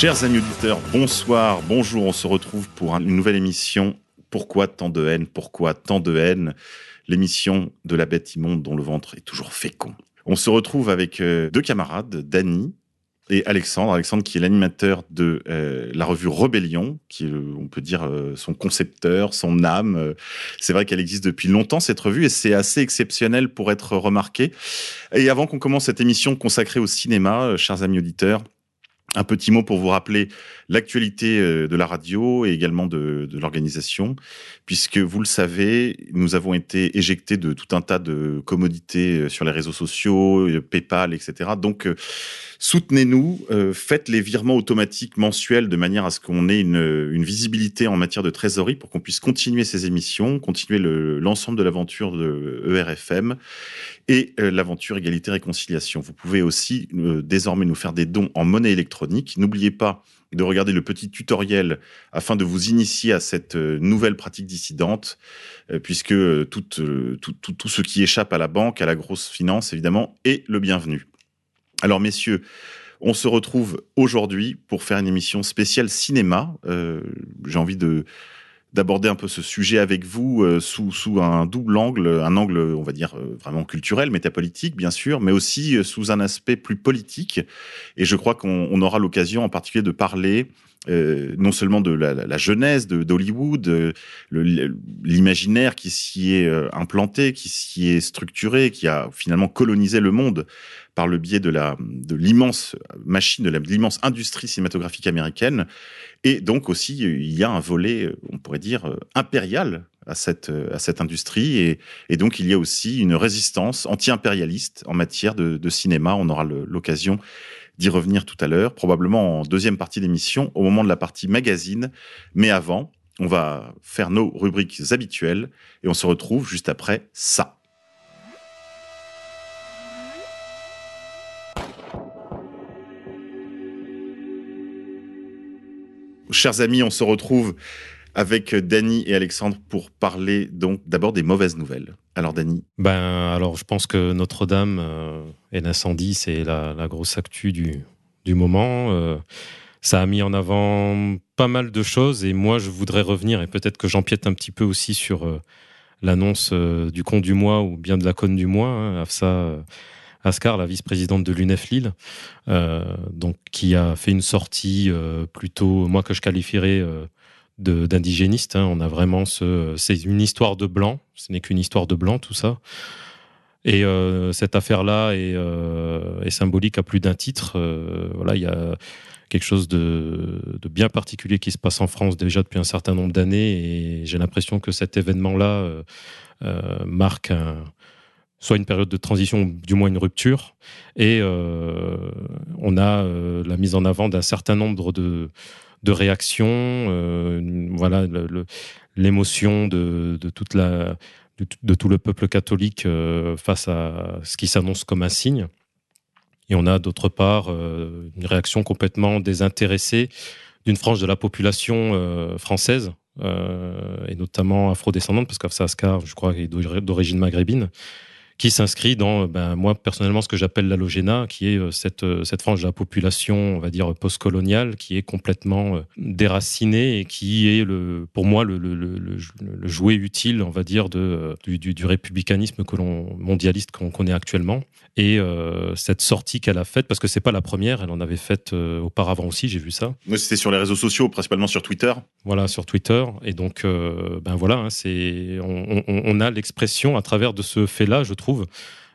Chers amis auditeurs, bonsoir, bonjour, on se retrouve pour une nouvelle émission. Pourquoi tant de haine? Pourquoi tant de haine? L'émission de la bête immonde dont le ventre est toujours fécond. On se retrouve avec euh, deux camarades, Dany et Alexandre. Alexandre qui est l'animateur de euh, la revue Rebellion, qui est, on peut dire, euh, son concepteur, son âme. C'est vrai qu'elle existe depuis longtemps, cette revue, et c'est assez exceptionnel pour être remarqué. Et avant qu'on commence cette émission consacrée au cinéma, chers amis auditeurs, un petit mot pour vous rappeler l'actualité euh, de la radio et également de, de l'organisation, puisque vous le savez, nous avons été éjectés de tout un tas de commodités euh, sur les réseaux sociaux, euh, PayPal, etc. Donc, soutenez-nous, faites les virements automatiques mensuels de manière à ce qu'on ait une, une visibilité en matière de trésorerie pour qu'on puisse continuer ces émissions, continuer le- l'ensemble de l'aventure de E ERFM et euh, l'aventure égalité-réconciliation. Vous pouvez aussi euh, désormais nous faire des dons en monnaie électronique. N'oubliez pas de regarder le petit tutoriel afin de vous initier à cette euh, nouvelle pratique dissidente, puisque tout, ce qui échappe à la banque, à la grosse finance, évidemment, est le bienvenu. Alors, messieurs, on se retrouve aujourd'hui pour faire une émission spéciale cinéma. J'ai envie de d'aborder un peu ce sujet avec vous euh, sous, sous un double angle, un angle, on va dire, euh, vraiment culturel, métapolitique, bien sûr, mais aussi euh, sous un aspect plus politique. Et je crois qu'on on aura l'occasion en particulier de parler euh, non seulement de la, la, la de- d'Hollywood, euh, l'imaginaire qui s'y est euh, implanté, qui s'y est structuré, qui a finalement colonisé le monde par le biais de l'immense machine, de la- de l'immense industrie cinématographique américaine. Et donc aussi, il y a un volet, on pourrait dire, euh, impérial à cette, euh, à cette industrie. Et, et donc, il y a aussi une résistance anti-impérialiste en matière de, de cinéma. On aura l'occasion d'y revenir tout à l'heure, probablement en deuxième partie d'émission, au moment de la partie magazine. Mais avant, on va faire nos rubriques habituelles et on se retrouve juste après ça. Chers amis, on se retrouve avec Dany et Alexandre pour parler donc d'abord des mauvaises nouvelles. Alors Dany, Ben, alors, je pense que Notre-Dame euh, et l'incendie, c'est la, grosse actu du, du moment. Euh, ça a mis en avant pas mal de choses et moi, je voudrais revenir et peut-être que j'empiète un petit peu aussi sur euh, l'annonce euh, du con du mois ou bien de la conne du mois, hein, Afsa euh, Ascar, la vice-présidente de l'UNEF Lille, euh, donc qui a fait une sortie euh, plutôt, moi que je qualifierais euh, d'indigéniste. hein. On a vraiment ce, c'est une histoire de blanc. Ce n'est qu'une histoire de blanc, tout ça. Et cette affaire-là est, symbolique à plus d'un titre. Voilà, il y a quelque chose de, bien particulier qui se passe en France déjà depuis un certain nombre d'années, et j'ai l'impression que cet événement-là marque un- soit une période de transition, ou du moins une rupture, et euh, on a euh, la mise en avant d'un certain nombre de, de réactions, euh, voilà, l'émotion de, de toute la de, tout- le peuple catholique face à ce qui s'annonce comme un signe. Et on a d'autre part une réaction complètement désintéressée d'une frange de la population française, et notamment afrodescendante, parce qu'Afsa je crois, est d'ori- d'origine maghrébine, qui s'inscrit dans, ben, moi personnellement, ce que j'appelle l'halogéna, qui est euh, cette, euh, cette frange de la population, on va dire, postcoloniale, qui est complètement euh, déracinée et qui est, le, pour moi, le, le, le, jouet utile, on va dire, de, euh, du, du, du républicanisme que l'on, mondialiste qu'on connaît actuellement. Et euh, cette sortie qu'elle a faite, parce que c'est pas la première, elle en avait faite euh, auparavant aussi, j'ai vu ça. c'était sur les réseaux sociaux, principalement sur Twitter. Voilà, sur Twitter. Et donc, euh, ben voilà, hein, c'est, on, on- on a l'expression à travers de ce fait-là, je trouve,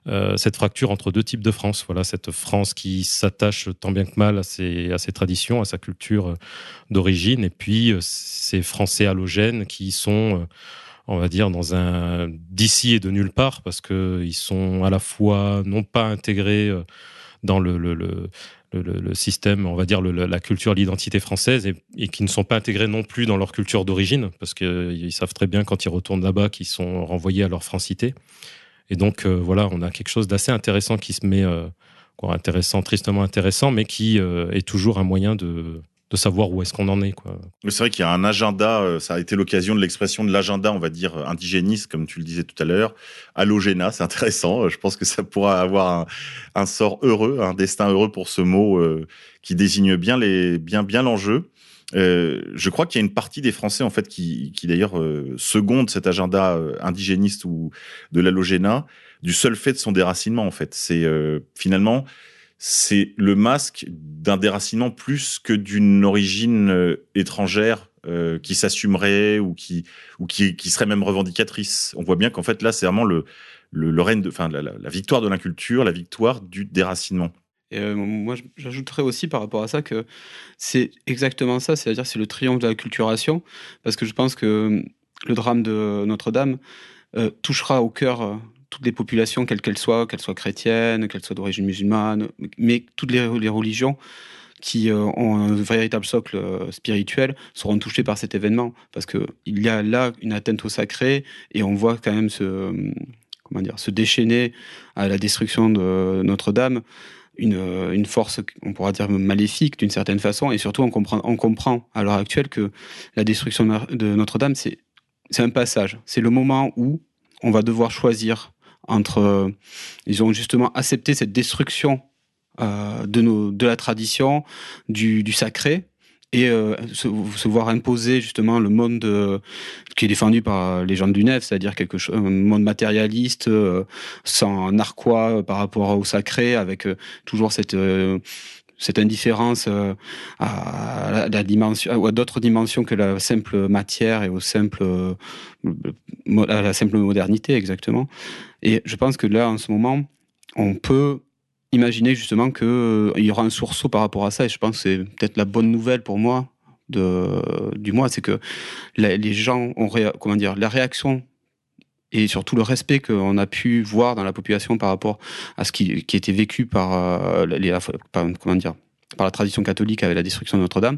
euh, cette fracture entre deux types de France. Voilà, cette France qui s'attache tant bien que mal à ses, traditions, à sa culture euh, d'origine, et puis euh, ces Français halogènes qui sont, on va dire, dans un d'ici et de nulle part, parce que ils sont à la fois non pas intégrés dans le, système, on va dire la culture, l'identité française, et, qui ne sont pas intégrés non plus dans leur culture d'origine, parce qu'ils savent très bien quand ils retournent là-bas qu'ils sont renvoyés à leur francité. Et donc voilà, on a quelque chose d'assez intéressant qui se met, quoi, intéressant, tristement intéressant, mais qui est toujours un moyen de de savoir où est-ce qu'on en est. C'est vrai qu'il y a un agenda, euh, ça a été l'occasion de l'expression de l'agenda, on va dire, indigéniste, comme tu le disais tout à l'heure. Allogéna, c'est intéressant. Euh, je pense que ça pourra avoir un, sort heureux, un destin heureux pour ce mot euh, qui désigne bien bien, bien l'enjeu. Je crois qu'il y a une partie des Français en fait qui, d'ailleurs euh, seconde cet agenda indigéniste ou de l'allogéna du seul fait de son déracinement en fait. C'est finalement c'est le masque d'un déracinement plus que d'une origine euh, étrangère euh, qui s'assumerait ou qui ou qui, serait même revendicatrice. On voit bien qu'en fait là c'est vraiment le le, règne de, la, la, victoire de l'inculture, la victoire du déracinement. Et euh, moi, j'ajouterais aussi par rapport à ça que c'est exactement ça, c'est-à-dire c'est le triomphe de la culturation, parce que je pense que le drame de Notre-Dame touchera au cœur toutes les populations, quelles qu'elles soient, qu'elles soient chrétiennes, qu'elles soient d'origine musulmane, mais toutes les, religions qui euh, ont un véritable socle euh, spirituel seront touchées par cet événement parce que il y a là une atteinte au sacré et on voit quand même se comment dire se déchaîner à la destruction de Notre-Dame une, une, force, on pourra dire maléfique d'une certaine façon, et surtout on comprend, on comprend à l'heure actuelle que la destruction de Notre-Dame, c'est un passage, c'est le moment où on va devoir choisir entre, euh, ils ont justement accepté cette destruction euh, de, nos, de la tradition, du, du sacré, et euh, se, voir imposer justement le monde euh, qui est défendu par les gens du Nef, c'est-à-dire quelque chose, un monde matérialiste, euh, sans narquois par rapport au sacré, avec toujours cette cette indifférence à la dimension à d'autres dimensions que la simple matière et au simple à la simple modernité exactement. Et je pense que là, en ce moment, on peut imaginer justement qu'il euh, y aura un sursaut par rapport à ça. Et je pense que c'est peut-être la bonne nouvelle pour moi de, du mois, c'est que les gens ont, comment dire, la réaction et surtout le respect qu'on a pu voir dans la population par rapport à ce qui, qui était vécu par, euh, les, comment dire, par la tradition catholique avec la destruction de Notre-Dame.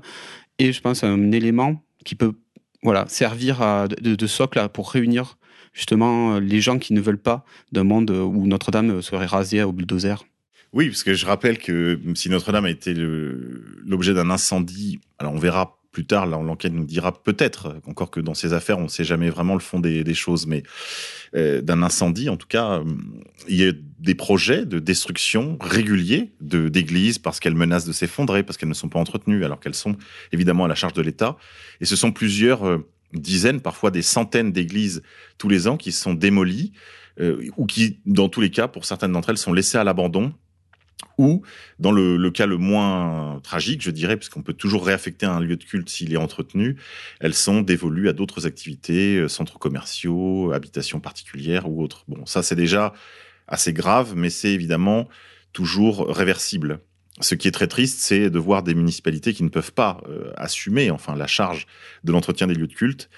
Et je pense un élément qui peut voilà, servir de, socle pour réunir justement euh, les gens qui ne veulent pas d'un monde où Notre-Dame serait rasée au bulldozer. Oui, parce que je rappelle que si Notre-Dame a été l'objet d'un incendie, alors on verra plus tard, l'enquête nous dira peut-être, encore que dans ces affaires, on ne sait jamais vraiment le fond des, choses, mais euh, d'un incendie, en tout cas, euh, il y a des projets de destruction réguliers d'églises parce qu'elles menacent de s'effondrer, parce qu'elles ne sont pas entretenues, alors qu'elles sont évidemment à la charge de l'État. Et ce sont plusieurs dizaines, parfois des centaines d'églises tous les ans qui sont démolies euh, ou qui, dans tous les cas, pour certaines d'entre elles, sont laissées à l'abandon ou, dans le, cas le moins tragique, je dirais, puisqu'on peut toujours réaffecter un lieu de culte s'il est entretenu, elles sont dévolues à d'autres activités, euh, centres commerciaux, habitations particulières ou autres. Bon, ça c'est déjà assez grave, mais c'est évidemment toujours réversible. Ce qui est très triste, c'est de voir des municipalités qui ne peuvent pas euh, assumer enfin la charge de l'entretien des lieux de culte.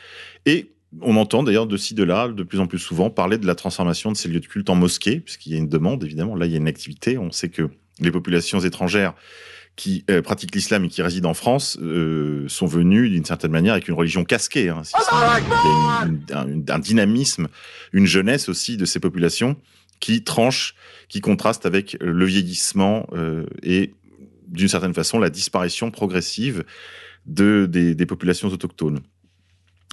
Et on entend d'ailleurs de ci, de là, de plus en plus souvent, parler de la transformation de ces lieux de culte en mosquées, puisqu'il y a une demande, évidemment. Là, il y a une activité. On sait que les populations étrangères qui euh, pratiquent l'islam et qui résident en France euh, sont venues d'une certaine manière avec une religion casquée. Hein, un dynamisme, une jeunesse aussi de ces populations qui tranche, qui contraste avec le vieillissement euh, et d'une certaine façon la disparition progressive de, des populations autochtones.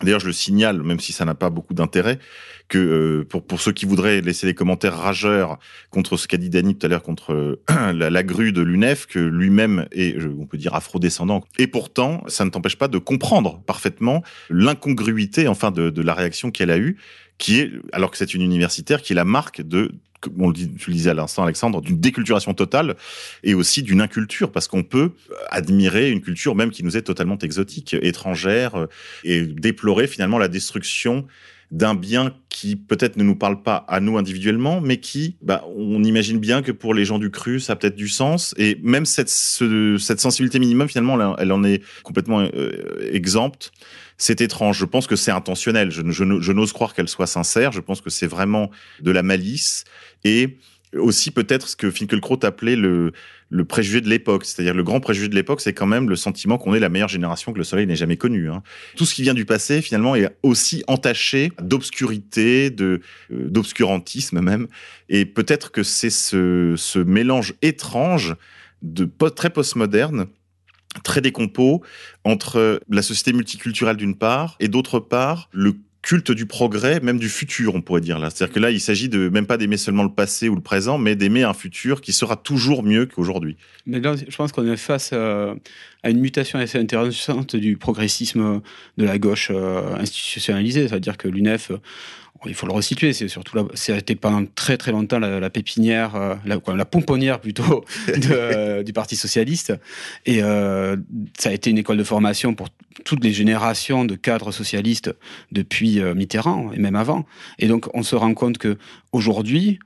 D'ailleurs, je le signale, même si ça n'a pas beaucoup d'intérêt, que euh, pour, pour ceux qui voudraient laisser des commentaires rageurs contre ce qu'a dit Dany tout à l'heure contre euh, la, la, grue de l'UNEF, que lui-même est, on peut dire, afro-descendant. Et pourtant, ça ne t'empêche pas de comprendre parfaitement l'incongruité, enfin, de, de la réaction qu'elle a eue, qui est, alors que c'est une universitaire, qui est la marque de on le dit, tu le disais à l'instant, Alexandre, d'une déculturation totale et aussi d'une inculture, parce qu'on peut admirer une culture même qui nous est totalement exotique, étrangère, euh, et déplorer finalement la destruction d'un bien qui peut-être ne nous parle pas à nous individuellement, mais qui, bah, on imagine bien que pour les gens du cru, ça a peut-être du sens. Et même cette, cette sensibilité minimum, finalement, elle, en est complètement euh, exempte. C'est étrange. Je pense que c'est intentionnel. Je, je, je n'ose croire qu'elle soit sincère. Je pense que c'est vraiment de la malice et aussi peut-être ce que Finkielkraut appelait le, le préjugé de l'époque. C'est-à-dire le grand préjugé de l'époque, c'est quand même le sentiment qu'on est la meilleure génération que le Soleil n'ait jamais connue. Hein. Tout ce qui vient du passé, finalement, est aussi entaché d'obscurité, euh, d'obscurantisme même. Et peut-être que c'est ce, ce mélange étrange de très postmoderne très décompo entre la société multiculturelle d'une part et d'autre part le culte du progrès, même du futur, on pourrait dire là. C'est-à-dire que là, il s'agit de même pas d'aimer seulement le passé ou le présent, mais d'aimer un futur qui sera toujours mieux qu'aujourd'hui. Mais là, je pense qu'on est face à, à une mutation assez intéressante du progressisme de la gauche euh, institutionnalisée. C'est-à-dire que l'UNEF, euh, il faut le resituer, c'est surtout là, c'était pendant très très longtemps la, la pépinière, euh, la, quoi, la pomponnière plutôt de, euh, du Parti socialiste, et euh, ça a été une école de formation pour toutes les générations de cadres socialistes depuis Mitterrand et même avant. Et donc on se rend compte que aujourd'hui,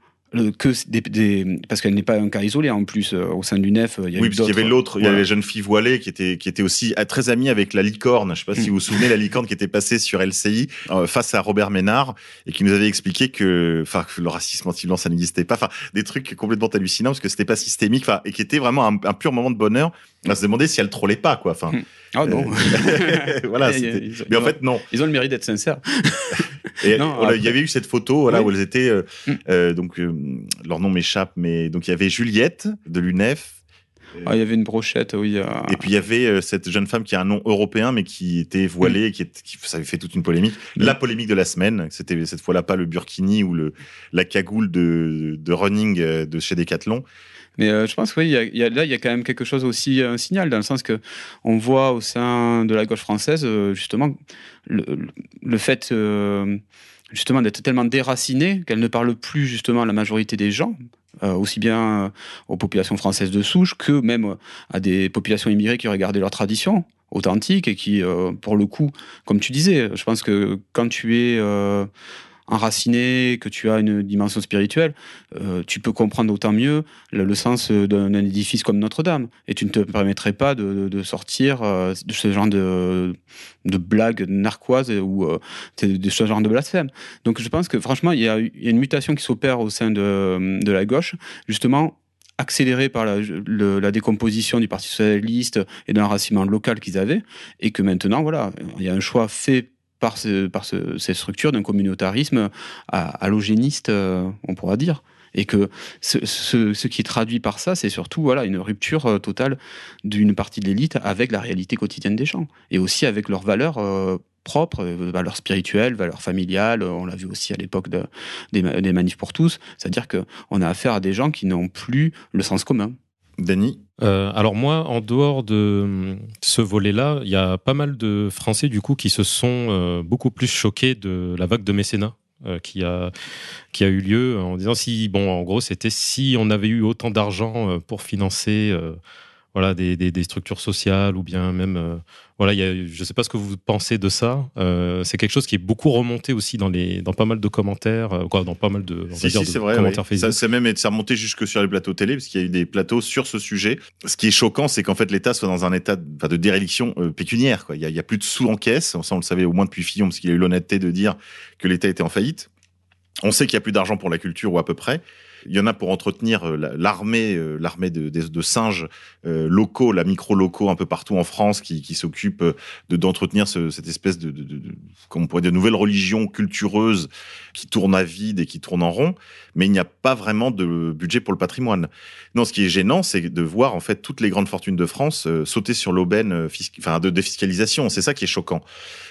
que des, des- parce qu'elle n'est pas un cas isolé en plus euh, au sein de l'UNEF. Il y a Oui, parce qu'il y avait l'autre, il y avait la jeune fille voilée qui était, qui était aussi euh, très amie avec la licorne. Je sais pas si Mm. vous vous souvenez, la licorne qui était passée sur LCI euh, face à Robert Ménard et qui nous avait expliqué que, enfin, que le racisme anti-blanc, ça n'existait pas. Enfin, des trucs complètement hallucinants parce que c'était pas systémique, enfin, et qui était vraiment un, un pur moment de bonheur. On se demandait si elle trollait pas, quoi. Enfin, Ah non. voilà. Ils- Mais en fait, non. ils ont le mérite d'être sincères. Et Non, voilà, il y avait eu cette photo voilà, Oui. où elles étaient. euh, Mm. euh, donc, euh, leur nom m'échappe, mais donc il y avait Juliette de l'UNEF. Ah, il y avait une brochette, oui. euh, Et puis il y avait euh, cette jeune femme qui a un nom européen mais qui était voilée, et qui, est- qui ça avait fait toute une polémique. La polémique de la semaine, c'était cette fois-là pas le burkini ou le la cagoule de, de running euh, de chez Decathlon. Mais euh, je pense que oui, il y a- il y a- là, il y a quand même quelque chose aussi, un signal, dans le sens que on voit au sein de la gauche française, euh, justement, le, le- fait euh, justement d'être tellement déracinée qu'elle ne parle plus justement à la majorité des gens. euh, aussi bien euh, aux populations françaises de souche que même euh, à des populations immigrées qui regardaient leur tradition authentique et qui, pour le coup, comme tu disais, je pense que quand tu es enraciné, que tu as une dimension spirituelle, euh, tu peux comprendre d'autant mieux le, sens d'un édifice comme Notre-Dame. Et tu ne te permettrais pas de, sortir euh, de ce genre de, blagues narquoises ou euh, de, ce genre de blasphème. Donc je pense que franchement, il y a, une mutation qui s'opère au sein de, la gauche, justement accélérée par la décomposition du Parti socialiste et d'un racinement local qu'ils avaient, et que maintenant, voilà, il y a un choix fait par, ce- par ce- ces structures d'un communautarisme halogéniste, euh, on pourra dire. Et que ce, qui est traduit par ça, c'est surtout voilà, une rupture euh, totale d'une partie de l'élite avec la réalité quotidienne des gens. Et aussi avec leurs valeurs euh, propres, valeurs spirituelles, valeurs familiales. On l'a vu aussi à l'époque de- des, des manifs pour tous. C'est-à-dire qu'on a affaire à des gens qui n'ont plus le sens commun. Dany, Euh, alors moi, en dehors de ce volet-là, il y a pas mal de Français du coup qui se sont euh, beaucoup plus choqués de la vague de mécénat euh, qui a eu lieu en disant si bon en gros c'était si on avait eu autant d'argent euh, pour financer euh, voilà des, des, des structures sociales ou bien même euh, voilà il y a, je sais pas ce que vous pensez de ça Euh, c'est quelque chose qui est beaucoup remonté aussi dans les dans pas mal de commentaires euh, quoi dans pas mal de, on va Si, dire, de vrai. commentaires oui. Ça, Facebook c'est même ça remonté jusque sur les plateaux télé, parce qu'il y a eu des plateaux sur ce sujet. Ce qui est choquant, c'est qu'en fait, l'État soit dans un état de, de déréliction pécuniaire. Il, y a, a plus de sous en caisse. Ça, on le savait au moins depuis Fillon, parce qu'il a eu l'honnêteté de dire que l'État était en faillite. On sait qu'il y a plus d'argent pour la culture, ou à peu près. Il y en a pour entretenir euh, la- l'armée, euh, l'armée de, singes euh, locaux, la micro-locaux un peu partout en France, qui, qui s'occupent de d'entretenir ce- cette espèce de, pourrait dire, nouvelle religion cultureuse qui tourne à vide et qui tourne en rond, mais il n'y a pas vraiment de budget pour le patrimoine. Non, ce qui est gênant, c'est de voir en fait toutes les grandes fortunes de France sauter sur l'aubaine enfin, de défiscalisation. C'est ça qui est choquant.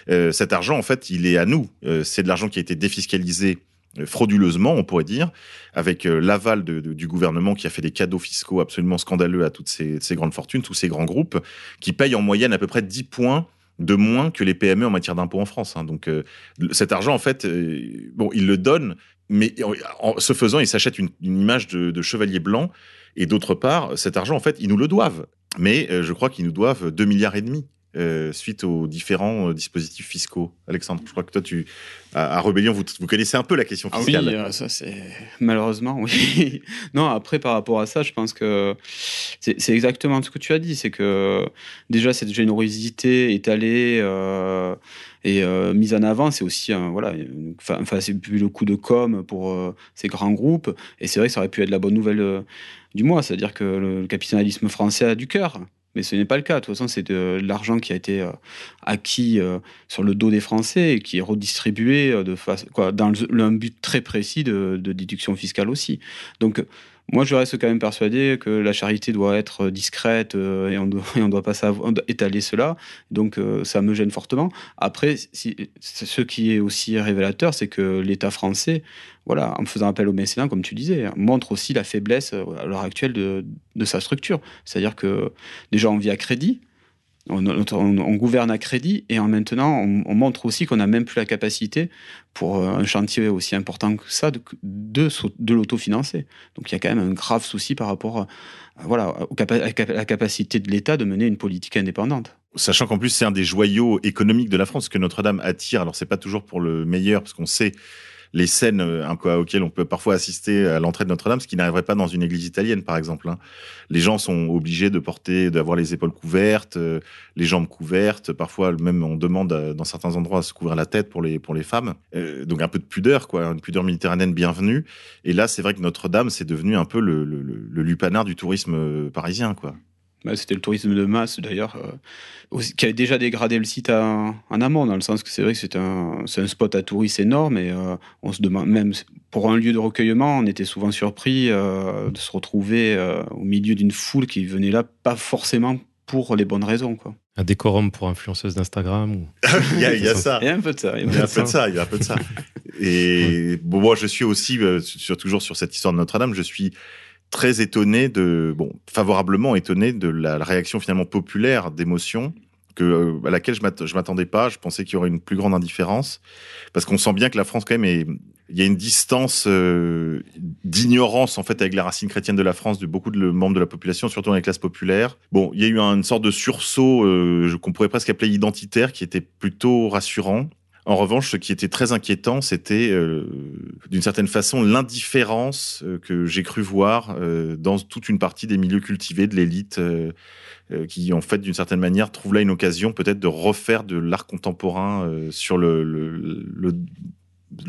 Cet argent, en fait, il est à nous. C'est de l'argent qui a été défiscalisé frauduleusement, on pourrait dire, avec euh, l'aval du gouvernement qui a fait des cadeaux fiscaux absolument scandaleux à toutes ces, grandes fortunes, tous ces grands groupes, qui payent en moyenne à peu près 10 points de moins que les PME en matière d'impôts en France. hein. Donc euh, cet argent, en fait, euh, bon, il le donne, mais en, ce faisant, il s'achète une, image de, chevalier blanc. Et d'autre part, cet argent, en fait, ils nous le doivent. Mais euh, je crois qu'ils nous doivent 2 milliards et demi. Euh, suite aux différents euh, dispositifs fiscaux. Alexandre, je crois que toi, tu, à, à Rebellion, vous, vous connaissez un peu la question Ah oui, fiscale. euh, ça c'est malheureusement oui. non, après par rapport à ça, je pense que C'est exactement ce que tu as dit. C'est que déjà cette générosité étalée euh, et euh, mise en avant, c'est aussi un voilà. Enfin, enfin, c'est plus le coup de com pour euh, ces grands groupes. Et c'est vrai que ça aurait pu être la bonne nouvelle euh, du mois, c'est-à-dire que le, le capitalisme français a du cœur. Mais ce n'est pas le cas. De toute façon, c'est de l'argent qui a été euh, acquis euh, sur le dos des Français et qui est redistribué euh, de dans un but très précis de, de déduction fiscale aussi. Donc, moi, je reste quand même persuadé que la charité doit être discrète euh, et on on doit pas étaler cela. Donc, euh, ça me gêne fortement. Après, ce qui est aussi révélateur, c'est que l'État français, voilà, en faisant appel au mécénat, comme tu disais, montre aussi la faiblesse euh, à l'heure actuelle de, de sa structure. C'est-à-dire que déjà, on vit à crédit. On, gouverne à crédit et en maintenant on, on montre aussi qu'on n'a même plus la capacité pour euh, un chantier aussi important que ça de, de, l'autofinancer. Donc il y a quand même un grave souci par rapport euh, voilà, au capa- à la capacité de l'État de mener une politique indépendante. Sachant qu'en plus, c'est un des joyaux économiques de la France que Notre-Dame attire. Alors, c'est pas toujours pour le meilleur, parce qu'on sait les scènes euh, un peu auxquelles on peut parfois assister à l'entrée de Notre-Dame, ce qui n'arriverait pas dans une église italienne, par exemple. hein. Les gens sont obligés de porter, d'avoir les épaules couvertes, euh, les jambes couvertes. Parfois, même, on demande euh, dans certains endroits à se couvrir la tête pour les, pour les femmes. Euh, donc, un peu de pudeur, quoi. Une pudeur méditerranéenne bienvenue. Et là, c'est vrai que Notre-Dame, c'est devenu un peu le, le, lupanar du tourisme euh, parisien, quoi. C'était le tourisme de masse d'ailleurs, euh, qui avait déjà dégradé le site à- en amont, dans le sens que c'est vrai que c'est un, c'est un spot à touristes énorme et euh, on se demande, même pour un lieu de recueillement, on était souvent surpris euh, de se retrouver euh, au milieu d'une foule qui venait là, pas forcément pour les bonnes raisons. Quoi. Un décorum pour influenceuse d'Instagram ou... il y a, il y a ça. Il y a un peu de ça. il y a un peu y a un de peu de ça. il y a un peu de ça. Et bon, moi, je suis aussi, euh, sur, toujours sur cette histoire de Notre-Dame, je suis très étonné de, bon, favorablement étonné de la, réaction finalement populaire d'émotion que, euh, à laquelle je m'att- je m'attendais pas. Je pensais qu'il y aurait une plus grande indifférence parce qu'on sent bien que la France quand même est, il y a une distance euh, d'ignorance en fait avec la racine chrétienne de la France de beaucoup de membres de la population, surtout dans les classes populaires. Bon, il y a eu un- une sorte de sursaut euh, qu'on pourrait presque appeler identitaire qui était plutôt rassurant. En revanche, ce qui était très inquiétant, c'était euh, d'une certaine façon l'indifférence euh, que j'ai cru voir euh, dans toute une partie des milieux cultivés de l'élite, qui en fait d'une certaine manière trouvent là une occasion peut-être de refaire de l'art contemporain sur le,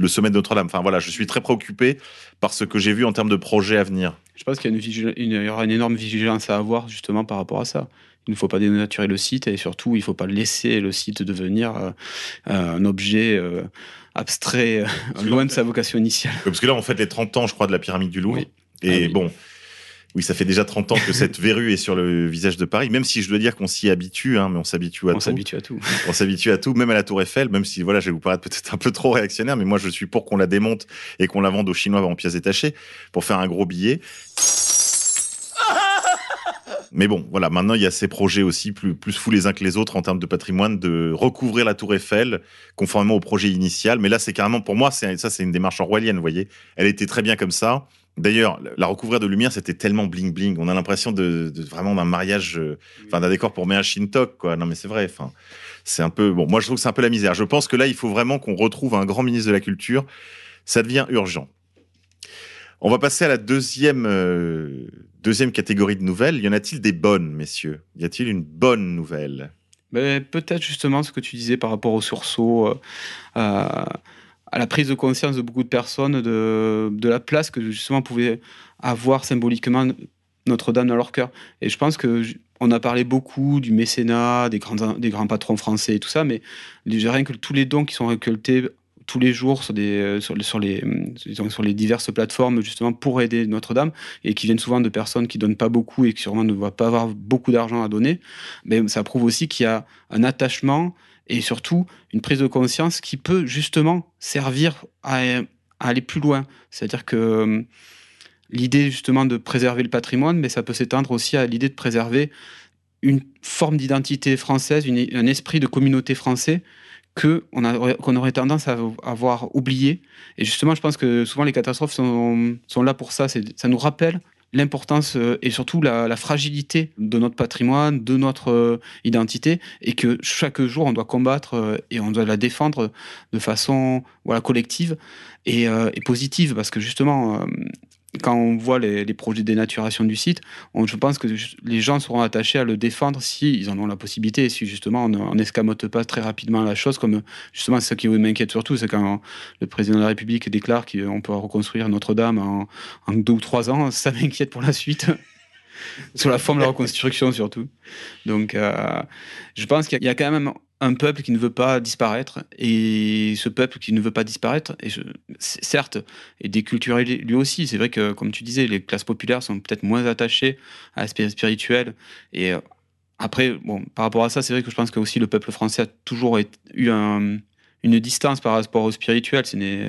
sommet de Notre-Dame. Enfin voilà, je suis très préoccupé par ce que j'ai vu en termes de projets à venir. Je pense qu'il y, y aura une énorme vigilance à avoir justement par rapport à ça. Il ne faut pas dénaturer le site et surtout, il ne faut pas laisser le site devenir euh, un objet euh, abstrait, euh, loin de sa vocation initiale. Parce que là, on fait les 30 ans, je crois, de la pyramide du Louvre. Oui. Et Ah oui. bon, oui, ça fait déjà 30 ans que cette verrue est sur le visage de Paris, même si je dois dire qu'on s'y habitue, hein, mais on s'habitue à On tout. s'habitue à tout. On s'habitue à tout, même à la Tour Eiffel, même si, voilà, je vais vous paraître peut-être un peu trop réactionnaire, mais moi, je suis pour qu'on la démonte et qu'on la vende aux Chinois en pièces détachées pour faire un gros billet. Mais bon, voilà, maintenant il y a ces projets aussi plus, plus fous les uns que les autres en termes de patrimoine de recouvrir la Tour Eiffel conformément au projet initial. Mais là, c'est carrément, pour moi, ça, c'est une démarche orwellienne, vous voyez. Elle était très bien comme ça. D'ailleurs, la recouvrir de lumière, c'était tellement bling bling. On a l'impression de, de- vraiment d'un mariage, euh, enfin d'un décor pour Mea Shintok, quoi. Non, mais c'est vrai. Enfin, c'est un peu bon. Moi, je trouve que c'est un peu la misère. Je pense que là, il faut vraiment qu'on retrouve un grand ministre de la culture. Ça devient urgent. On va passer à la deuxième euh, deuxième catégorie de nouvelles. Y en a-t-il des bonnes, messieurs? Y a-t-il une bonne nouvelle? Mais peut-être justement ce que tu disais par rapport au sursaut, euh, à, à la prise de conscience de beaucoup de personnes de, la place que justement pouvait avoir symboliquement Notre-Dame dans leur cœur. Et je pense que on a parlé beaucoup du mécénat, des grands, des grands patrons français et tout ça, mais rien que tous les dons qui sont récoltés tous les jours euh, hum, sur les diverses plateformes justement pour aider Notre-Dame et qui viennent souvent de personnes qui donnent pas beaucoup et qui sûrement ne doivent pas avoir beaucoup d'argent à donner, mais ça prouve aussi qu'il y a un attachement et surtout une prise de conscience qui peut justement servir à, aller plus loin. C'est-à-dire que hum, l'idée justement de préserver le patrimoine, mais ça peut s'étendre aussi à l'idée de préserver une forme d'identité française, un esprit de communauté français qu'on aurait tendance à avoir oublié. Et justement, je pense que souvent les catastrophes sont, là pour ça. Ça nous rappelle l'importance euh, et surtout la, fragilité de notre patrimoine, de notre euh, identité, et que chaque jour on doit combattre euh, et on doit la défendre de façon collective et, et positive, parce que justement, quand on voit les, projets de dénaturation du site, je pense que les gens seront attachés à le défendre si ils en ont la possibilité, si justement on n'escamote pas très rapidement la chose, comme justement ce qui m'inquiète surtout, c'est quand le président de la République déclare qu'on peut reconstruire Notre-Dame en, deux ou trois ans, ça m'inquiète pour la suite. Sur la forme de la reconstruction surtout. Donc euh, je pense qu'il y a quand même un peuple qui ne veut pas disparaître, et ce peuple qui ne veut pas disparaître, et certes, est déculturé lui aussi. C'est vrai que, comme tu disais, les classes populaires sont peut-être moins attachées à l'aspect spirituel. Et euh, après, bon, par rapport à ça, c'est vrai que je pense que aussi le peuple français a toujours eu un- une distance par rapport au spirituel.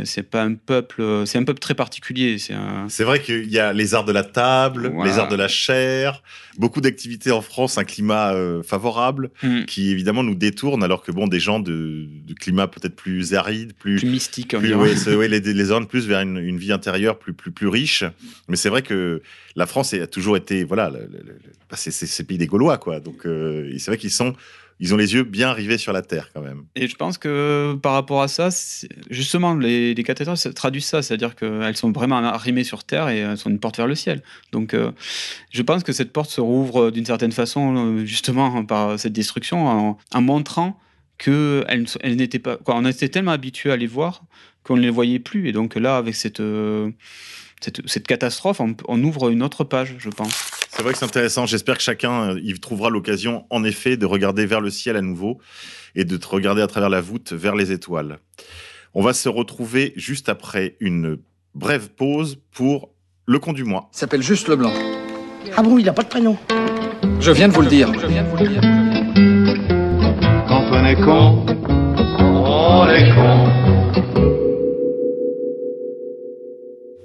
C'est pas un peuple, c'est un peuple très particulier. C'est un, vrai qu'il y a les arts de la table, Voilà. les arts de la chair, beaucoup d'activités en France, un climat euh, favorable Hmm. qui évidemment nous détourne, alors que bon, des gens de, de climat peut-être plus aride, plus, plus mystique. plus, ouais, ouais, les, les plus vers une, une vie intérieure plus, plus, plus riche. Mais c'est vrai que la France a toujours été, voilà, le, le- le- bah, c'est, le pays des Gaulois, quoi. Donc, euh, c'est vrai qu'ils sont, ils ont les yeux bien rivés sur la terre, quand même. Et je pense que par rapport à ça, justement, les, les cathédrales traduisent ça, c'est-à-dire qu'elles sont vraiment arrimées sur terre et elles sont une porte vers le ciel. Donc, euh, je pense que cette porte se rouvre d'une certaine façon, euh, justement, par cette destruction, en, en montrant que elle, elle n'était pas. On était tellement habitué à les voir qu'on ne les voyait plus. Et donc là, avec cette, euh, cette, cette catastrophe, on, on ouvre une autre page, je pense. C'est vrai que c'est intéressant. J'espère que chacun euh, y trouvera l'occasion, en effet, de regarder vers le ciel à nouveau et de te regarder à travers la voûte vers les étoiles. On va se retrouver juste après une brève pause pour le con du mois. Il s'appelle juste Leblanc. Ah bon, il a pas de prénom Je viens de vous le dire. Quand on est con, on est con.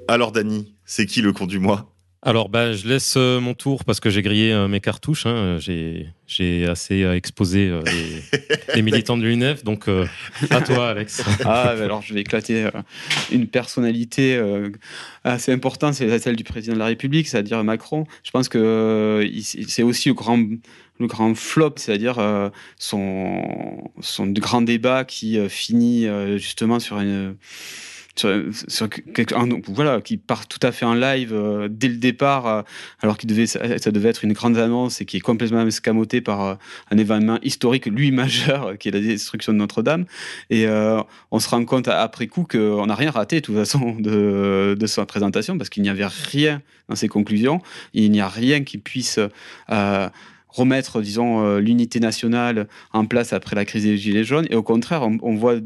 Alors, Dany, c'est qui le con du mois? Alors, bah, je laisse euh, mon tour parce que j'ai grillé euh, mes cartouches. hein. J'ai, j'ai assez euh, exposé euh, les, les militants de l'UNEF. Donc, euh, à toi, Alex. Ah, bah alors je vais éclater euh, une personnalité euh, assez importante, c'est celle du président de la République, c'est-à-dire Macron. Je pense que euh, c'est aussi le grand, le grand flop, c'est-à-dire euh, son, son grand débat qui euh, finit euh, justement sur une. Sur, sur voilà, qui part tout à fait en live euh, dès le départ, euh, alors qu'il devait, ça, devait être une grande annonce et qui est complètement escamoté par euh, un événement historique, lui majeur, qui est la destruction de Notre-Dame. Et on se rend compte après coup qu'on n'a rien raté, de toute façon, de, sa présentation, parce qu'il n'y avait rien dans ses conclusions. Il n'y a rien qui puisse remettre, disons, l'unité nationale en place après la crise des Gilets jaunes. Et au contraire, on, on voit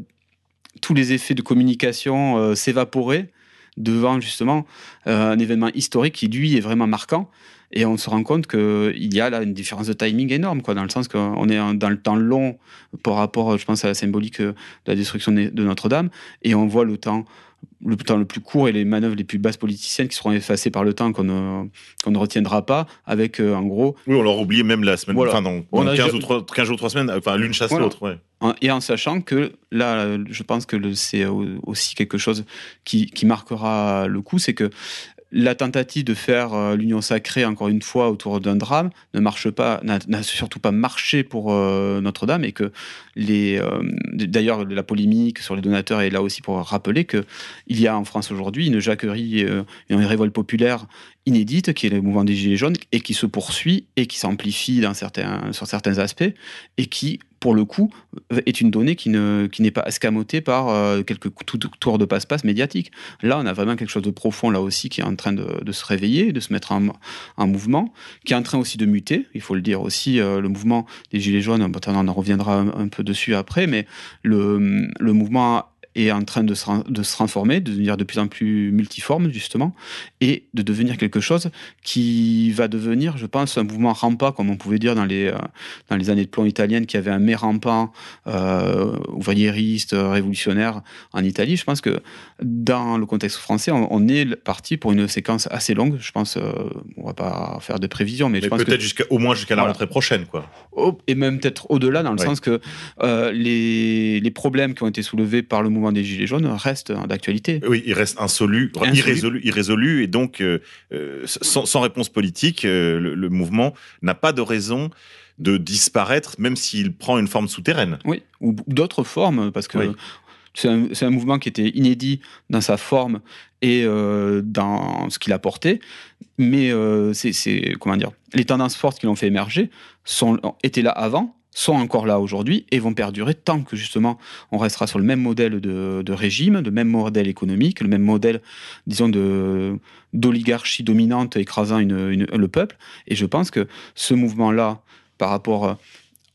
tous les effets de communication euh, s'évaporer devant, justement, euh, un événement historique qui, lui, est vraiment marquant. Et on se rend compte qu'il y a là une différence de timing énorme, quoi, dans le sens qu'on est dans le temps long par rapport, je pense, à la symbolique euh, de la destruction de de Notre-Dame, et on voit le temps, le temps le plus court et les manœuvres les plus basses politiciennes qui seront effacées par le temps qu'on ne, qu'on ne retiendra pas, avec euh, en gros, Oui, on l'aura oublié même la semaine, Voilà. enfin, dans, dans a 15, déjà- ou 3, 15 jours, 3 semaines, enfin, l'une chasse Voilà. l'autre, ouais. et en sachant que là, euh, je pense que c'est au- aussi quelque chose qui, qui marquera le coup, c'est que la tentative de faire euh, l'union sacrée, encore une fois, autour d'un drame, ne marche pas, n'a surtout pas marché pour euh, Notre-Dame, et que euh, d'ailleurs, la polémique sur les donateurs est là aussi pour rappeler que il y a en France aujourd'hui une jacquerie, une révolte populaire inédite, qui est le mouvement des Gilets jaunes, et qui se poursuit et qui s'amplifie sur certains aspects, et qui, pour le coup, est une donnée qui ne qui n'est pas escamotée par euh, quelques tou- tours de passe-passe médiatiques. Là, on a vraiment quelque chose de profond, là aussi, qui est en train de, se réveiller, de se mettre en, en mouvement, qui est en train aussi de muter. Il faut le dire aussi, euh, le mouvement des Gilets jaunes, on en reviendra un, un peu dessus après, mais le, le mouvement est en train de se, de se transformer, de devenir de plus en plus multiforme, justement, et de devenir quelque chose qui va devenir, je pense, un mouvement rampant, comme on pouvait dire dans les, euh, dans les années de plomb italiennes, qui avait un mais rampant euh, ouvriériste, euh, révolutionnaire en Italie. Je pense que dans le contexte français, on, on est parti pour une séquence assez longue. Je pense, euh, on va pas faire de prévisions, mais, Mais je pense peut-être jusqu'à, au moins jusqu'à la Voilà. rentrée prochaine, quoi. Oh, et même peut-être au-delà, dans le sens que euh, les, les problèmes qui ont été soulevés par le mouvement des Gilets jaunes restent d'actualité. Oui, il reste insolu, Insolu. irrésolu, irrésolu, et donc euh, euh, sans, sans réponse politique, euh, le, le mouvement n'a pas de raison de disparaître, même s'il prend une forme souterraine. Oui, ou d'autres formes, parce que Oui. C'est un, un, mouvement qui était inédit dans sa forme et euh, dans ce qu'il a porté, mais c'est comment dire, les tendances fortes qui l'ont fait émerger sont, étaient là avant, sont encore là aujourd'hui et vont perdurer tant que justement on restera sur le même modèle de, régime, le même modèle économique, le même modèle, disons, d'oligarchie dominante écrasant le peuple. Et je pense que ce mouvement-là, par rapport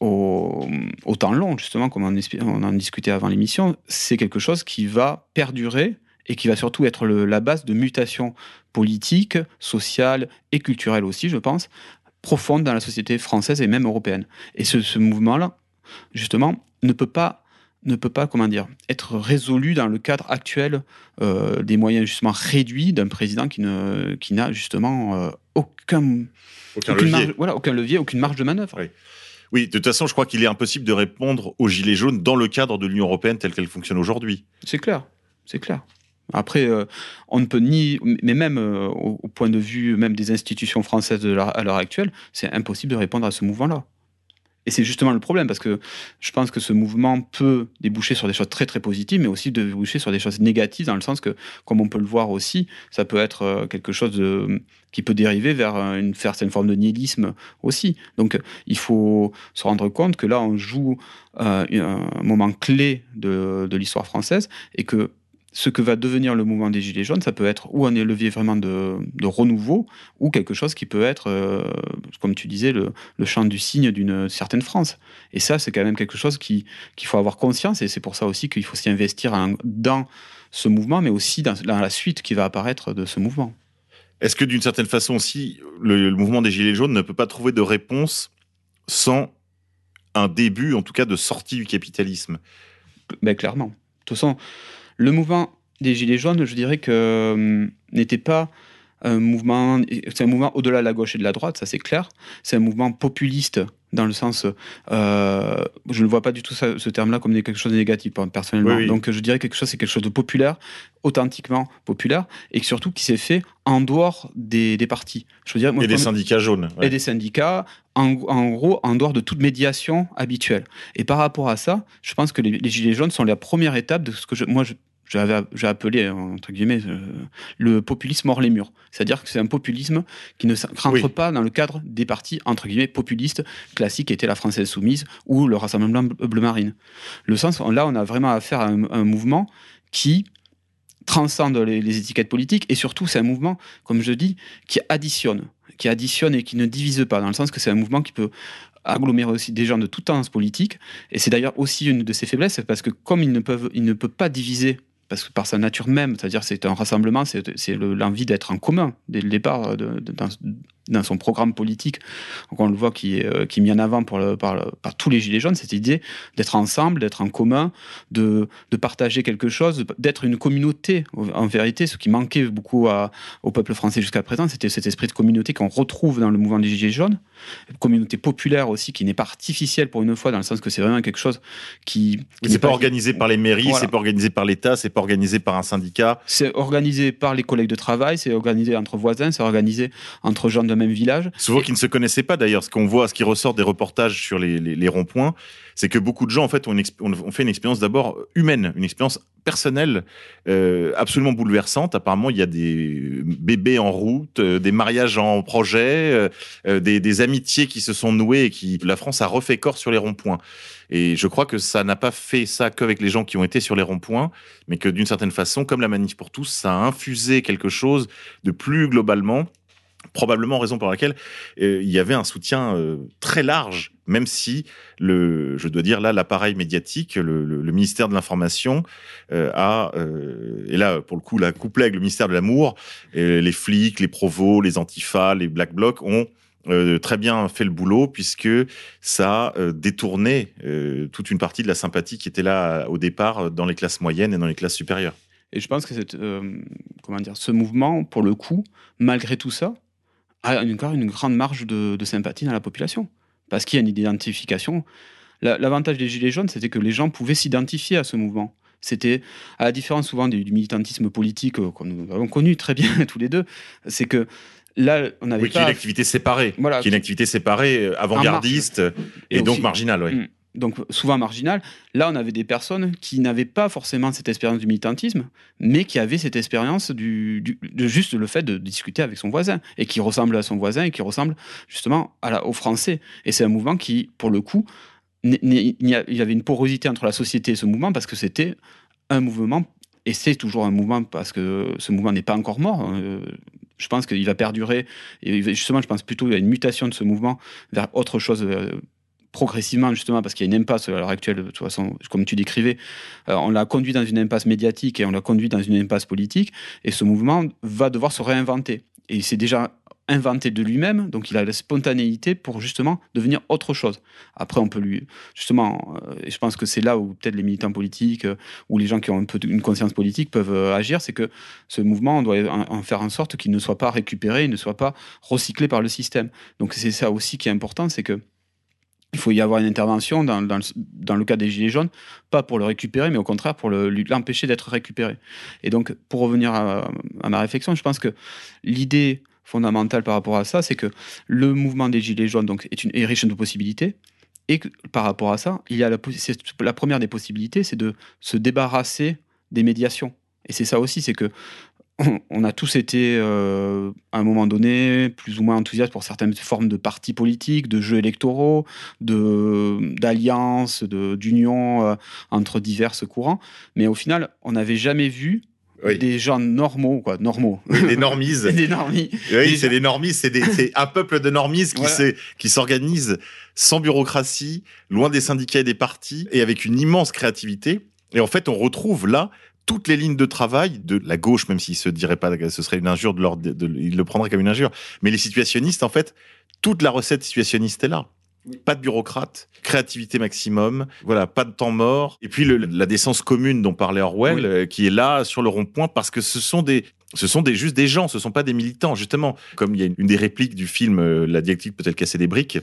au, au, temps long, justement, comme on, en discutait avant l'émission, c'est quelque chose qui va perdurer et qui va surtout être la base de mutations politiques, sociales et culturelles aussi, je pense, profondes dans la société française et même européenne. Et ce, ce mouvement-là, justement, ne peut pas ne peut pas, comment dire, être résolu dans le cadre actuel euh, des moyens justement réduits d'un président qui ne, qui n'a justement euh, aucun, aucun levier. Marge, voilà, aucun levier, aucune marge de manœuvre. Oui. Oui, de toute façon, je crois qu'il est impossible de répondre aux gilets jaunes dans le cadre de l'Union européenne telle qu'elle fonctionne aujourd'hui. C'est clair, c'est clair. Après, euh, on ne peut ni, mais même euh, au, point de vue même des institutions françaises à l'heure actuelle, c'est impossible de répondre à ce mouvement-là. Et c'est justement le problème, parce que je pense que ce mouvement peut déboucher sur des choses très très positives, mais aussi déboucher sur des choses négatives, dans le sens que, comme on peut le voir aussi, ça peut être euh, quelque chose qui peut dériver vers une certaine forme de nihilisme aussi. Donc il faut se rendre compte que là, on joue un moment clé de l'histoire française, et que ce que va devenir le mouvement des Gilets jaunes, ça peut être ou un levier vraiment de, de renouveau, ou quelque chose qui peut être, euh, comme tu disais, le, le chant du cygne d'une certaine France. Et ça, c'est quand même quelque chose qu'il qui faut avoir conscience, et c'est pour ça aussi qu'il faut s'y investir en, dans ce mouvement, mais aussi dans, dans, la suite qui va apparaître de ce mouvement. Est-ce que d'une certaine façon aussi, le, le mouvement des Gilets jaunes ne peut pas trouver de réponse sans un début, en tout cas, de sortie du capitalisme? Ben, Clairement. De toute façon, le mouvement des Gilets jaunes, je dirais que euh, n'était pas un mouvement, c'est un mouvement au-delà de la gauche et de la droite, ça c'est clair. C'est un mouvement populiste dans le sens, euh, je ne vois pas du tout ça, ce terme-là comme quelque chose de négatif personnellement. Oui, oui. Donc je dirais quelque chose, c'est quelque chose de populaire, authentiquement populaire, et surtout qui s'est fait en dehors des, des partis. Je moi, et des syndicats jaunes. Ouais. Et des syndicats, en, en, gros, en dehors de toute médiation habituelle. Et par rapport à ça, je pense que les, les gilets jaunes sont la première étape de ce que je, moi je, j'ai appelé entre guillemets euh, le populisme hors les murs. C'est-à-dire que c'est un populisme qui ne rentre oui. pas dans le cadre des partis entre guillemets populistes classiques qui étaient la Française soumise ou le Rassemblement bleu marine. Le sens là, on a vraiment affaire à un, un mouvement qui transcende les, les, étiquettes politiques et surtout c'est un mouvement, comme je dis, qui additionne, qui additionne et qui ne divise pas, dans le sens que c'est un mouvement qui peut agglomérer aussi des gens de toute tendance politique et c'est d'ailleurs aussi une de ses faiblesses parce que comme ils ne peuvent, ils ne peuvent pas diviser parce que par sa nature même, c'est-à-dire c'est un rassemblement, c'est l'envie d'être en commun dès le départ de, de, dans, son programme politique. Donc on le voit qui est, euh, qui est mis en avant par, le, par, le, par tous les gilets jaunes, cette idée d'être ensemble, d'être en commun, de, de partager quelque chose, d'être une communauté. En vérité, ce qui manquait beaucoup à, au peuple français jusqu'à présent, c'était cet esprit de communauté qu'on retrouve dans le mouvement des gilets jaunes, une communauté populaire aussi qui n'est pas artificielle pour une fois, dans le sens que c'est vraiment quelque chose qui... qui c'est pas, pas organisé par les mairies, voilà. c'est pas organisé par l'État, c'est pas organisé par un syndicat. C'est organisé par les collègues de travail, c'est organisé entre voisins, c'est organisé entre gens d'un même village. Souvent qui ne se connaissaient pas d'ailleurs. Ce qu'on voit, ce qui ressort des reportages sur les, les, les ronds-points, c'est que beaucoup de gens en fait ont fait une expérience d'abord humaine, une expérience personnelle euh, absolument bouleversante. Apparemment, il y a des bébés en route, euh, des mariages en projet, euh, des, des, amitiés qui se sont nouées et qui la France a refait corps sur les ronds-points. Et je crois que ça n'a pas fait ça qu'avec les gens qui ont été sur les ronds-points, mais que d'une certaine façon, comme la manif pour tous, ça a infusé quelque chose de plus globalement probablement raison pour laquelle euh, il y avait un soutien euh, très large, même si le, je dois dire là, l'appareil médiatique, le, ministère de l'information euh, a, et là pour le coup, la couplée avec le ministère de l'amour, les flics, les provos, les antifas, les black blocs ont très bien fait le boulot puisque ça a détourné toute une partie de la sympathie qui était là au départ dans les classes moyennes et dans les classes supérieures. Et je pense que cette, comment dire, ce mouvement, pour le coup, malgré tout ça, a encore une grande marge de, de sympathie dans la population. Parce qu'il y a une identification. L'avantage des Gilets jaunes, c'était que les gens pouvaient s'identifier à ce mouvement. C'était, à la différence souvent du, militantisme politique que nous avons connu très bien tous les deux, c'est que là, on avait oui, pas... qui est une activité séparée, voilà, qui est une activité séparée, avant-gardiste et, et donc marginale, oui. Donc souvent marginales. Là, on avait des personnes qui n'avaient pas forcément cette expérience du militantisme, mais qui avaient cette expérience du, de juste le fait de discuter avec son voisin et qui ressemble à son voisin et qui ressemble justement à aux Français. Et c'est un mouvement qui, pour le coup, il y avait une porosité entre la société et ce mouvement parce que c'était un mouvement et c'est toujours un mouvement parce que ce mouvement n'est pas encore mort. Euh, je pense qu'il va perdurer. Et justement, je pense plutôt à une mutation de ce mouvement vers autre chose euh, progressivement, justement, parce qu'il y a une impasse à l'heure actuelle, de toute façon, comme tu décrivais. Euh, on l'a conduit dans une impasse médiatique et on l'a conduit dans une impasse politique. Et ce mouvement va devoir se réinventer. Et il s'est déjà inventé de lui-même, donc il a la spontanéité pour justement devenir autre chose. Après, on peut lui, justement, euh, je pense que c'est là où peut-être les militants politiques euh, ou les gens qui ont un peu une conscience politique peuvent agir, c'est que ce mouvement, on doit en, en faire en sorte qu'il ne soit pas récupéré, il ne soit pas recyclé par le système. Donc c'est ça aussi qui est important, c'est que il faut y avoir une intervention dans, dans le, cas des Gilets jaunes, pas pour le récupérer, mais au contraire pour l'empêcher d'être récupéré. Et donc, pour revenir à, ma réflexion, je pense que l'idée fondamentale par rapport à ça, c'est que le mouvement des Gilets jaunes donc, est, une, riche de possibilités. Et par rapport à ça, il y a la première des possibilités, c'est de se débarrasser des médiations. Et c'est ça aussi, c'est que on- a tous été, euh, à un moment donné, plus ou moins enthousiastes pour certaines formes de partis politiques, de jeux électoraux, d'alliances, d'unions euh, entre divers courants. Mais au final, on n'avait jamais vu Oui. des gens normaux, quoi, normaux. Les normises. des normies. Oui, c'est les normises, c'est des- un peuple de normises qui Voilà. s'organise sans bureaucratie, loin des syndicats et des partis, et avec une immense créativité. Et en fait, on retrouve là toutes les lignes de travail de la gauche, même s'il se dirait pas que ce serait une injure de leur, de- de- il le prendrait comme une injure. Mais les situationnistes, en fait, toute la recette situationniste est là. Pas de bureaucrate, créativité maximum, voilà, pas de temps mort. Et puis le- la décence commune dont parlait Orwell, Oui. euh, qui est là sur le rond-point parce que ce sont des, ce sont des juste des gens, ce sont pas des militants justement. Comme il y a une, une des répliques du film euh, La dialectique peut-elle casser des briques.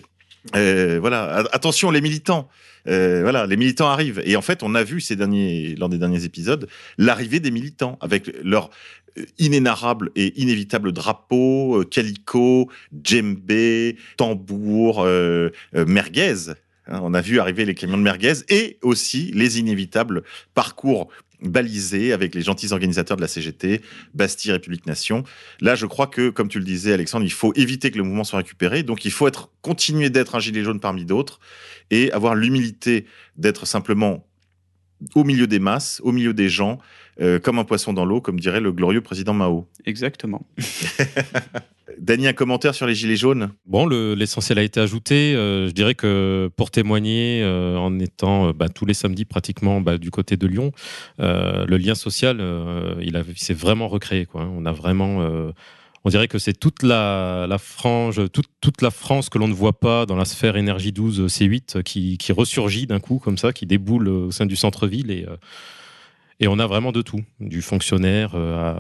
Euh, voilà, attention les militants. Euh, voilà, les militants arrivent. Et en fait, on a vu ces derniers, lors des derniers épisodes, l'arrivée des militants avec leur euh, inénarrable et inévitable drapeau, euh, calico, djembé, tambour, euh, merguez. Hein, on a vu arriver les camions de merguez et aussi les inévitables parcours balisés avec les gentils organisateurs de la CGT, Bastille, République Nation. Là, je crois que, comme tu le disais, Alexandre, il faut éviter que le mouvement soit récupéré. Donc, il faut être, continuer d'être un gilet jaune parmi d'autres et avoir l'humilité d'être simplement au milieu des masses, au milieu des gens, euh, comme un poisson dans l'eau, comme dirait le glorieux président Mao. Exactement. Dany, un commentaire sur les gilets jaunes? Bon, le- l'essentiel a été ajouté. Euh, je dirais que pour témoigner, euh, en étant euh, bah, tous les samedis pratiquement bah, du côté de Lyon, euh, le lien social, euh, il, il s'est vraiment recréé. Quoi. On a vraiment, euh, on dirait que c'est toute la, frange, toute, la France que l'on ne voit pas dans la sphère énergie 12 C8 qui, qui ressurgit d'un coup comme ça, qui déboule au sein du centre-ville et euh, on a vraiment de tout, du fonctionnaire euh,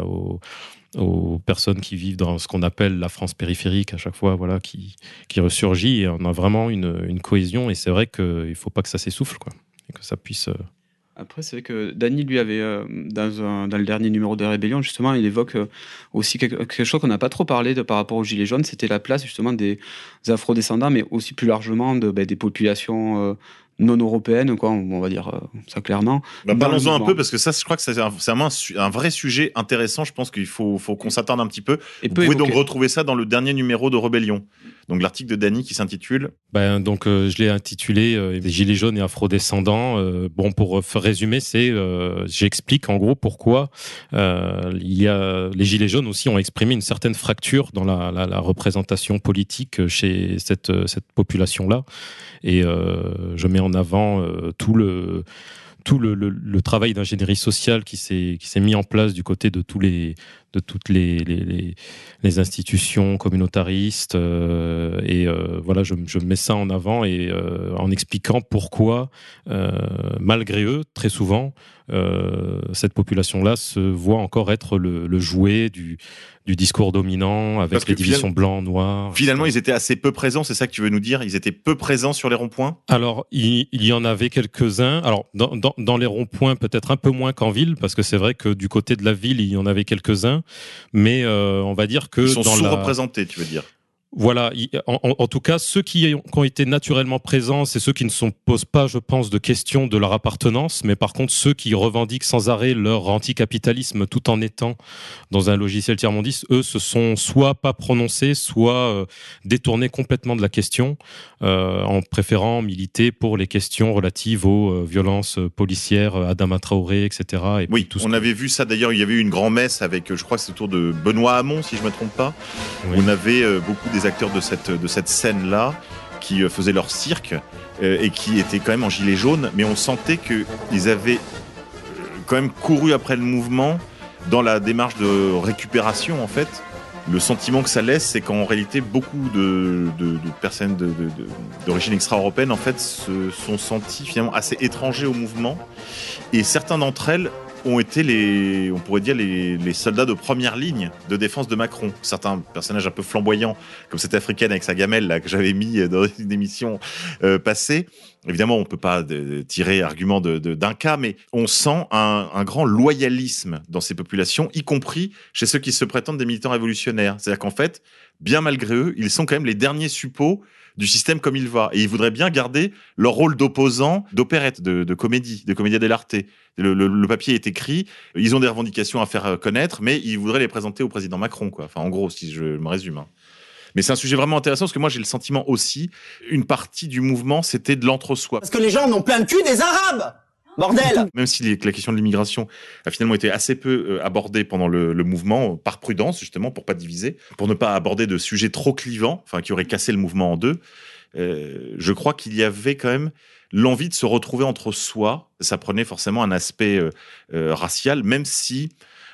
aux personnes qui vivent dans ce qu'on appelle la France périphérique à chaque fois, voilà, qui, qui ressurgit et on a vraiment une, une cohésion et c'est vrai qu'il ne faut pas que ça s'essouffle, quoi, et que ça puisse. Après, c'est vrai que Dany, lui, avait, euh, dans, un- dans le dernier numéro de Rébellion, justement, il évoque euh, aussi quelque, quelque chose qu'on n'a pas trop parlé de, par rapport aux Gilets jaunes, c'était la place, justement, des afrodescendants, mais aussi plus largement de, ben, des populations euh, non européennes, quoi, on va dire ça clairement. Bah, Parlons-en un peu parce que ça, je crois que c'est vraiment un, vrai sujet intéressant. Je pense qu'il faut, faut qu'on s'attarde un petit peu. Et Vous pouvez donc retrouver ça dans le dernier numéro de Rébellion. Donc l'article de Dany qui s'intitule Ben, donc, euh, je l'ai intitulé euh, Gilets jaunes et afrodescendants. Euh, bon, pour euh, résumer, c'est euh, j'explique en gros pourquoi il y a les Gilets jaunes aussi ont exprimé une certaine fracture dans la, représentation politique chez cette, cette population-là. Et je mets en avant tout le tout le, le, travail d'ingénierie sociale qui s'est mis en place du côté de tous les de toutes les les, institutions communautaristes euh, et euh, voilà je, je mets ça en avant et euh, en expliquant pourquoi malgré eux très souvent cette population là se voit encore être le, le jouet du du discours dominant avec Parce les divisions blanc noir Finalement, ils étaient assez peu présents, c'est ça que tu veux nous dire? Ils étaient peu présents sur les ronds-points? Alors, il, il y en avait quelques-uns. Alors, dans, dans, dans les ronds-points, peut-être un peu moins qu'en ville, parce que c'est vrai que du côté de la ville, il y en avait quelques-uns. Mais euh, on va dire que Ils sont la... sous-représentés, tu veux dire Voilà, en, en, tout cas, ceux qui ont été naturellement présents, c'est ceux qui ne se posent pas, je pense, de questions de leur appartenance, mais par contre, ceux qui revendiquent sans arrêt leur anticapitalisme tout en étant dans un logiciel tiers-mondiste, eux, se sont soit pas prononcés, soit euh, détournés complètement de la question, euh, en préférant militer pour les questions relatives aux euh, violences policières, Adama Traoré, etc. Et oui, tout on avait vu ça d'ailleurs, il y avait eu une grand-messe avec, je crois que c'est autour de Benoît Hamon, si je ne me trompe pas. On avait beaucoup des acteurs de cette, de cette scène-là qui euh, faisaient leur cirque euh, et qui étaient quand même en gilet jaune, mais on sentait qu'ils avaient euh, quand même couru après le mouvement dans la démarche de récupération en fait. Le sentiment que ça laisse, c'est qu'en réalité, beaucoup de, de, de personnes d'origine extra-européenne, en fait, se sont senties finalement assez étrangers au mouvement. Et certains d'entre elles ont été les, on pourrait dire les, les, soldats de première ligne de défense de Macron. Certains personnages un peu flamboyants, comme cette africaine avec sa gamelle là que j'avais mis dans une émission euh, passée. Évidemment, on peut pas tirer argument d'un de, d'un cas, mais on sent un, un, grand loyalisme dans ces populations, y compris chez ceux qui se prétendent des militants révolutionnaires. C'est-à-dire qu'en fait, bien malgré eux, ils sont quand même les derniers suppôts du système comme il va. Et ils voudraient bien garder leur rôle d'opposant d'opérette, de, de, comédie, de comédia dell'arte. Le, le, le, papier est écrit, ils ont des revendications à faire connaître, mais ils voudraient les présenter au président Macron, quoi. Enfin, en gros, si je me résume. Hein. Mais c'est un sujet vraiment intéressant parce que moi j'ai le sentiment aussi, une partie du mouvement c'était de l'entre-soi. Parce que les gens n'ont plein le cul des Arabes Même si la question de l'immigration a finalement été assez peu euh, abordée pendant le, mouvement, par prudence justement, pour pas diviser, pour ne pas aborder de sujets trop clivants, enfin qui auraient cassé le mouvement en deux, euh, je crois qu'il y avait quand même l'envie de se retrouver entre soi. Ça prenait forcément un aspect euh, euh, racial, même si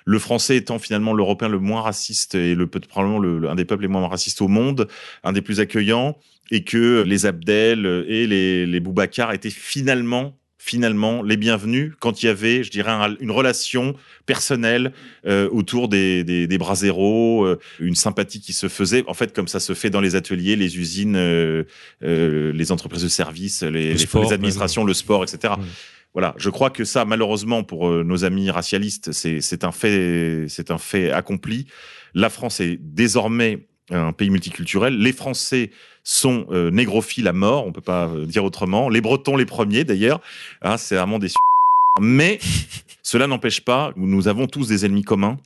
le français étant finalement l'européen le moins raciste et le probablement le, un des peuples les moins racistes au monde, un des plus accueillants, et que les Abdel et les, les Boubacar étaient finalement finalement les bienvenus quand il y avait, je dirais, une relation personnelle euh, autour des, des, des bras zéro, euh, une sympathie qui se faisait, en fait, comme ça se fait dans les ateliers, les usines, euh, euh les entreprises de services, les, les, sport, les administrations, même. le sport, etc. Voilà, je crois que ça, malheureusement, pour euh, nos amis racialistes, c'est un fait, c'est un fait accompli. La France est désormais un pays multiculturel. Les Français sont euh, négrophiles à mort, on peut pas euh, dire autrement. Les Bretons les premiers d'ailleurs. Hein, c'est vraiment des mais cela n'empêche pas, nous avons tous des ennemis communs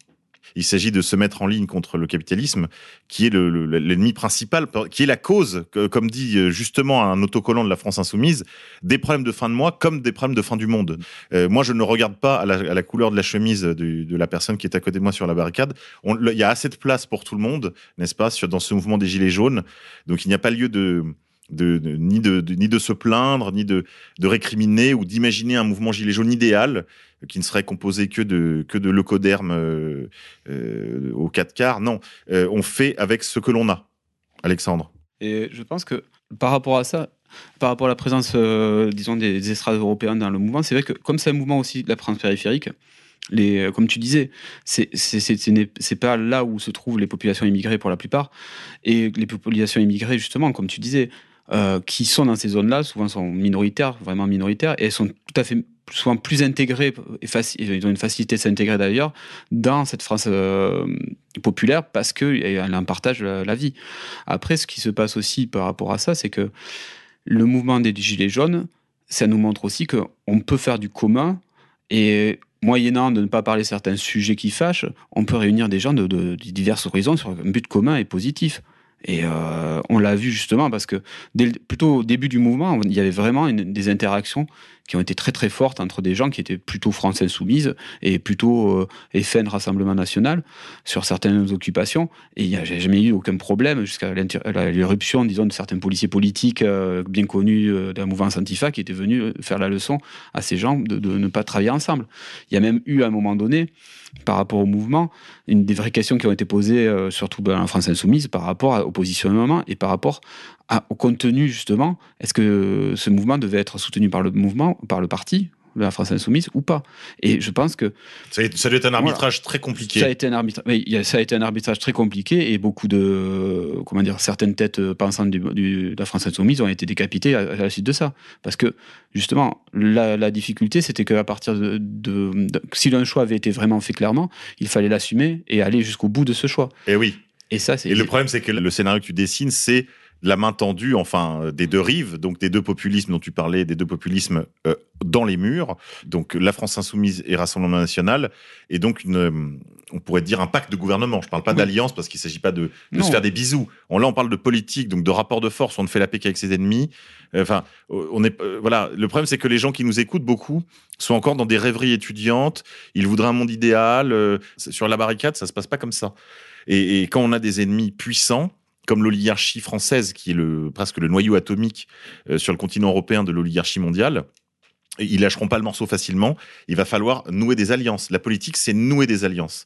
il s'agit de se mettre en ligne contre le capitalisme, qui est l'ennemi le, principal, qui est la cause, comme dit euh, justement un autocollant de la France insoumise, des problèmes de fin de mois comme des problèmes de fin du monde. Euh, moi, je ne regarde pas à la, couleur de la chemise de la personne qui est à côté de moi sur la barricade. Il y a assez de place pour tout le monde, n'est-ce pas, dans ce mouvement des Gilets jaunes. Donc, il n'y a pas lieu de, ni de se plaindre, ni de, de récriminer ou d'imaginer un mouvement gilet jaune idéal qui ne serait composé que de, que de leucodermes euh, euh, quatre quarts. Non, euh, on fait avec ce que l'on a. Alexandre. Et je pense que par rapport à ça, par rapport à la présence, euh, disons, des, des estrades européens dans le mouvement, c'est vrai que comme c'est un mouvement aussi de la France périphérique, les, comme tu disais, c'est pas là où se trouvent les populations immigrées pour la plupart. Et les populations immigrées, justement, comme tu disais, euh, qui sont dans ces zones-là, souvent sont minoritaires, vraiment minoritaires, et elles sont tout à fait souvent plus intégrées, et ils ont une facilité de s'intégrer d'ailleurs, dans cette France euh, populaire parce qu'elle en partage la, la, vie. Après, ce qui se passe aussi par rapport à ça, c'est que le mouvement des Gilets jaunes, ça nous montre aussi qu'on peut faire du commun et moyennant de ne pas parler certains sujets qui fâchent, on peut réunir des gens de, de, de divers horizons sur un but commun et positif. Et euh, on l'a vu justement parce que dès, plutôt au début du mouvement, il y avait vraiment une, des interactions qui ont été très très fortes entre des gens qui étaient plutôt France Insoumise et plutôt euh, FN Rassemblement National sur certaines occupations. Et il n'y a jamais eu aucun problème jusqu'à l'éruption, disons, de certains policiers politiques euh, bien connus euh, de la mouvance Antifa qui étaient venus euh, faire la leçon à ces gens de, de ne pas travailler ensemble. Il y a même eu à un moment donné par rapport au mouvement, une des vraies questions qui ont été posées, euh, surtout la France insoumise, par rapport au positionnement et par rapport à, au contenu, justement. Est-ce que ce mouvement devait être soutenu par le mouvement, par le parti de la France insoumise ou pas. Et je pense que ça, ça doit être un arbitrage voilà, très compliqué. Ça a été un arbitrage, oui, ça a été un arbitrage très compliqué et beaucoup de comment dire certaines têtes pensantes du, du, de la France insoumise ont été décapitées à, à, la suite de ça, parce que justement la, la difficulté c'était qu'à partir de, de, de si un choix avait été vraiment fait clairement, il fallait l'assumer et aller jusqu'au bout de ce choix. Et oui. Et ça, c'est. Et le problème, c'est que le scénario que tu dessines, c'est la main tendue, enfin, euh, des deux rives, donc des deux populismes dont tu parlais, des deux populismes euh, dans les murs, donc la France insoumise et Rassemblement national, et donc une, euh, on pourrait dire un pacte de gouvernement. Je parle pas Oui. d'alliance parce qu'il s'agit pas de, se faire des bisous. On, là, on parle de politique, donc de rapport de force. On ne fait la paix qu'avec ses ennemis. Enfin, on est, euh, voilà. Le problème, c'est que les gens qui nous écoutent beaucoup sont encore dans des rêveries étudiantes. Ils voudraient un monde idéal. euh, sur la barricade, ça se passe pas comme ça. Et, et quand on a des ennemis puissants, comme l'oligarchie française, qui est le, presque le noyau atomique euh, sur le continent européen de l'oligarchie mondiale, ils lâcheront pas le morceau facilement. Il va falloir nouer des alliances. La politique, c'est nouer des alliances.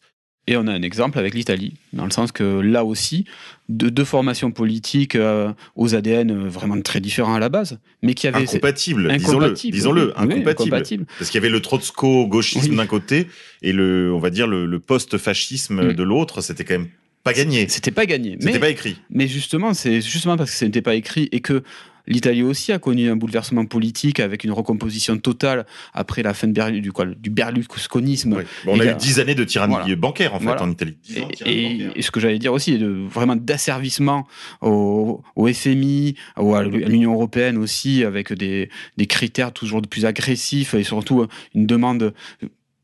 Et on a un exemple avec l'Italie, dans le sens que là aussi, de deux formations politiques euh, aux ADN euh, vraiment très différents à la base, mais qui avaient Incompatible, disons-le, Incompatible, disons-le, oui, oui, incompatible. incompatible. Parce qu'il y avait le trotsko-gauchisme Oui. d'un côté et le, on va dire, le, le post-fascisme de l'autre. C'était quand même pas gagné. C'était pas gagné. C'était Mais, pas écrit. mais justement, c'est justement parce que ce n'était pas écrit et que l'Italie aussi a connu un bouleversement politique avec une recomposition totale après la fin de Berlu- du, quoi, du berlusconisme. Oui. Bon, on a eu dix années de tyrannie Voilà. bancaire, en fait, Voilà. en Italie. Ans Et, ce que j'allais dire aussi, de, vraiment d'asservissement au, au FMI, au- à l'Union européenne aussi, avec des, des critères toujours de plus agressifs et surtout une demande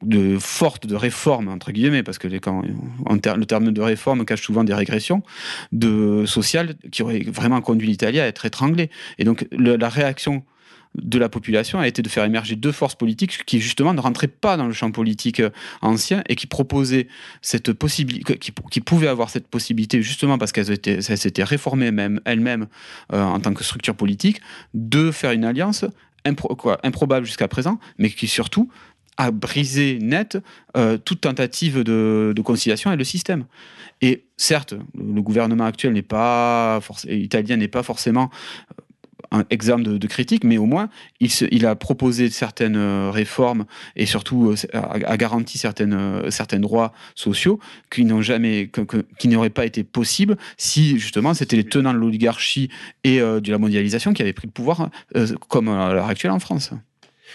de forte de entre guillemets parce que le terme de réforme cache souvent des régressions de sociales qui auraient vraiment conduit l'Italie à être étranglée. Et donc la réaction de la population a été de faire émerger deux forces politiques qui justement ne rentraient pas dans le champ politique ancien et qui proposaient cette possibilité, qui, qui pouvaient avoir cette possibilité justement parce qu'elles étaient, s'étaient réformées même elles-mêmes euh, en tant que structure politique, de faire une alliance improbable jusqu'à présent, mais qui surtout a brisé net euh, toute tentative de, conciliation et le système. Et certes, le, gouvernement actuel n'est pas italien n'est pas forcément euh, un exemple de, de critique, mais au moins il, a proposé certaines euh, réformes et surtout a, garanti certaines, certains droits sociaux qui n'ont jamais, n'auraient pas été possibles si justement c'était les tenants de l'oligarchie et de la mondialisation qui avaient pris le pouvoir, comme à l'heure actuelle en France.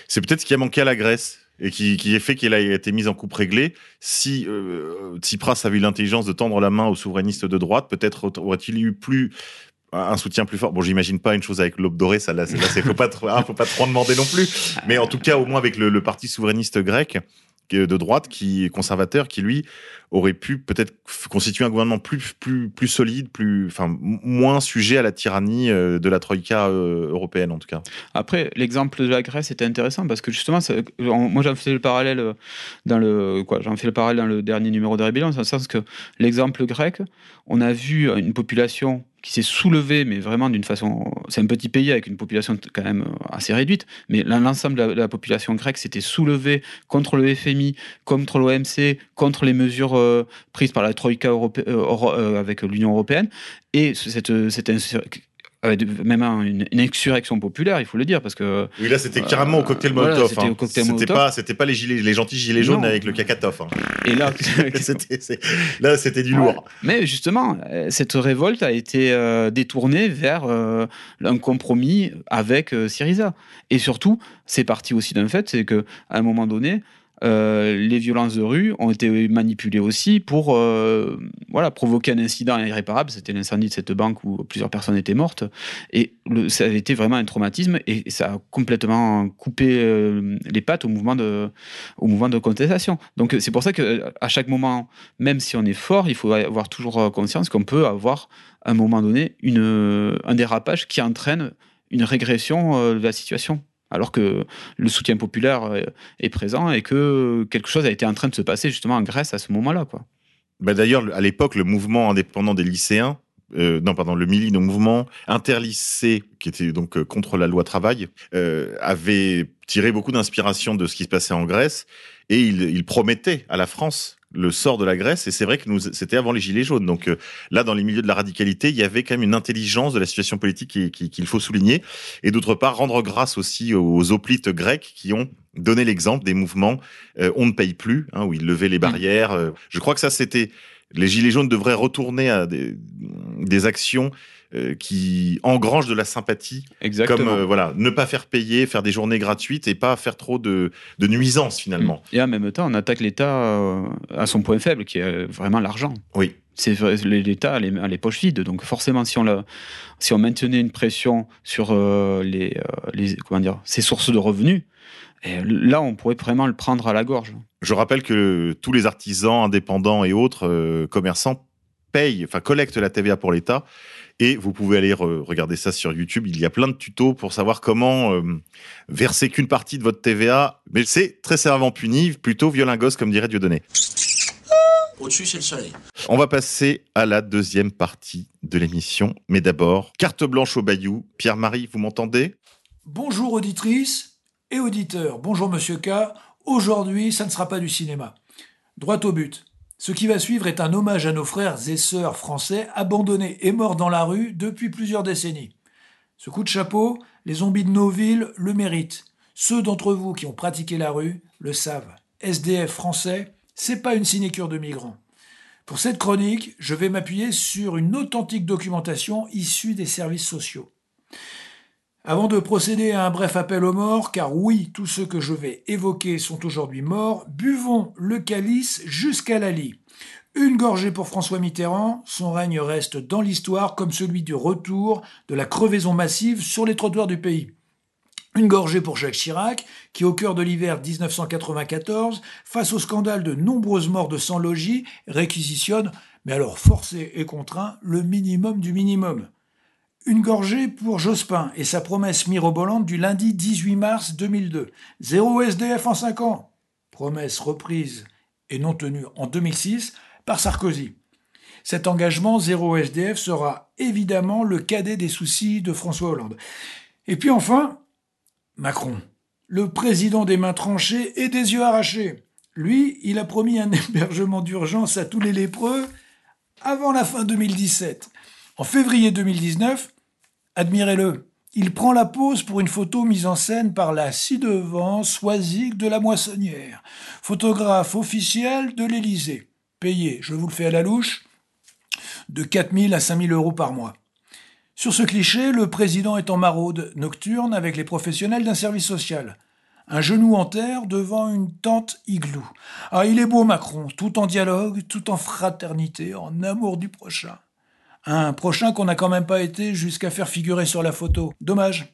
C'est peut-être ce qui a manqué à la Grèce et qui, qui fait qu'elle a été mise en coupe réglée. Si euh, Tsipras avait eu l'intelligence de tendre la main aux souverainistes de droite, peut-être aurait-il eu plus un soutien plus fort. Bon, j'imagine pas une chose avec l'aube dorée, ça là, c'est- faut pas trop, hein, faut pas trop en demander non plus. Mais en tout cas, au moins avec le, parti souverainiste grec de droite, qui est conservateur, qui lui aurait pu peut-être constituer un gouvernement plus plus plus solide, plus enfin moins sujet à la tyrannie euh, de la troïka euh, européenne en tout cas. Après, l'exemple de la Grèce était intéressant parce que justement, ça- moi j'en fais le parallèle euh, dans le quoi, j'en fais le parallèle dans le dernier numéro de Rébellion, dans le sens que l'exemple grec, on a vu une population qui s'est soulevée, mais vraiment d'une façon, c'est un petit pays avec une population quand même euh, assez réduite, mais l'ensemble de la, population grecque s'était soulevée contre le FMI, contre l'OMC, contre les mesures euh, prises par la troïka euh, avec l'Union européenne, et ce- cette, cette de- même un- une, une insurrection populaire, il faut le dire, parce que Oui, là, c'était carrément au cocktail Euh, voilà, Molotov. c'était hein. au cocktail C'était Molotov. pas, c'était pas les gilets, les gentils gilets jaunes Non. avec le cacatof. hein. et là, là, c'était du lourd. Mais justement, euh, cette révolte a été euh, détournée vers euh, un compromis avec euh, Syriza. Et surtout, c'est parti aussi d'un fait, c'est que à un moment donné, euh, les violences de rue ont été manipulées aussi pour euh, voilà, provoquer un incident irréparable. C'était l'incendie de cette banque où plusieurs personnes étaient mortes. Et ça avait été vraiment un traumatisme et ça a complètement coupé euh, les pattes au mouvement de, contestation. Donc c'est pour ça que à chaque moment, même si on est fort, il faut avoir toujours conscience qu'on peut avoir à un moment donné une, un dérapage qui entraîne une régression de la situation. Alors que le soutien populaire euh, est présent et que quelque chose a été en train de se passer justement en Grèce à ce moment-là. Quoi. Bah, D'ailleurs, à l'époque, le mouvement indépendant des lycéens, euh, non, pardon, le MILI, le mouvement interlycée, qui était donc euh, contre la loi travail, avait tiré beaucoup d'inspiration de ce qui se passait en Grèce et il promettait à la France le sort de la Grèce. Et c'est vrai que nous, c'était avant les Gilets jaunes. Donc euh, là, dans les milieux de la radicalité, il y avait quand même une intelligence de la situation politique qui- qui- qu'il faut souligner. Et d'autre part, rendre grâce aussi aux hoplites grecs qui ont donné l'exemple des mouvements euh, On ne paye plus, hein, où ils levaient les barrières. euh. je crois que ça, c'était... Les Gilets jaunes devraient retourner à des, des actions euh, qui engrangent de la sympathie Exactement. comme euh, voilà, ne pas faire payer, faire des journées gratuites et pas faire trop de, de nuisances finalement. Et en même temps, on attaque l'État euh, à son point faible, qui est vraiment l'argent. Oui. c'est l'État a les, poches vides. Donc forcément, si on, la- si on maintenait une pression sur euh, les, les, comment dire, ses sources de revenus, et là, on pourrait vraiment le prendre à la gorge. Je rappelle que tous les artisans indépendants et autres euh, commerçants payent, enfin collectent la TVA pour l'État. Et vous pouvez aller re- regarder ça sur YouTube. Il y a plein de tutos pour savoir comment euh, verser qu'une partie de votre TVA. Mais c'est très sévèrement puni, plutôt violingos, comme dirait Dieudonné. Au-dessus, c'est le soleil. On va passer à la deuxième partie de l'émission. Mais d'abord, carte blanche au Bayou. Pierre-Marie, vous m'entendez? Bonjour auditrices et auditeurs. Bonjour Monsieur K. Aujourd'hui, ça ne sera pas du cinéma. Droit au but. Ce qui va suivre est un hommage à nos frères et sœurs français abandonnés et morts dans la rue depuis plusieurs décennies. Ce coup de chapeau, les zombies de nos villes le méritent. Ceux d'entre vous qui ont pratiqué la rue le savent. SDF français, c'est pas une sinécure de migrants. Pour cette chronique, je vais m'appuyer sur une authentique documentation issue des services sociaux. Avant de procéder à un bref appel aux morts, car oui, tous ceux que je vais évoquer sont aujourd'hui morts, buvons le calice jusqu'à la. Une gorgée pour François Mitterrand, son règne reste dans l'histoire comme celui du retour de la crevaison massive sur les trottoirs du pays. Une gorgée pour Jacques Chirac, qui au cœur de l'hiver 1994, face au scandale de nombreuses morts de sans-logis, réquisitionne, mais alors forcé et contraint, le minimum du minimum. Une gorgée pour Jospin et sa promesse mirobolante du lundi 18 mars 2002. Zéro SDF en 5 ans. Promesse reprise et non tenue en 2006 par Sarkozy. Cet engagement zéro SDF sera évidemment le cadet des soucis de François Hollande. Et puis enfin, Macron, le président des mains tranchées et des yeux arrachés. Lui, il a promis un hébergement d'urgence à tous les lépreux avant la fin 2017. En février 2019, admirez-le, il prend la pose pour une photo mise en scène par la ci-devant Soisic de la Moissonnière, photographe officiel de l'Élysée, payé, je vous le fais à la louche, de 4 000 à 5 000 euros par mois. Sur ce cliché, le président est en maraude nocturne avec les professionnels d'un service social. Un genou en terre devant une tente igloo. Ah, il est beau Macron, tout en dialogue, tout en fraternité, en amour du prochain. Un prochain qu'on n'a quand même pas été jusqu'à faire figurer sur la photo. Dommage.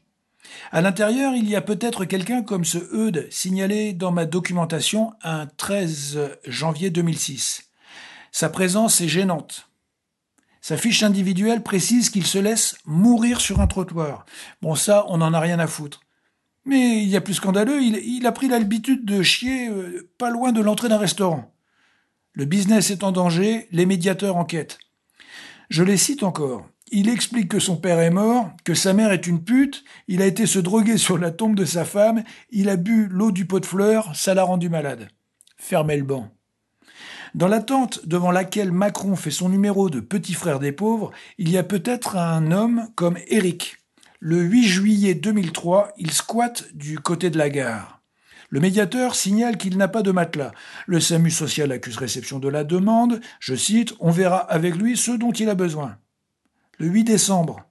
À l'intérieur, il y a peut-être quelqu'un comme ce Eudes signalé dans ma documentation un 13 janvier 2006. Sa présence est gênante. Sa fiche individuelle précise qu'il se laisse mourir sur un trottoir. Bon, ça, on n'en a rien à foutre. Mais il y a plus scandaleux, il, il a pris l'habitude de chier euh, pas loin de l'entrée d'un restaurant. Le business est en danger, les médiateurs enquêtent. Je les cite encore. Il explique que son père est mort, que sa mère est une pute, il a été se droguer sur la tombe de sa femme, il a bu l'eau du pot de fleurs, ça l'a rendu malade. Fermez le banc. Dans la tente devant laquelle Macron fait son numéro de petit frère des pauvres, il y a peut-être un homme comme Eric. Le 8 juillet 2003, il squatte du côté de la gare. Le médiateur signale qu'il n'a pas de matelas. Le SAMU social accuse réception de la demande. Je cite, on verra avec lui ce dont il a besoin. Le 8 décembre,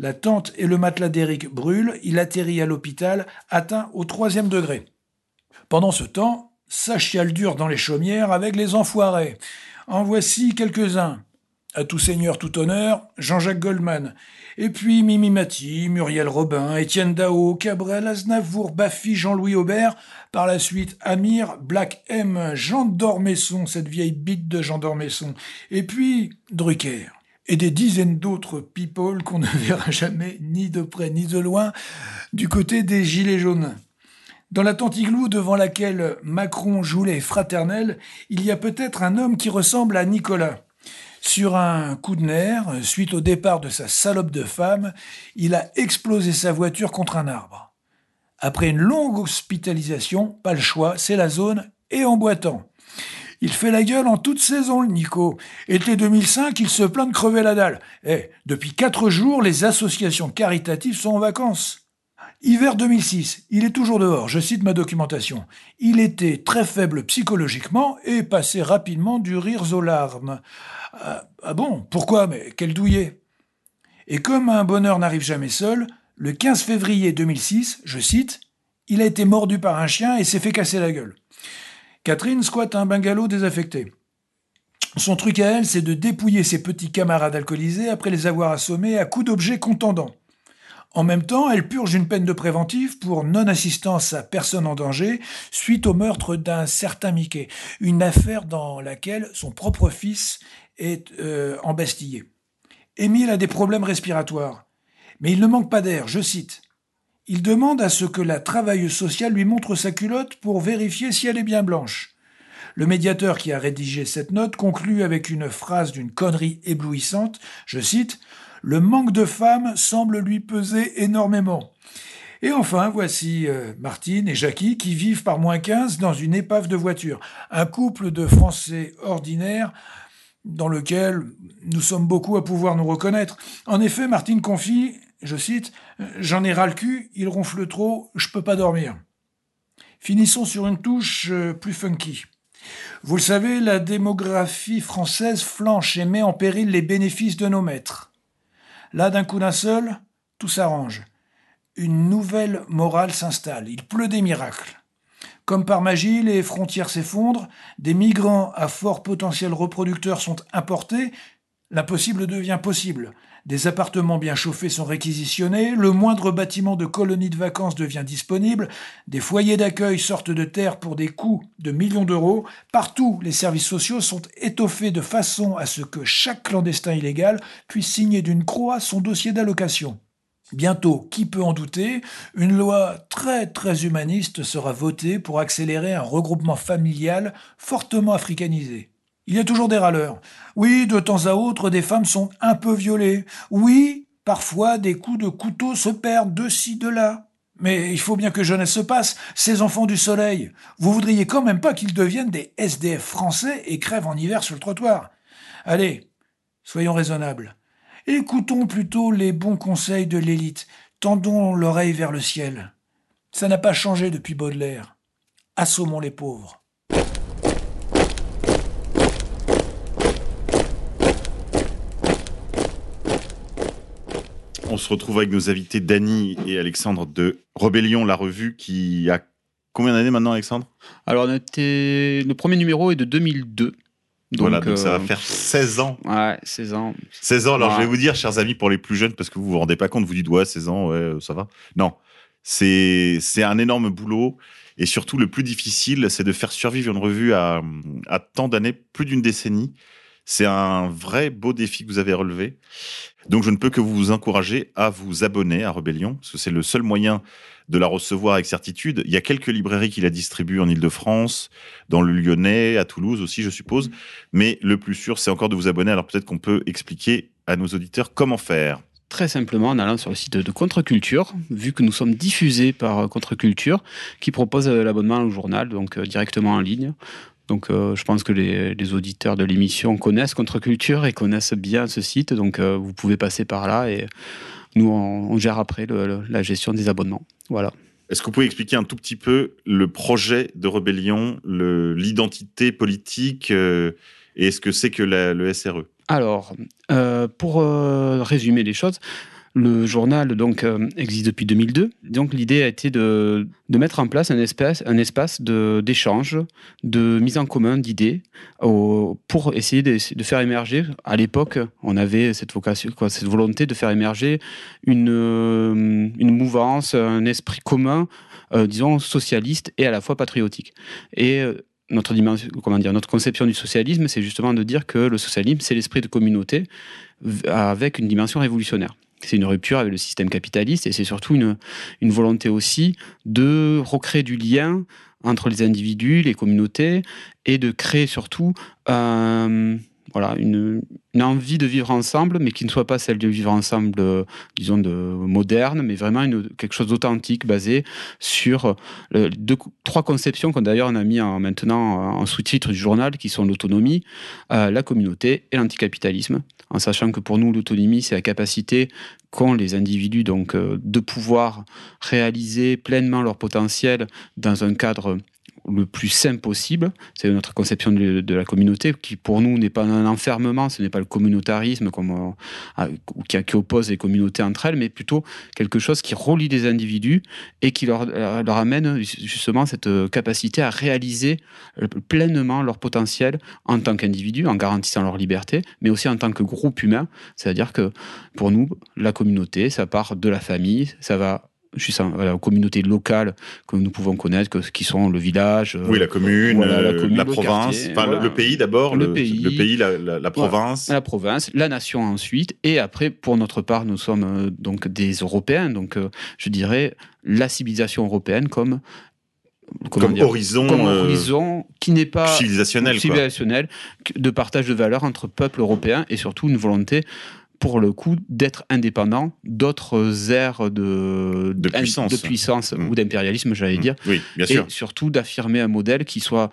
la tente et le matelas d'Éric brûlent. Il atterrit à l'hôpital, atteint au troisième degré. Pendant ce temps, ça chiale dur dans les chaumières avec les enfoirés. En voici quelques-uns. À tout seigneur, tout honneur, Jean-Jacques Goldman. Et puis Mimi Mati, Muriel Robin, Étienne Dao, Cabrel, Aznavour, Baffy, Jean-Louis Aubert. Par la suite, Amir, Black M, Jean Dormesson, cette vieille bite de Jean Dormesson. Et puis Drucker. Et des dizaines d'autres people qu'on ne verra jamais, ni de près ni de loin, du côté des Gilets jaunes. Dans la tente igloo devant laquelle Macron joue les fraternels, il y a peut-être un homme qui ressemble à Nicolas. Sur un coup de nerf, suite au départ de sa salope de femme, il a explosé sa voiture contre un arbre. Après une longue hospitalisation, pas le choix, c'est la zone et en boitant. Il fait la gueule en toute saison, le Nico. Été 2005, il se plaint de crever la dalle. Eh, depuis quatre jours, les associations caritatives sont en vacances. Hiver 2006, il est toujours dehors, je cite ma documentation. Il était très faible psychologiquement et passait rapidement du rire aux larmes. Ah, ah bon Pourquoi Mais quel douillet Et comme un bonheur n'arrive jamais seul, le 15 février 2006, je cite, il a été mordu par un chien et s'est fait casser la gueule. Catherine squatte un bungalow désaffecté. Son truc à elle, c'est de dépouiller ses petits camarades alcoolisés après les avoir assommés à coups d'objets contendants. En même temps, elle purge une peine de préventive pour non-assistance à personne en danger suite au meurtre d'un certain Mickey, une affaire dans laquelle son propre fils est euh, embastillé. Émile a des problèmes respiratoires, mais il ne manque pas d'air, je cite. Il demande à ce que la travailleuse sociale lui montre sa culotte pour vérifier si elle est bien blanche. Le médiateur qui a rédigé cette note conclut avec une phrase d'une connerie éblouissante, je cite, Le manque de femmes semble lui peser énormément. Et enfin, voici euh, Martine et Jackie qui vivent par moins 15 dans une épave de voiture. Un couple de Français ordinaires dans lequel nous sommes beaucoup à pouvoir nous reconnaître. En effet, Martine confie, je cite, J'en ai ras le cul, il ronfle trop, je peux pas dormir. Finissons sur une touche euh, plus funky. Vous le savez, la démographie française flanche et met en péril les bénéfices de nos maîtres. Là, d'un coup d'un seul, tout s'arrange. Une nouvelle morale s'installe. Il pleut des miracles. Comme par magie, les frontières s'effondrent, des migrants à fort potentiel reproducteur sont importés, l'impossible devient possible. Des appartements bien chauffés sont réquisitionnés, le moindre bâtiment de colonie de vacances devient disponible, des foyers d'accueil sortent de terre pour des coûts de millions d'euros, partout les services sociaux sont étoffés de façon à ce que chaque clandestin illégal puisse signer d'une croix son dossier d'allocation. Bientôt, qui peut en douter, une loi très très humaniste sera votée pour accélérer un regroupement familial fortement africanisé. Il y a toujours des râleurs. Oui, de temps à autre, des femmes sont un peu violées. Oui, parfois, des coups de couteau se perdent de ci, de là. Mais il faut bien que jeunesse se passe, ces enfants du soleil. Vous voudriez quand même pas qu'ils deviennent des SDF français et crèvent en hiver sur le trottoir. Allez, soyons raisonnables. Écoutons plutôt les bons conseils de l'élite. Tendons l'oreille vers le ciel. Ça n'a pas changé depuis Baudelaire. Assommons les pauvres. On se retrouve avec nos invités Dany et Alexandre de Rebellion, la revue qui a combien d'années maintenant, Alexandre? Alors, on était... le premier numéro est de 2002. Donc, voilà, donc ça va faire 16 ans. Ouais, 16 ans. 16 ans, alors ouais. je vais vous dire, chers amis, pour les plus jeunes, parce que vous vous rendez pas compte, vous dites, ouais, 16 ans, ouais, ça va. Non, c'est un énorme boulot. Et surtout, le plus difficile, c'est de faire survivre une revue à, à tant d'années, plus d'une décennie. C'est un vrai beau défi que vous avez relevé. Donc, je ne peux que vous encourager à vous abonner à Rebellion, parce que c'est le seul moyen de la recevoir avec certitude. Il y a quelques librairies qui la distribuent en Ile-de-France, dans le Lyonnais, à Toulouse aussi, je suppose. Mais le plus sûr, c'est encore de vous abonner. Alors peut-être qu'on peut expliquer à nos auditeurs comment faire. Très simplement en allant sur le site de Contre-Culture, vu que nous sommes diffusés par Contre-Culture, qui propose l'abonnement au journal, donc directement en ligne. Donc, euh, je pense que les, les auditeurs de l'émission connaissent Contre-Culture et connaissent bien ce site. Donc, euh, vous pouvez passer par là et nous, on, on gère après le, le, la gestion des abonnements. Voilà. Est-ce que vous pouvez expliquer un tout petit peu le projet de rébellion, l'identité politique euh, et ce que c'est que la, le SRE Alors, pour résumer les choses, le journal donc euh, existe depuis 2002. Donc l'idée a été de, mettre en place un espace, d'échange, de, mise en commun d'idées pour essayer de, faire émerger. À l'époque, on avait cette vocation, cette volonté de faire émerger une, euh, mouvance, un esprit commun, euh, disons socialiste et à la fois patriotique. Et notre conception du socialisme, c'est justement de dire que le socialisme, c'est l'esprit de communauté avec une dimension révolutionnaire c'est une rupture avec le système capitaliste et c'est surtout une, volonté aussi de recréer du lien entre les individus, les communautés et de créer surtout euh, voilà, une, envie de vivre ensemble, mais qui ne soit pas celle de vivre ensemble, euh, disons, de moderne, mais vraiment une, quelque chose d'authentique, basé sur euh, deux, trois conceptions qu'on d'ailleurs on a mis en, maintenant en sous-titre du journal, qui sont l'autonomie, euh, la communauté et l'anticapitalisme, en sachant que pour nous, l'autonomie, c'est la capacité qu'ont les individus donc, de pouvoir réaliser pleinement leur potentiel dans un cadre le plus sain possible. C'est notre conception de, la communauté qui, pour nous, n'est pas un enfermement, ce n'est pas le communautarisme euh, qui, oppose les communautés entre elles, mais plutôt quelque chose qui relie les individus et qui leur, leur amène justement cette capacité à réaliser pleinement leur potentiel en tant qu'individu, en garantissant leur liberté, mais aussi en tant que groupe humain. C'est-à-dire que pour nous, la communauté, ça part de la famille, ça va juste voilà, aux communautés locales que nous pouvons connaître, que, qui sont le village. Oui, la commune, voilà, la, commune, la, province, voilà. le, pays d'abord, le, le, pays, le pays la, la, la province. La province, la nation ensuite, et après, pour notre part, nous sommes euh, donc des Européens, donc euh, je dirais la civilisation européenne comme comme dire, horizon, comme horizon qui n'est pas civilisationnel, civilisationnel de partage de valeurs entre peuples européens et surtout une volonté pour le coup d'être indépendant d'autres aires de, de puissance, de puissance mmh. ou d'impérialisme, j'allais mmh. dire. Oui, bien sûr. Et surtout d'affirmer un modèle qui soit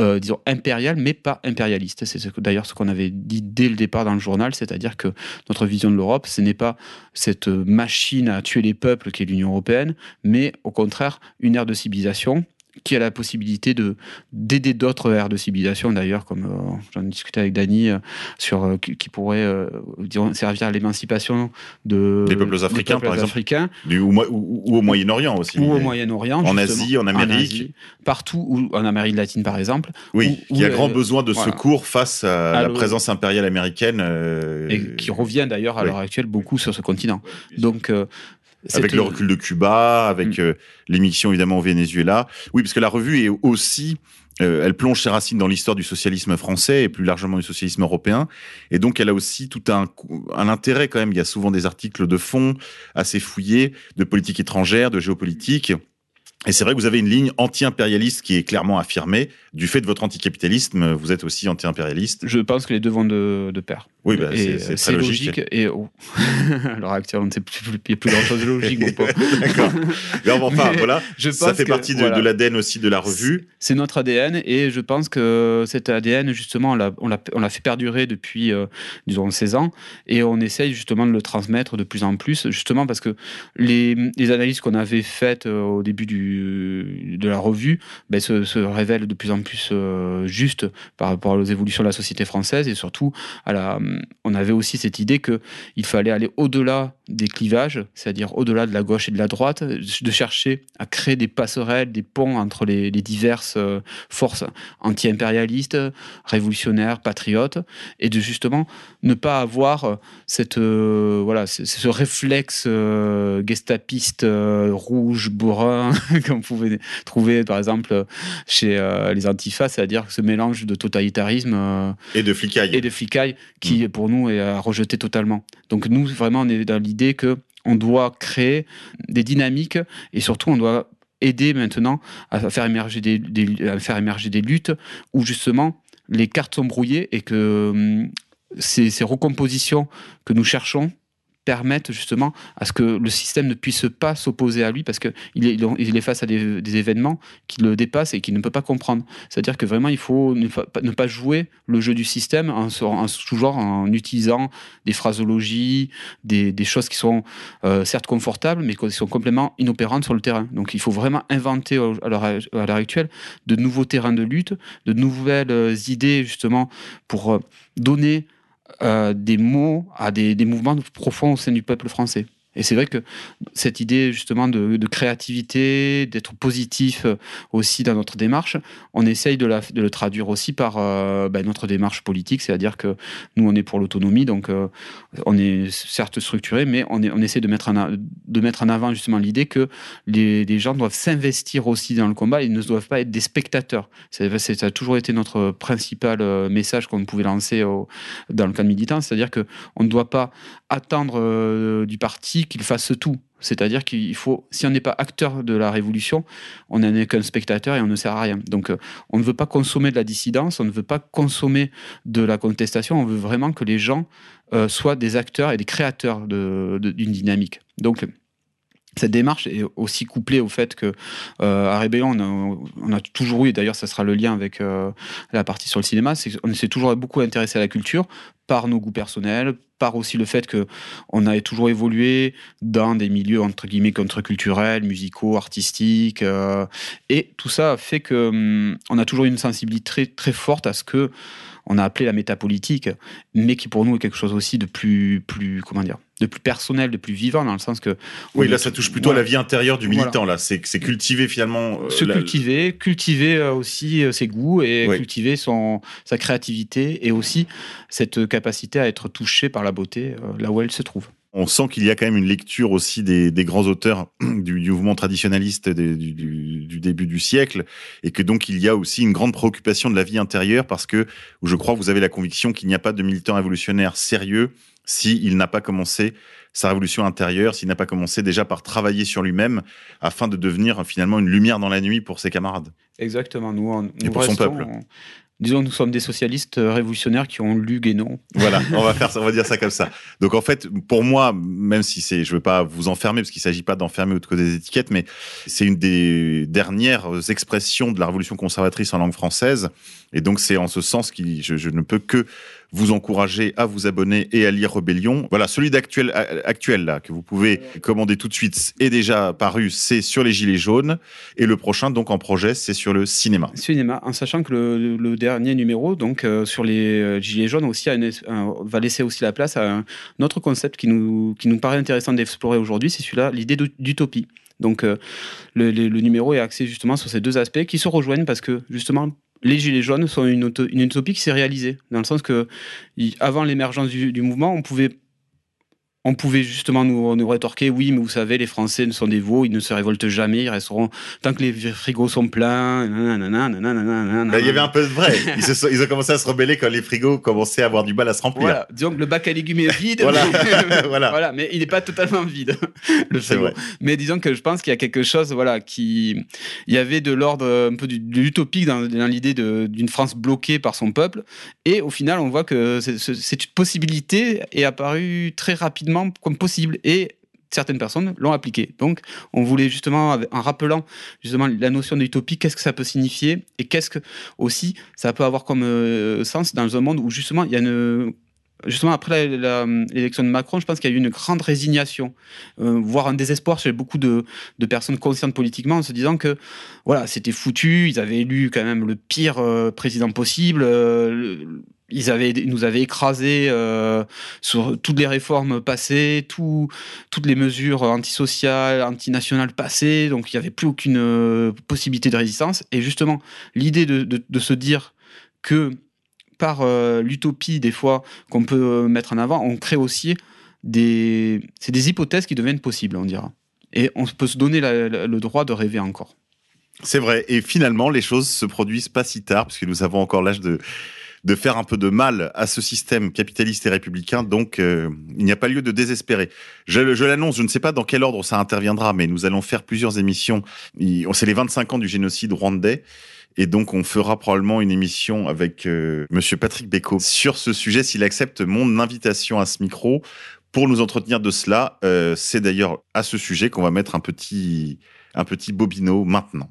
euh, disons, impérial, mais pas impérialiste. C'est ce d'ailleurs ce qu'on avait dit dès le départ dans le journal, c'est-à-dire que notre vision de l'Europe, ce n'est pas cette machine à tuer les peuples qui est l'Union européenne, mais au contraire une ère de civilisation qui a la possibilité de d'aider d'autres aires de civilisation d'ailleurs comme euh, j'en ai discuté avec Dany euh, sur euh, qui, qui, pourrait euh, disons, servir à l'émancipation de des peuples africains peuples par exemple. africains. Du, ou, ou, ou, au Moyen-Orient aussi. Ou au Moyen-Orient en Asie en Amérique. En Asie, partout où en Amérique latine par exemple oui où, y a grand besoin de voilà. secours face à, à la présence impériale américaine et qui revient d'ailleurs à oui. l'heure actuelle beaucoup sur ce continent. Donc avec le recul de Cuba, avec mmh. euh, l'émission évidemment au Venezuela. Oui, parce que la revue est aussi, euh, elle plonge ses racines dans l'histoire du socialisme français et plus largement du socialisme européen. Et donc elle a aussi tout un, un intérêt quand même. Il y a souvent des articles de fond assez fouillés de politique étrangère, de géopolitique. Et c'est vrai que vous avez une ligne anti-impérialiste qui est clairement affirmée. Du fait de votre anticapitalisme, vous êtes aussi anti-impérialiste. Je pense que les deux vont de, de pair. Oui, bah, c'est logique. logique. Et oh. à l'heure actuelle, on ne sait plus, il n'y a plus grand-chose de logique, mon pauvre. D'accord. Mais enfin, Mais voilà, je ça fait que, partie de, voilà. de l'ADN aussi de la revue. C'est notre ADN et je pense que cet ADN, justement, on l'a fait perdurer depuis, euh, disons, 16 ans et on essaye justement de le transmettre de plus en plus, justement parce que les, les analyses qu'on avait faites euh, au début du, de la revue ben, se, se, révèlent de plus en plus euh, justes par rapport aux évolutions de la société française et surtout à la on avait aussi cette idée qu'il fallait aller au-delà des clivages, c'est-à-dire au-delà de la gauche et de la droite, de chercher à créer des passerelles, des ponts entre les, les diverses euh, forces anti-impérialistes, révolutionnaires, patriotes, et de justement ne pas avoir cette, euh, voilà, ce, ce réflexe euh, gestapiste euh, rouge, bourrin, comme vous pouvez trouver par exemple chez euh, les antifas, c'est-à-dire ce mélange de totalitarisme euh, et de flicaille, et de flicaille qui mmh. pour nous est à rejeter totalement. Donc nous, vraiment, on est dans l'idée que on doit créer des dynamiques et surtout on doit aider maintenant à faire émerger des, des, à faire émerger des luttes où justement les cartes sont brouillées et que hum, ces, recompositions que nous cherchons permettent justement à ce que le système ne puisse pas s'opposer à lui parce qu'il est, il est face à des, événements qui le dépassent et qu'il ne peut pas comprendre. C'est-à-dire que vraiment, il faut ne, ne, pas jouer le jeu du système en, toujours en utilisant des phrasologies, des, choses qui sont euh, certes confortables, mais qui sont complètement inopérantes sur le terrain. Donc il faut vraiment inventer à l'heure actuelle de nouveaux terrains de lutte, de nouvelles euh, idées justement pour euh, donner des mots à des, des, mouvements profonds au sein du peuple français. Et c'est vrai que cette idée justement de, créativité, d'être positif euh, aussi dans notre démarche, on essaye de, le traduire aussi par euh, ben, notre démarche politique, c'est-à-dire que nous on est pour l'autonomie, donc euh, on est certes structuré, mais on, est, essaie de mettre, en, de mettre en avant justement l'idée que les, gens doivent s'investir aussi dans le combat, ils ne doivent pas être des spectateurs. Ça a toujours été notre principal message qu'on pouvait lancer dans le cadre militant, c'est-à-dire qu'on ne doit pas attendre du parti qu'il fasse tout. C'est-à-dire qu'il faut, si on n'est pas acteur de la révolution, on n'est qu'un spectateur et on ne sert à rien. Donc, euh, on ne veut pas consommer de la dissidence, on ne veut pas consommer de la contestation, on veut vraiment que les gens euh, soient des acteurs et des créateurs d'une dynamique. Donc, cette démarche est aussi couplée au fait que euh, à Rébellion, on a, on a, toujours eu, et d'ailleurs ça sera le lien avec euh, la partie sur le cinéma, c'est qu'on s'est toujours beaucoup intéressé à la culture par nos goûts personnels, part aussi le fait que on a toujours évolué dans des milieux entre guillemets contre-culturels, musicaux, artistiques, euh, et tout ça fait que hum, on a toujours une sensibilité très, très forte à ce que on a appelé la métapolitique, mais qui pour nous est quelque chose aussi de plus, plus comment dire, de plus personnel, de plus vivant, dans le sens que. Oui, là, ça touche plutôt à la vie intérieure du militant. Là, c'est cultiver finalement. euh, se la- cultiver, cultiver euh, aussi euh, ses goûts et Oui. cultiver son, sa créativité et aussi cette capacité à être touché par la beauté là où elle se trouve. On sent qu'il y a quand même une lecture aussi des, des grands auteurs du, du mouvement traditionnaliste des- du, début du siècle, et que donc il y a aussi une grande préoccupation de la vie intérieure, parce que je crois que vous avez la conviction qu'il n'y a pas de militant révolutionnaire sérieux s'il n'a pas commencé sa révolution intérieure, s'il n'a pas commencé déjà par travailler sur lui-même, afin de devenir finalement une lumière dans la nuit pour ses camarades. Exactement, nous, on- nous pour son peuple. on- disons, nous sommes des socialistes euh, révolutionnaires qui ont lu Guénon. Voilà, on va faire ça, on va dire ça comme ça. Donc en fait, pour moi, même si c'est, je veux pas vous enfermer parce qu'il s'agit pas d'enfermer ou de des étiquettes, mais c'est une des dernières expressions de la révolution conservatrice en langue française. Et donc c'est en ce sens que je ne peux que vous encourager à vous abonner et à lire Rebellion. Voilà, celui d'actuel actuel là que vous pouvez commander tout de suite est déjà paru, c'est sur les gilets jaunes et le prochain donc en projet, c'est sur le cinéma. Cinéma, en sachant que le, dernier numéro, donc euh, sur les euh, gilets jaunes, aussi va laisser aussi la place à un autre concept qui nous, qui nous paraît intéressant d'explorer aujourd'hui, c'est celui-là, l'idée d'ut- d'utopie. Donc euh, le numéro est axé justement sur ces deux aspects qui se rejoignent parce que justement les gilets jaunes sont une, utopie qui s'est réalisée dans le sens que avant l'émergence du mouvement, on pouvait on pouvait justement nous, nous rétorquer oui, mais vous savez, les Français ne sont des veaux, ils ne se révoltent jamais, ils resteront tant que les frigos sont pleins. nanana, nanana, il y avait un peu de vrai. Ils, se sont- ils ont commencé à se rebeller quand les frigos commençaient à avoir du mal à se remplir. Voilà, disons que le bac à légumes est vide. Voilà. mais, Voilà. mais il n'est pas totalement vide, le frigo. vrai. Mais disons que je pense qu'il y a quelque chose, voilà, qui, il y avait de l'ordre un peu du- de l'utopique dans, dans l'idée d'une France bloquée par son peuple. Et au final, on voit que cette possibilité est apparue très rapidement comme possible. Et certaines personnes l'ont appliquée. Donc, on voulait justement, en rappelant justement la notion d'utopie, qu'est-ce que ça peut signifier et qu'est-ce que aussi ça peut avoir comme euh, sens dans un monde où justement il y a une Justement, après l'élection de Macron, je pense qu'il y a eu une grande résignation, euh, voire un désespoir chez beaucoup de, personnes conscientes politiquement, en se disant que voilà, c'était foutu, ils avaient élu quand même le pire euh, président possible, le- ils, avaient, nous avaient écrasés euh, sur toutes les réformes passées, tout, toutes les mesures antisociales, antinationales passées, donc il n'y avait plus aucune euh, possibilité de résistance. Et justement, l'idée de, de- se dire que par euh, l'utopie, des fois, qu'on peut mettre en avant, on crée aussi des, des hypothèses qui deviennent possibles, on dira. Et on peut se donner le droit de rêver encore. C'est vrai. Et finalement, les choses se produisent pas si tard, puisque nous avons encore l'âge de, de faire un peu de mal à ce système capitaliste et républicain. Donc, euh, il n'y a pas lieu de désespérer. Je, l'annonce, je ne sais pas dans quel ordre ça interviendra, mais nous allons faire plusieurs émissions. C'est les 25 ans du génocide rwandais. Et donc, on fera probablement une émission avec euh, Monsieur Patrick Beco sur ce sujet, s'il accepte mon invitation à ce micro pour nous entretenir de cela. Euh, C'est d'ailleurs à ce sujet qu'on va mettre un petit, un petit bobino maintenant.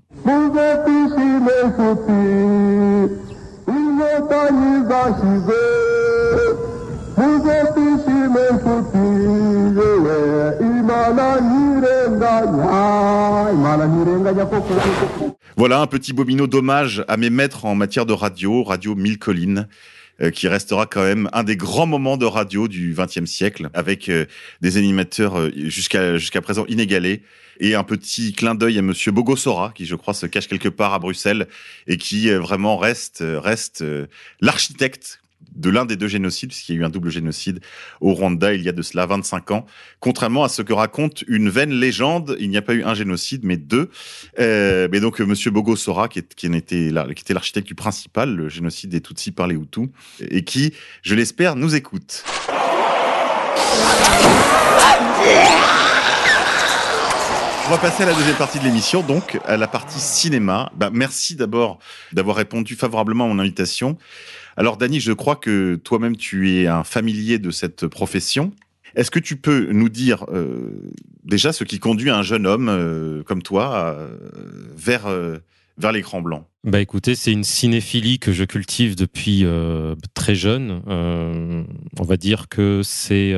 Voilà un petit bobino d'hommage à mes maîtres en matière de radio, Radio Mille Collines, qui restera quand même un des grands moments de radio du XXe siècle, avec euh, des animateurs euh, jusqu'à jusqu'à présent inégalés, et un petit clin d'œil à Monsieur Bogosora, qui je crois se cache quelque part à Bruxelles, et qui euh, vraiment reste euh, reste euh, l'architecte de l'un des deux génocides, puisqu'il y a eu un double génocide au Rwanda il y a de cela 25 ans. Contrairement à ce que raconte une vaine légende, il n'y a pas eu un génocide, mais deux. Euh, mais donc, euh, Monsieur Bogosora, qui, qui était l'architecte du principal, le génocide des Tutsis par les Hutus, et qui, je l'espère, nous écoute. On va passer à la deuxième partie de l'émission, donc à la partie cinéma. Bah, merci d'abord d'avoir répondu favorablement à mon invitation. Alors, Dany, je crois que toi-même, tu es un familier de cette profession. Est-ce que tu peux nous dire euh, déjà ce qui conduit un jeune homme euh, comme toi euh, vers, vers l'écran blanc? Bah écoutez, c'est une cinéphilie que je cultive depuis très jeune. On va dire que c'est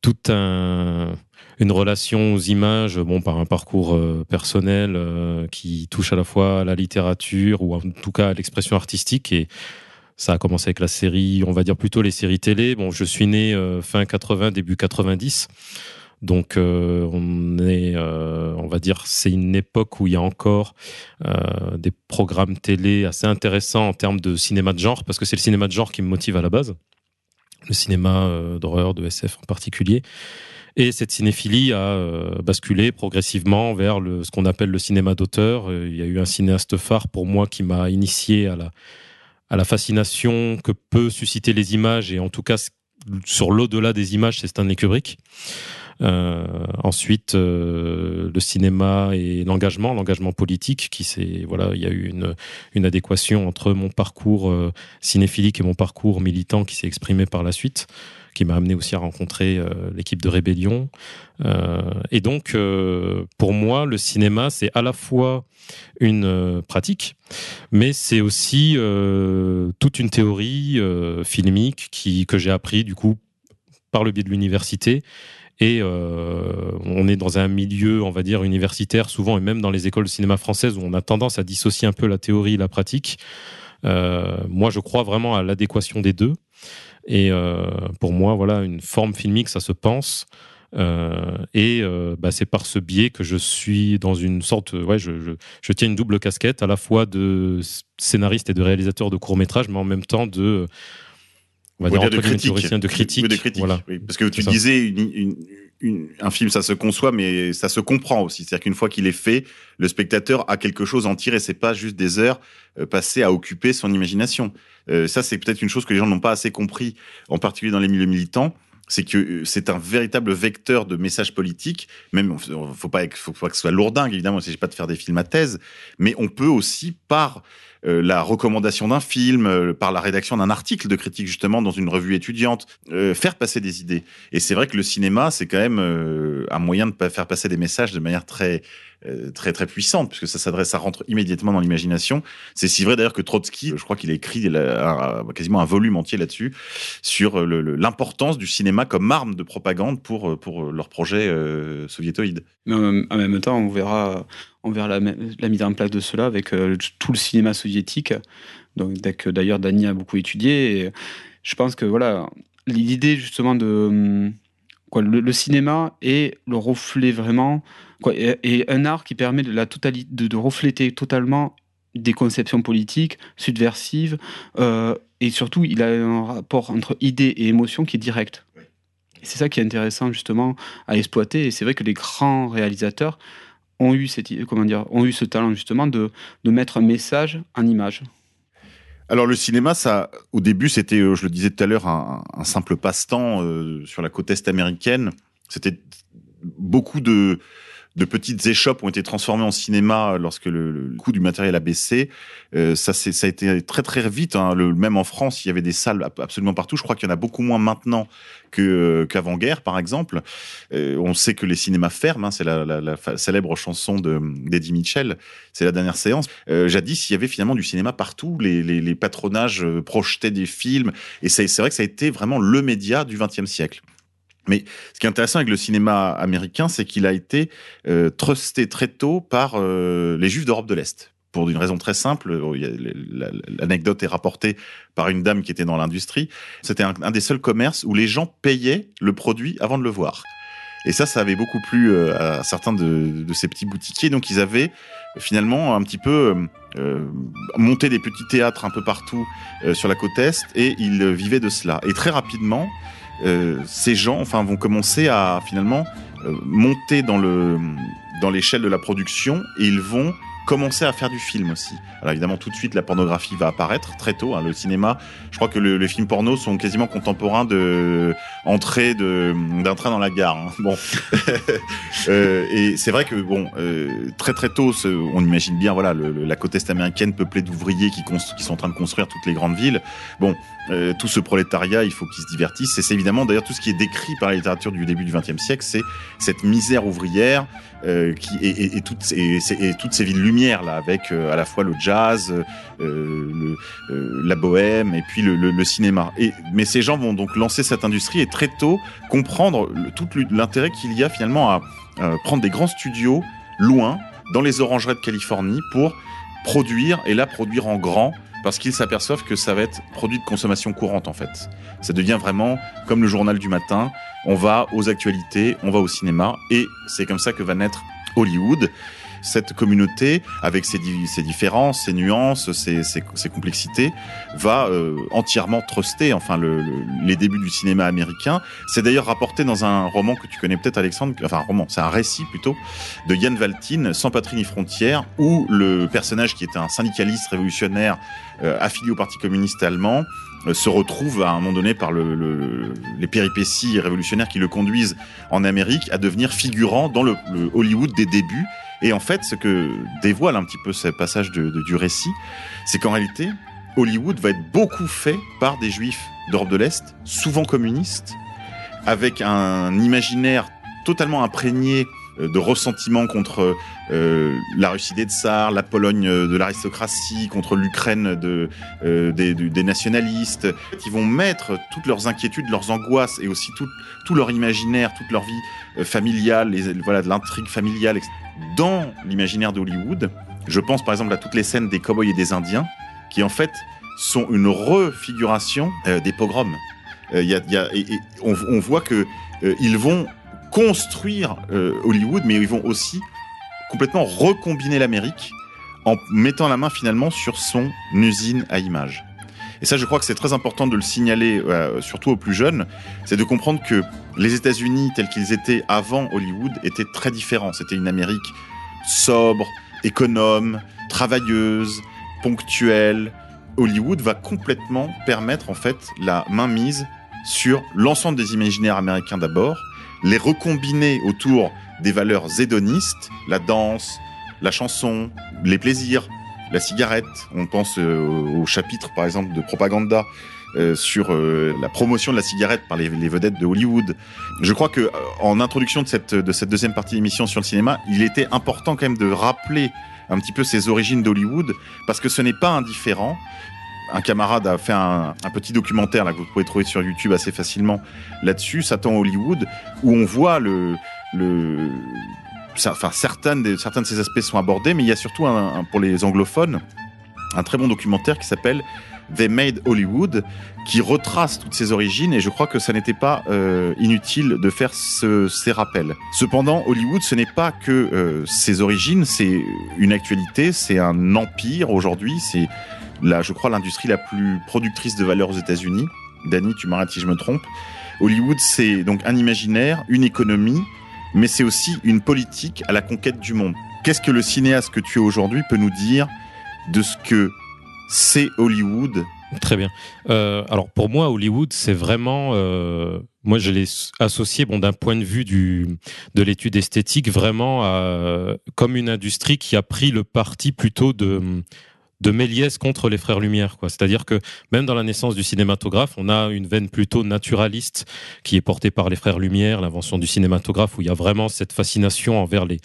toute un, une relation aux images, bon, par un parcours personnel qui touche à la fois à la littérature ou en tout cas à l'expression artistique. Et ça a commencé avec la série, on va dire plutôt les séries télé. Bon, je suis né euh, fin 80, début 90. Donc, euh, on est, euh, on va dire, c'est une époque où il y a encore des programmes télé assez intéressants en termes de cinéma de genre, parce que c'est le cinéma de genre qui me motive à la base, le cinéma d'horreur, de SF en particulier. Et cette cinéphilie a basculé progressivement vers le, ce qu'on appelle le cinéma d'auteur. Il y a eu un cinéaste phare pour moi qui m'a initié à la, à la fascination que peut susciter les images, et en tout cas sur l'au-delà des images, c'est Stanley Kubrick. Euh, ensuite, euh, le cinéma et l'engagement, l'engagement politique, qui c'est voilà, il y a eu une, une adéquation entre mon parcours euh, cinéphilique et mon parcours militant qui s'est exprimé par la suite, qui m'a amené aussi à rencontrer euh, l'équipe de Rébellion. Euh, et donc, euh, pour moi, le cinéma, c'est à la fois une pratique, mais c'est aussi toute une théorie filmique qui que j'ai appris du coup par le biais de l'université et on est dans un milieu, on va dire, universitaire souvent, et même dans les écoles de cinéma françaises, où on a tendance à dissocier un peu la théorie et la pratique. Moi, je crois vraiment à l'adéquation des deux. Et euh, pour moi, voilà, une forme filmique, ça se pense. Euh, et euh, bah, c'est par ce biais que je suis dans une sorte, ouais, je, je, je tiens une double casquette, à la fois de scénariste et de réalisateur de courts métrages, mais en même temps de on va dire, de critique. de critique. De critique. Voilà. Oui, parce que tu disais, une, une, une, un film, ça se conçoit, mais ça se comprend aussi. C'est-à-dire qu'une fois qu'il est fait, le spectateur a quelque chose à en tirer. C'est pas juste des heures passées à occuper son imagination. Euh, ça, c'est peut-être une chose que les gens n'ont pas assez compris, en particulier dans les milieux militants c'est que c'est un véritable vecteur de messages politiques. Même, faut pas, faut pas que ce soit lourdingue, évidemment, il ne s'agit pas de faire des films à thèse, mais on peut aussi, par euh, la recommandation d'un film, euh, par la rédaction d'un article de critique, justement, dans une revue étudiante, euh, faire passer des idées. Et c'est vrai que le cinéma, c'est quand même euh, un moyen de faire passer des messages de manière très, euh, très très puissante puisque ça s'adresse, ça rentre immédiatement dans l'imagination. C'est si vrai d'ailleurs que Trotsky, je crois qu'il a écrit quasiment un volume entier là-dessus sur l'importance du cinéma comme arme de propagande pour pour leur projet euh, soviétoïde. Mais en même temps, on verra on verra la, mise en place de cela avec euh, tout le cinéma soviétique, donc que d'ailleurs Dany a beaucoup étudié. Et je pense que voilà l'idée justement de quoi, le, le, cinéma est le reflet vraiment quoi, et, et, un art qui permet de la totalité de, de, refléter totalement des conceptions politiques subversives euh, et surtout il a un rapport entre idées et émotions qui est direct. Oui. C'est ça qui est intéressant justement à exploiter et c'est vrai que les grands réalisateurs ont eu cette comment dire ont eu ce talent justement de, de mettre un message en image. Alors le cinéma, ça, au début, c'était, je le disais tout à l'heure, un, un, simple passe-temps euh, sur la côte est américaine. C'était beaucoup de, de petites échoppes ont été transformées en cinéma lorsque le, coût du matériel a baissé. Euh, ça, a été très très vite. Hein. Même en France, il y avait des salles absolument partout. Je crois qu'il y en a beaucoup moins maintenant que qu'avant-guerre, par exemple. Euh, on sait que les cinémas ferment. Hein. C'est la, célèbre chanson de d'Eddie Mitchell. C'est la dernière séance. Euh, jadis, il y avait finalement du cinéma partout. Les, les, les patronages projetaient des films. Et c'est vrai que ça a été vraiment le média du XXe siècle. Mais ce qui est intéressant avec le cinéma américain, c'est qu'il a été euh, trusté très tôt par euh, les Juifs d'Europe de l'Est. Pour une raison très simple, l'anecdote est rapportée par une dame qui était dans l'industrie. C'était un, des seuls commerces où les gens payaient le produit avant de le voir. Et ça, ça avait beaucoup plu euh, à certains de, de, ces petits boutiquiers. Donc, ils avaient finalement un petit peu euh, monté des petits théâtres un peu partout euh, sur la côte est, et ils vivaient de cela. Et très rapidement, euh, ces gens enfin vont commencer à finalement euh, monter dans le dans l'échelle de la production et ils vont commencer à faire du film aussi. Alors évidemment, tout de suite, la pornographie va apparaître très tôt. Hein, le cinéma, je crois que le, les films porno sont quasiment contemporains de entrée de d'un train dans la gare. Hein. Bon, euh, et c'est vrai que bon, euh, très très tôt, ce, on imagine bien, voilà, le, la côte est américaine peuplée d'ouvriers qui, qui sont en train de construire toutes les grandes villes. Bon, euh, tout ce prolétariat, il faut qu'ils se divertissent. Et c'est évidemment d'ailleurs tout ce qui est décrit par la littérature du début du XXe siècle, c'est cette misère ouvrière euh, qui et, et, et, toutes, et, et, toutes ces villes lumineuses lumière là, avec à la fois le jazz, le, la bohème et puis le, le, cinéma. Et, mais ces gens vont donc lancer cette industrie et très tôt comprendre tout l'intérêt qu'il y a finalement à prendre des grands studios loin, dans les orangeries de Californie, pour produire, et là produire en grand, parce qu'ils s'aperçoivent que ça va être produit de consommation courante en fait. Ça devient vraiment comme le journal du matin, on va aux actualités, on va au cinéma, et c'est comme ça que va naître Hollywood cette communauté, avec ses, différences, ses nuances, ses, complexités, va euh, entièrement truster enfin le, les débuts du cinéma américain. C'est d'ailleurs rapporté dans un roman que tu connais peut-être, Alexandre, enfin un roman, c'est un récit plutôt, de Yann Valtin, Sans patrie ni frontières, où le personnage qui était un syndicaliste révolutionnaire euh, affilié au Parti communiste allemand se retrouve à un moment donné par le, le, les péripéties révolutionnaires qui le conduisent en Amérique à devenir figurant dans le, Hollywood des débuts. Et en fait, ce que dévoile un petit peu ce passage de, du récit, c'est qu'en réalité, Hollywood va être beaucoup fait par des juifs d'Europe de l'Est, souvent communistes, avec un imaginaire totalement imprégné euh, de ressentiment contre euh, la Russie des tsars, la Pologne de l'aristocratie, contre l'Ukraine de, euh, des, des, nationalistes, qui vont mettre toutes leurs inquiétudes, leurs angoisses et aussi tout, tout leur imaginaire, toute leur vie euh, familiale, les, voilà, de l'intrigue familiale, dans l'imaginaire d'Hollywood. Je pense par exemple à toutes les scènes des cowboys et des indiens, qui en fait sont une refiguration euh, des pogroms. Euh, y a, y a, on, on, voit que euh, ils vont construire euh, Hollywood, mais ils vont aussi complètement recombiner l'Amérique en mettant la main finalement sur son usine à images. Et ça, je crois que c'est très important de le signaler, euh, surtout aux plus jeunes, c'est de comprendre que les États-Unis tels qu'ils étaient avant Hollywood étaient très différents. C'était une Amérique sobre, économe, travailleuse, ponctuelle. Hollywood va complètement permettre en fait la mainmise sur l'ensemble des imaginaires américains d'abord, les recombiner autour des valeurs hédonistes, la danse, la chanson, les plaisirs, la cigarette. On pense euh, au chapitre, par exemple, de propaganda euh, sur euh, la promotion de la cigarette par les, vedettes de Hollywood. Je crois que en introduction de cette, de cette deuxième partie d'émission sur le cinéma, il était important quand même de rappeler un petit peu ses origines d'Hollywood, parce que ce n'est pas indifférent. Un camarade a fait un, petit documentaire là que vous pouvez trouver sur YouTube assez facilement là-dessus, Satan Hollywood, où on voit le, enfin, certaines de, certains de ces aspects sont abordés, mais il y a surtout pour les anglophones un très bon documentaire qui s'appelle They Made Hollywood, qui retrace toutes ses origines, et je crois que ça n'était pas euh, inutile de faire ce, ces rappels. Cependant, Hollywood, ce n'est pas que euh, ses origines, c'est une actualité, c'est un empire aujourd'hui, c'est là, je crois, l'industrie la plus productrice de valeur aux États-Unis. Danny, tu m'arrêtes si je me trompe. Hollywood, c'est donc un imaginaire, une économie, mais c'est aussi une politique à la conquête du monde. Qu'est-ce que le cinéaste que tu es aujourd'hui peut nous dire de ce que c'est Hollywood? Très bien. Euh, alors pour moi, Hollywood, c'est vraiment, euh, moi je l'ai associé, bon, d'un point de vue de l'étude esthétique, vraiment comme une industrie qui a pris le parti plutôt de de Méliès contre les frères Lumière. C'est-à-dire que même dans la naissance du cinématographe, on a une veine plutôt naturaliste qui est portée par les frères Lumière, l'invention du cinématographe, où il y a vraiment cette fascination envers les,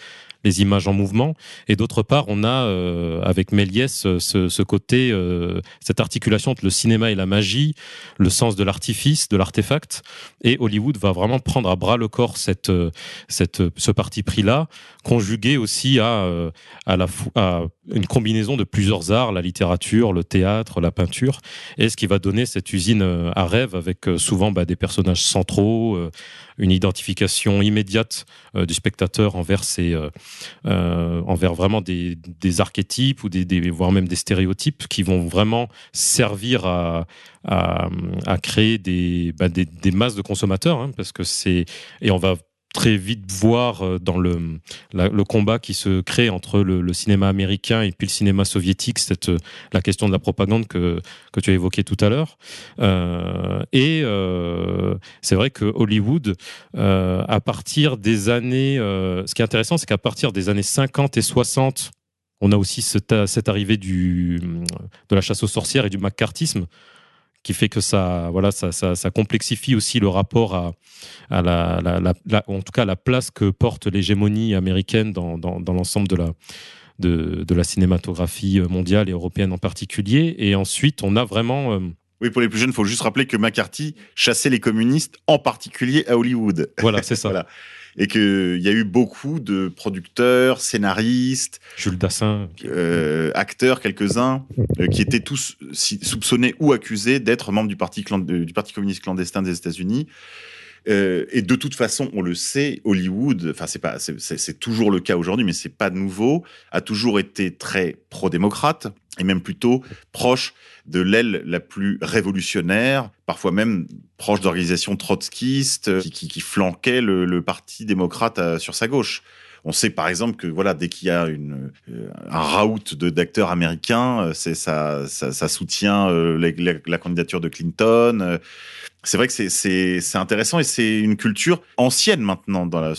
les images en mouvement. Et d'autre part, on a euh, avec Méliès ce, ce côté, euh, cette articulation entre le cinéma et la magie, le sens de l'artifice, de l'artefact. Et Hollywood va vraiment prendre à bras le corps cette, cette, ce parti pris-là, conjugué aussi à, euh, à, la, à une combinaison de plusieurs arts, la littérature, le théâtre, la peinture, et ce qui va donner cette usine euh, à rêve avec euh, souvent bah, des personnages centraux, une identification immédiate du spectateur envers euh, envers vraiment des, des archétypes ou des, voire même des stéréotypes qui vont vraiment servir à, à, créer des, bah, des, des masses de consommateurs, hein, parce que c'est et on va très vite voir euh, dans le, le combat qui se crée entre le, cinéma américain et puis le cinéma soviétique, cette, la question de la propagande que, que tu as évoqué tout à l'heure. Euh, et euh, c'est vrai que Hollywood, euh, à partir des années... Euh, ce qui est intéressant, c'est qu'à partir des années 50 et 60, on a aussi cette, cette arrivée du, de la chasse aux sorcières et du macartisme qui fait que ça, voilà, ça, ça, ça complexifie aussi le rapport à, à la, la, la, la, en tout cas la place que porte l'hégémonie américaine dans, dans, dans l'ensemble de la de, de la cinématographie mondiale et européenne en particulier. Et ensuite, on a vraiment... euh, Oui, pour les plus jeunes, il faut juste rappeler que McCarthy chassait les communistes, en particulier à Hollywood. voilà, c'est ça. Voilà. Et qu'il y a eu beaucoup de producteurs, scénaristes, Jules Dassin. euh, acteurs, quelques-uns, euh, qui étaient tous soupçonnés ou accusés d'être membres du parti, du parti communiste clandestin des États-Unis. Euh, et de toute façon, on le sait, Hollywood, enfin c'est pas, c'est- c'est c'est toujours le cas aujourd'hui, mais c'est pas nouveau, a toujours été très pro-démocrate et même plutôt proche de l'aile la plus révolutionnaire, parfois même proche d'organisations trotskistes euh, qui, flanquaient le, parti démocrate euh, sur sa gauche. On sait par exemple que voilà, dès qu'il y a une, euh, un raout de- d'acteurs américains, ça, soutient la, candidature de Clinton. C'est vrai que c'est- intéressant et c'est une culture ancienne maintenant dans la,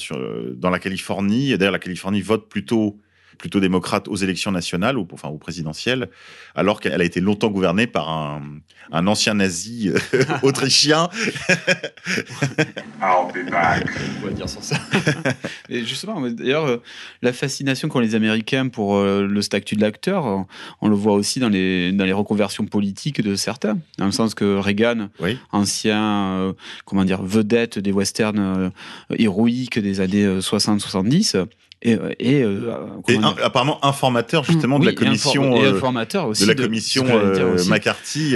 dans la Californie. D'ailleurs, la Californie vote plutôt plutôt démocrate aux élections nationales ou enfin aux présidentielles, alors qu'elle a été longtemps gouvernée par un, un ancien nazi euh, autrichien. I'll be back. On va dire sur ça. Et justement, d'ailleurs, euh, la fascination qu'ont les Américains pour euh, le statut de l'acteur, on le voit aussi dans les, dans les reconversions politiques de certains. Dans le sens que Reagan, Oui. ancien, euh, comment dire, vedette des westerns euh, héroïques des années euh, 60-70, et, euh, et, euh, Et un- apparemment informateur justement de la commission et, euh, informateur aussi de la commission. McCarthy.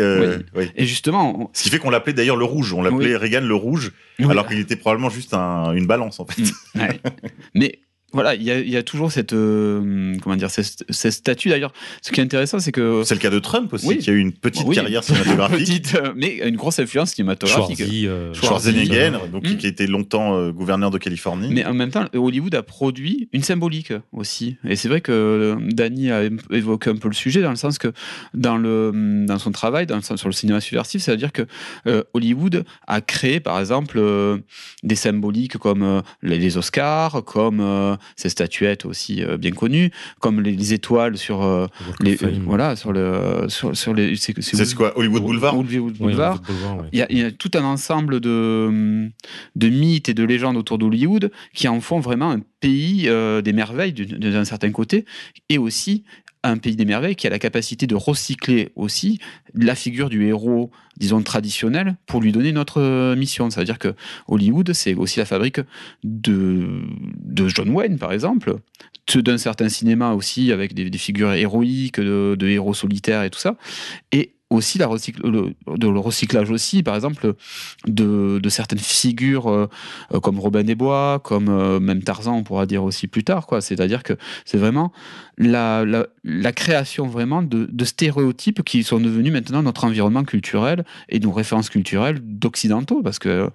oui. Et justement, on- Ce qui fait qu'on l'appelait d'ailleurs le rouge. On l'appelait. Reagan le rouge, alors qu'il était probablement juste un- une balance en fait. Mm. Ouais. Mais voilà, il y, a- il y a toujours cette, euh, comment dire, cette, cette statue. D'ailleurs, ce qui est intéressant, c'est que C'est le cas de Trump aussi, Oui. qui a eu une petite Oui. carrière cinématographique. petite, euh, mais une grosse influence cinématographique. Schwarzy, euh, Schwarzenegger, Schwarzy, donc, qui a été longtemps euh, gouverneur de Californie. Mais en même temps, Hollywood a produit une symbolique aussi. Et c'est vrai que euh, Danny a évoqué un peu le sujet dans le sens que dans, le, dans son travail, dans le sens- sur le cinéma subversif, c'est-à-dire que euh, Hollywood a créé, par exemple, euh, des symboliques comme euh, les, les Oscars, comme euh, ces statuettes aussi euh, bien connues, comme les, les étoiles sur euh, les, Fame. voilà sur le sur, sur les c'est C'est ce quoi Hollywood Boulevard Hollywood Boulevard. Hollywood Boulevard, ouais. Il y, a, il y a tout un ensemble de, de mythes et de légendes autour d'Hollywood qui en font vraiment un pays euh, des merveilles d'un certain côté et aussi un pays des merveilles qui a la capacité de recycler aussi la figure du héros, disons, traditionnel pour lui donner notre euh, mission. C'est-à-dire que Hollywood, c'est aussi la fabrique de, de John Wayne, par exemple, d'un certain cinéma aussi avec des, des figures héroïques, de, de héros solitaires et tout ça. Et aussi la recycle, le, le recyclage aussi, par exemple, de, de certaines figures euh, euh, comme Robin des Bois, comme euh, même Tarzan, on pourra dire aussi plus tard. quoi. C'est-à-dire que c'est vraiment la, la, la création vraiment de, de stéréotypes qui sont devenus maintenant notre environnement culturel et nos références culturelles d'occidentaux. Parce que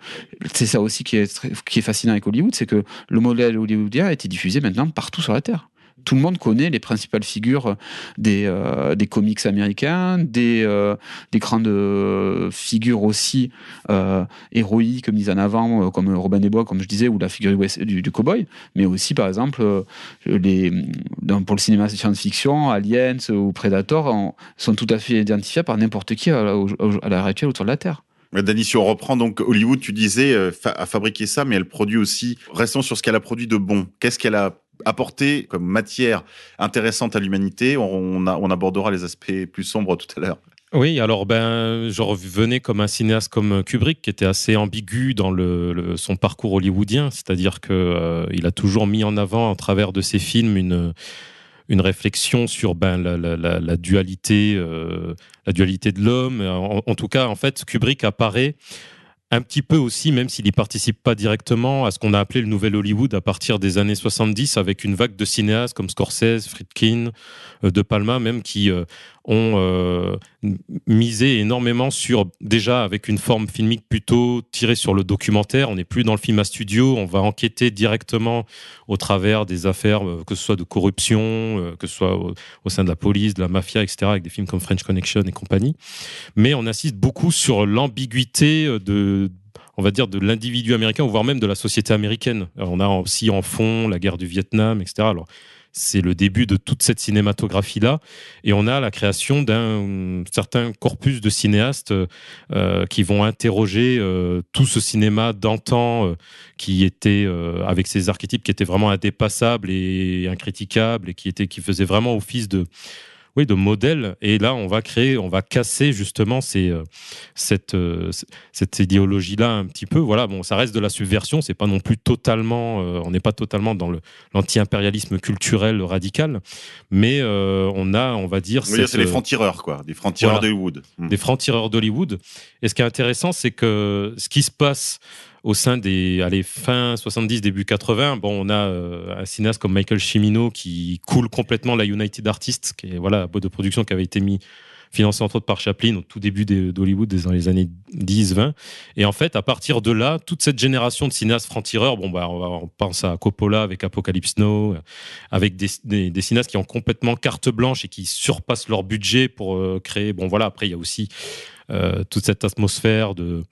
c'est ça aussi qui est, qui est fascinant avec Hollywood, c'est que le modèle hollywoodien a été diffusé maintenant partout sur la Terre. Tout le monde connaît les principales figures des, euh, des comics américains, des, euh, des grandes euh, figures aussi euh, héroïques mises en avant, euh, comme Robin des Bois, comme je disais, ou la figure du, du, cowboy, mais aussi, par exemple, euh, pour le cinéma science-fiction, Aliens ou Predator sont tout à fait identifiables par n'importe qui à, l'heure actuelle autour de la Terre. Euh, Dany, si on reprend donc Hollywood, tu disais euh, a fabriqué ça, mais elle produit aussi. Restons sur ce qu'elle a produit de bon. Qu'est-ce qu'elle a apporté comme matière intéressante à l'humanité on, abordera les aspects plus sombres tout à l'heure. Oui, alors ben, je revenais comme un cinéaste comme Kubrick, qui était assez ambigu dans son parcours hollywoodien, c'est-à-dire que euh, il a toujours mis en avant, à travers de ses films, une réflexion sur ben, la dualité, euh, la dualité de l'homme. En, en tout cas, en fait, Kubrick apparaît un petit peu aussi, même s'il n'y participe pas directement, à ce qu'on a appelé le nouvel Hollywood à partir des années 70, avec une vague de cinéastes comme Scorsese, Friedkin, euh, De Palma, même qui euh, ont euh, misé énormément sur, déjà avec une forme filmique plutôt tirée sur le documentaire. On n'est plus dans le film à studio, on va enquêter directement au travers des affaires, euh, que ce soit de corruption, euh, que ce soit au, sein de la police, de la mafia, etc., avec des films comme French Connection et compagnie. Mais on insiste beaucoup sur l'ambiguïté de on va dire de l'individu américain, voire même de la société américaine. Alors, on a aussi en fond la guerre du Vietnam, etc. Alors, c'est le début de toute cette cinématographie-là. Et on a la création d'un certain corpus de cinéastes euh, qui vont interroger euh, tout ce cinéma d'antan euh, qui était euh, avec ses archétypes qui étaient vraiment indépassables et incriticables et qui était qui faisait vraiment office de oui, de modèle. Et là, on va créer, on va casser justement ces, euh, cette, euh, cette idéologie-là un petit peu. Voilà, bon, ça reste de la subversion. C'est pas non plus totalement, euh, on n'est pas totalement dans l'anti-impérialisme culturel radical, mais on a, on va dire, c'est les francs-tireurs, quoi. Des francs-tireurs Voilà. d'Hollywood. Mm. des francs-tireurs d'Hollywood. Et ce qui est intéressant, c'est que ce qui se passe au sein des allez, fin 70, début 80, bon, on a euh, un cinéaste comme Michael Cimino qui coule complètement la United Artists, qui est voilà, la boîte de production qui avait été mis financé entre autres par Chaplin au tout début d'Hollywood dans les années 10-20. Et en fait, à partir de là, toute cette génération de cinéastes francs-tireurs, bon, bah, on, pense à Coppola avec Apocalypse Now, euh, avec des, cinéastes qui ont complètement carte blanche et qui surpassent leur budget pour euh, créer. Bon, voilà, après, il y a aussi toute cette atmosphère de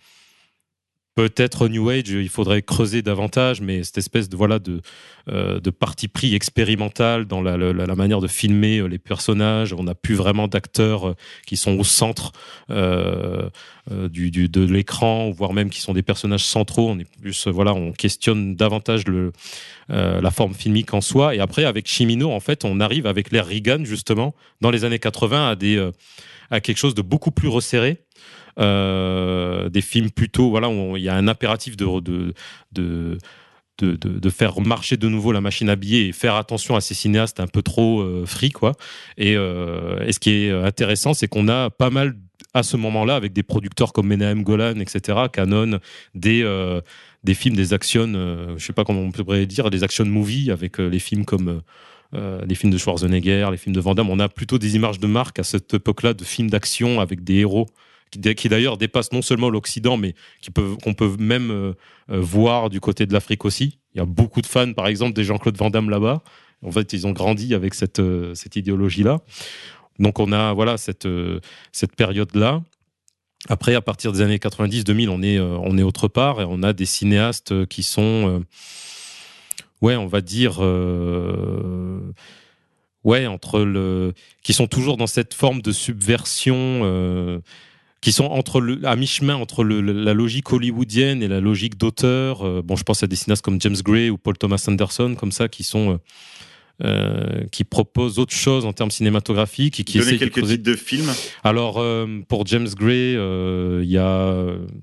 peut-être New Age, il faudrait creuser davantage, mais cette espèce de voilà de euh, de parti pris expérimental dans la, manière de filmer euh, les personnages. On n'a plus vraiment d'acteurs euh, qui sont au centre du, de l'écran, voire même qui sont des personnages centraux. On est plus voilà, on questionne davantage la forme filmique en soi. Et après, avec Chimino, en fait, on arrive avec l'ère Reagan justement dans les années 80 à des à quelque chose de beaucoup plus resserré. Euh, des films plutôt voilà il y a un impératif de de, de de, faire marcher de nouveau la machine à billets et faire attention à ces cinéastes un peu trop euh, free quoi. Et, euh, ce qui est intéressant c'est qu'on a pas mal à ce moment-là avec des producteurs comme Menahem Golan etc Canon des euh, des films des actions je sais pas comment on pourrait dire des action movies avec les films comme les films de Schwarzenegger, les films de Van Damme, on a plutôt des images de marque à cette époque-là de films d'action avec des héros qui, d'ailleurs dépassent non seulement l'Occident, mais qu'on peut même euh, euh, voir du côté de l'Afrique aussi. Il y a beaucoup de fans, par exemple, des Jean-Claude Van Damme là-bas. En fait, ils ont grandi avec cette euh, idéologie-là. Donc on a voilà cette période-là. Après, à partir des années 90-2000, on est autre part et on a des cinéastes qui sont ouais, on va dire ouais entre le qui sont toujours dans cette forme de subversion qui sont entre le, à mi-chemin entre le, la logique hollywoodienne et la logique d'auteur. Euh, bon, je pense à des cinéastes comme James Gray ou Paul Thomas Anderson, comme ça, qui sont euh, euh, qui proposent autre chose en termes cinématographiques et qui Donner essayent de quelques creuser- titres de films. alors, euh, pour James Gray, euh, il y a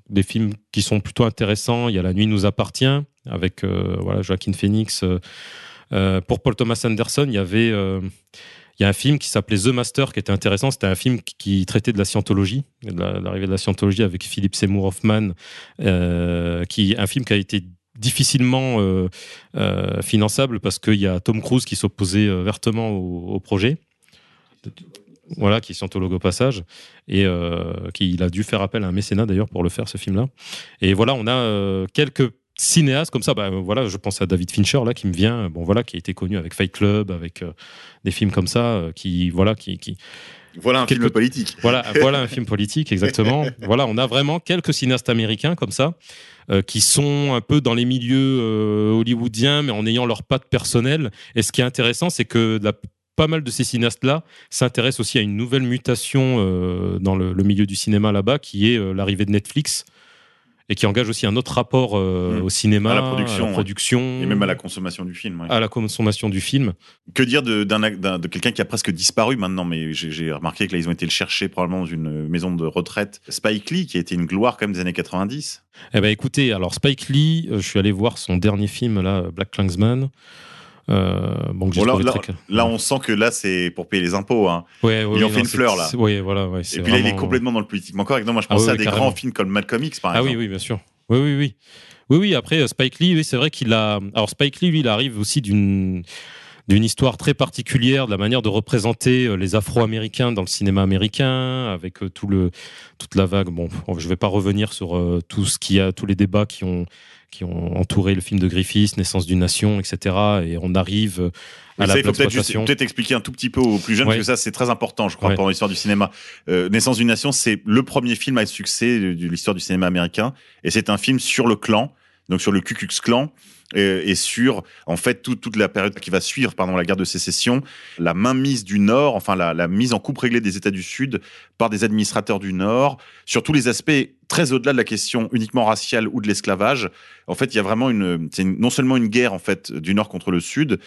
des films qui sont plutôt intéressants. Il y a La nuit nous appartient avec euh, voilà Joaquin Phoenix. Pour Paul Thomas Anderson, il y avait euh, il y a un film qui s'appelait The Master qui était intéressant. C'était un film qui, traitait de la scientologie, de la- l'arrivée de la scientologie avec Philip Seymour Hoffman, euh, qui un film qui a été difficilement euh, euh, finançable parce qu'il y a Tom Cruise qui s'opposait euh, vertement au, au projet. Voilà, qui est scientologue au passage et euh, qui il a dû faire appel à un mécénat d'ailleurs pour le faire ce film-là. Et voilà, on a euh, quelques cinéastes comme ça. Bah, voilà, je pense à David Fincher là qui me vient. Bon voilà, qui a été connu avec Fight Club, avec euh, des films comme ça, euh, qui voilà, qui, qui Voilà un Quelques- film politique. voilà, voilà un film politique, exactement. voilà, on a vraiment quelques cinéastes américains comme ça, euh, qui sont un peu dans les milieux euh, hollywoodiens, mais en ayant leur patte personnelle. Et ce qui est intéressant, c'est que la- pas mal de ces cinéastes-là s'intéressent aussi à une nouvelle mutation euh, dans le, le milieu du cinéma là-bas, qui est euh, l'arrivée de Netflix. Et qui engage aussi un autre rapport euh, Mm. au cinéma, À la production, Et même à la consommation du film. ouais. à la consommation du film. Que dire de, quelqu'un qui a presque disparu maintenant, mais j'ai, remarqué que là, ils ont été le chercher probablement dans une maison de retraite. Spike Lee, qui a été une gloire quand même des années 90. Eh ben écoutez, alors Spike Lee, euh, je suis allé voir son dernier film là, Black Klansman. Euh, bon, là, trouvé là, très- là, on sent que là, c'est pour payer les impôts. Hein. Ouais, ouais, ils oui, ont fait non, une fleur, là. voilà, Et puis là, il est complètement dans le politiquement correct. Non, moi, je Ah pensais oui, à oui, des carrément. grands films comme Malcolm X, par Ah exemple. oui, oui, bien sûr. Oui, oui, oui. Oui, oui, après, Spike Lee, c'est vrai qu'il a. Alors, Spike Lee, lui, il arrive aussi d'une d'une histoire très particulière de la manière de représenter euh, les Afro-Américains dans le cinéma américain, avec euh, tout le toute la vague. Bon, je vais pas revenir sur tout ce qu'il y a, tous les débats qui ont qui ont entouré le film de Griffith, Naissance d'une nation, etc. Et on arrive à ça, la il faut peut-être, juste- peut-être expliquer un tout petit peu aux plus jeunes, Ouais. parce que ça, c'est très important, je crois, Ouais. pour l'histoire du cinéma. Euh, Naissance d'une nation, c'est le premier film à succès de, de l'histoire du cinéma américain, et c'est un film sur le clan. donc sur le Ku Klux Klan et, sur en fait toute, la période qui va suivre pardon la guerre de sécession, la mainmise du Nord, enfin la, mise en coupe réglée des États du Sud par des administrateurs du Nord, sur tous les aspects très au-delà de la question uniquement raciale ou de l'esclavage. En fait, il y a vraiment une, c'est non seulement une guerre en fait du Nord contre le Sud,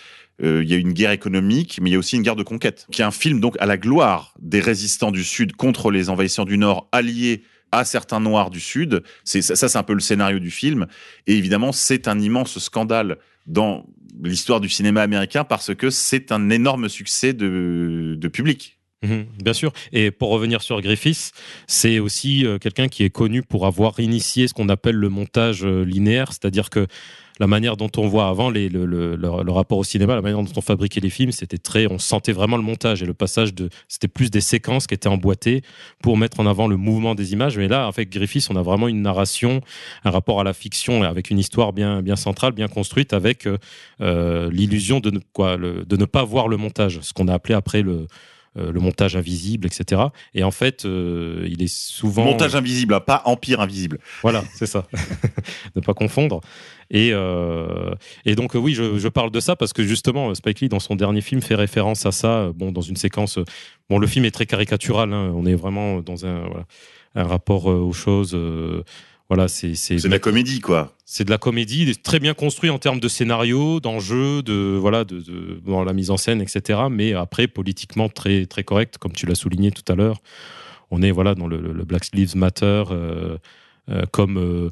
euh, il y a une guerre économique, mais il y a aussi une guerre de conquête, qui est un film donc à la gloire des résistants du Sud contre les envahisseurs du Nord alliés à certains Noirs du Sud. C'est ça, c'est un peu le scénario du film. Et évidemment, c'est un immense scandale dans l'histoire du cinéma américain parce que c'est un énorme succès de public. Mhm, bien sûr. Et pour revenir sur Griffiths, c'est aussi euh, quelqu'un qui est connu pour avoir initié ce qu'on appelle le montage euh, linéaire, c'est-à-dire que la manière dont on voit avant les, le, le, le- rapport au cinéma, la manière dont on fabriquait les films, c'était très, on sentait vraiment le montage et le passage de, c'était plus des séquences qui étaient emboîtées pour mettre en avant le mouvement des images. Mais là, avec Griffiths, on a vraiment une narration, un rapport à la fiction avec une histoire bien, bien centrale, bien construite, avec euh, l'illusion de ne, quoi, de ne pas voir le montage, ce qu'on a appelé après le le montage invisible, etc. Et en fait, euh, il est souvent Montage invisible, hein, pas empire invisible. voilà, c'est ça. ne pas confondre. Et, euh, et donc, euh, oui, je, je parle de ça parce que justement, Spike Lee, dans son dernier film, fait référence à ça. euh, Bon, dans une séquence. euh, Bon, le film est très caricatural. hein, on est vraiment dans un, voilà, un rapport euh, aux choses. Voilà, c'est C'est de la comédie, quoi. c'est de la comédie, très bien construit en termes de scénario, d'enjeu, de voilà, de, la mise en scène, etc. Mais après, politiquement très très correct, comme tu l'as souligné tout à l'heure. On est voilà dans le, le Black Lives Matter euh, euh, comme euh,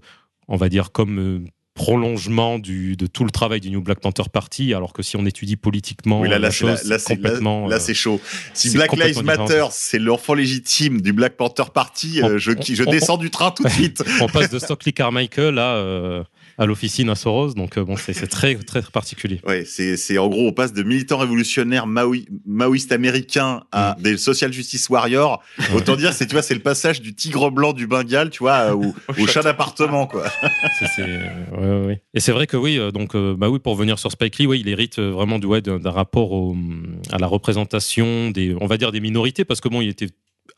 on va dire comme prolongement du, de tout le travail du New Black Panther Party, alors que si on étudie politiquement Oui, là, la là, c'est la- chose, là, c'est c'est là, complètement là, euh, c'est chaud. Si Black Lives. Matter, c'est l'enfant légitime du Black Panther Party, euh, On- je, on- je on- descends du train tout de suite. on passe de Stockley Carmichael à, euh, à l'officine à Soros, donc euh, bon, c'est très très particulier. Ouais, c'est, en gros, on passe de militants révolutionnaires maoi- maoïstes américains à Mm. des social justice warriors. Autant dire, c'est tu vois, c'est le passage du tigre blanc du Bengale, tu vois, au, au chat d'appartement, quoi. Ouais, ouais. Et c'est vrai que oui, euh, donc euh, bah oui, pour revenir sur Spike Lee, oui, il hérite euh, vraiment du ouais, d'un d'un rapport au, à la représentation des, on va dire des minorités, parce que bon, il était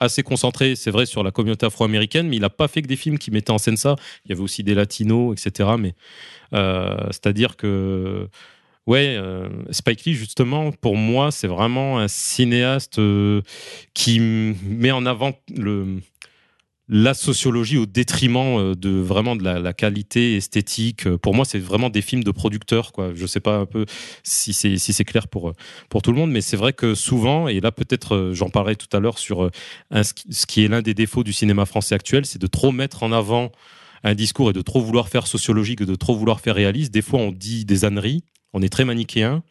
assez concentré, c'est vrai, sur la communauté afro-américaine, mais il n'a pas fait que des films qui mettaient en scène ça. Il y avait aussi des latinos, etc. Mais euh, c'est-à-dire que Ouais, euh, Spike Lee, justement, pour moi, c'est vraiment un cinéaste euh, qui met en avant le, la sociologie au détriment euh, de vraiment de la, la qualité esthétique. Euh, Pour moi, c'est vraiment des films de producteurs. Quoi. Je sais pas un peu si c'est si c'est clair pour euh, pour tout le monde, mais c'est vrai que souvent, et là peut-être j'en parlerai tout à l'heure sur un- ce qui- est l'un des défauts du cinéma français actuel, c'est de trop mettre en avant un discours et de trop vouloir faire sociologique et de trop vouloir faire réaliste. Des fois, on dit des âneries, on est très manichéen,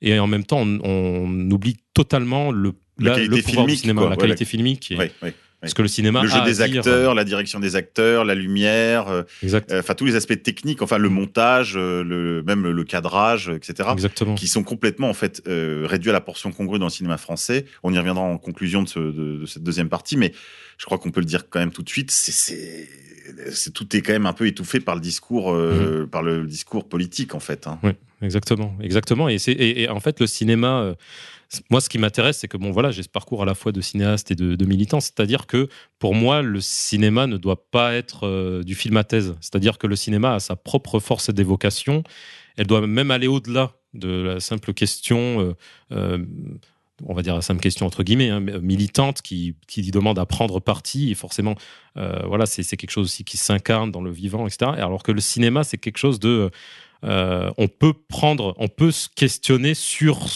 et en même temps, on, on oublie totalement le, La la- qualité le pouvoir du cinéma, quoi. la Ouais, qualité la- filmique. et- Ouais, ouais. Parce que le cinéma Le jeu des dire- acteurs, la direction des acteurs, la lumière, euh, euh, enfin tous les aspects techniques, enfin le montage, euh, le, même le cadrage, etc. Exactement. qui sont complètement en fait euh, réduits à la portion congrue dans le cinéma français. On y reviendra en conclusion de, ce- de- de cette deuxième partie, mais je crois qu'on peut le dire quand même tout de suite. C'est, tout est quand même un peu étouffé par le discours, euh, par le discours politique en fait. hein. Oui, exactement, exactement. Et, c'est, et, et en fait, le cinéma, euh, moi, ce qui m'intéresse, c'est que bon, voilà, j'ai ce parcours à la fois de cinéaste et de, militant. C'est-à-dire que pour moi, le cinéma ne doit pas être euh, du film à thèse. C'est-à-dire que le cinéma a sa propre force d'évocation. Elle doit même aller au-delà de la simple question. euh, euh, on va dire la simple question entre guillemets, hein, militante qui, qui demande à prendre parti et forcément, voilà, c'est, quelque chose aussi qui s'incarne dans le vivant, etc. Et Alors que le cinéma, c'est quelque chose de, euh, on peut prendre, on peut se questionner sur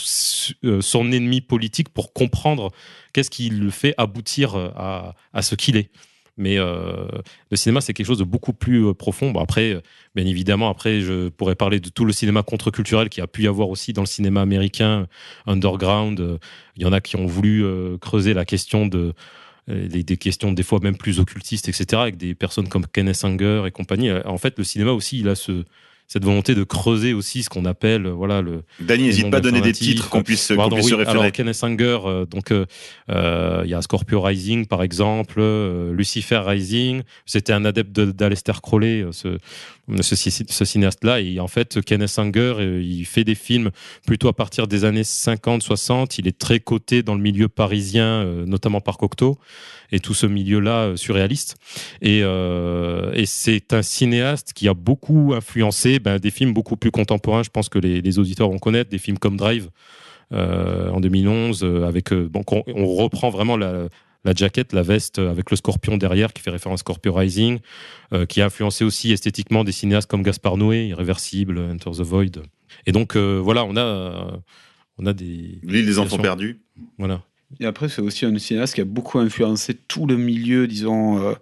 euh, son ennemi politique pour comprendre qu'est-ce qui le fait aboutir à, à ce qu'il est. Mais euh, le cinéma, c'est quelque chose de beaucoup plus euh, profond. Après, euh, bien évidemment, après, je pourrais parler de tout le cinéma contre-culturel qui a pu y avoir aussi dans le cinéma américain, underground. Euh, Il y en a qui ont voulu euh, creuser la question de euh, des, questions des fois même plus occultistes, etc., avec des personnes comme Kenneth Anger et compagnie. Euh, En fait, le cinéma aussi, il a ce, cette volonté de creuser aussi ce qu'on appelle, voilà, le. Danny, n'hésite pas à donner des titres qu'on puisse, puisse oui, se référer. Alors, Kenneth Anger, euh, donc, euh, euh, il y a Scorpio Rising, par exemple, euh, Lucifer Rising. C'était un adepte de- d'Aleister Crowley, euh, ce, ce, ci- ce cinéaste-là. Et en fait, Kenneth Anger, euh, il fait des films plutôt à partir des années 50, 60. Il est très coté dans le milieu parisien, euh, notamment par Cocteau, et tout ce milieu-là euh, surréaliste. Et, c'est un cinéaste qui a beaucoup influencé ben, des films beaucoup plus contemporains. Je pense que les, auditeurs vont connaître des films comme Drive en 2011, euh, avec euh, donc on, on reprend vraiment la, la jaquette, la veste euh, avec le scorpion derrière qui fait référence à Scorpio Rising, euh, qui a influencé aussi esthétiquement des cinéastes comme Gaspard Noé, Irréversible, Enter the Void. Et donc euh, voilà, on a euh, on a des L'île des enfants perdus. voilà. Et après, c'est aussi un cinéaste qui a beaucoup influencé tout le milieu, disons, euh,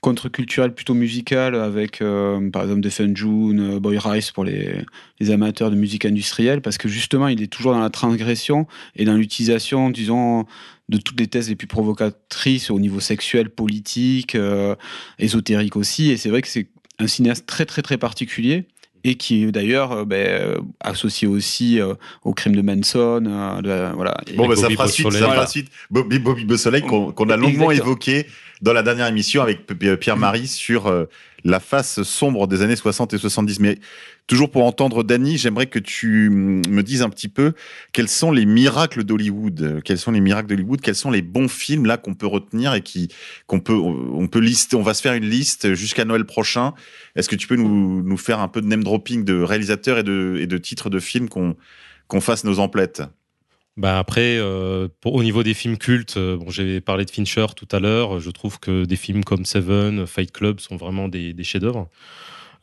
contre-culturel, plutôt musical, avec euh, par exemple Defend June, Boy Rice pour les, les amateurs de musique industrielle, parce que justement, il est toujours dans la transgression et dans l'utilisation, disons, de toutes les thèses les plus provocatrices au niveau sexuel, politique, euh, ésotérique aussi. Et c'est vrai que c'est un cinéaste très, très, très particulier. Et qui est d'ailleurs euh, ben, euh, associé aussi euh, au crime de Manson, euh, de voilà. Bon, bah, ça fera suite, ça fera Voilà. suite. Bobby, Bobby Beausoleil qu'on qu'on a longuement Exactement. évoqué dans la dernière émission avec Pierre-Marie sur euh, la face sombre des années 60 et 70. Mais toujours pour entendre Dany, j'aimerais que tu mm, me dises un petit peu quels sont les miracles d'Hollywood, euh, quels sont les miracles d'Hollywood, quels sont les bons films là qu'on peut retenir et qui qu'on peut on peut lister, on va se faire une liste jusqu'à Noël prochain. Est-ce que tu peux nous, nous faire un peu de name dropping de réalisateurs et de, et de titres de films qu'on qu'on fasse nos emplettes? Bah après, euh, au niveau des films cultes, euh, bon, j'ai parlé de Fincher tout à l'heure. Je trouve que des films comme Seven, Fight Club sont vraiment des, chefs-d'œuvre.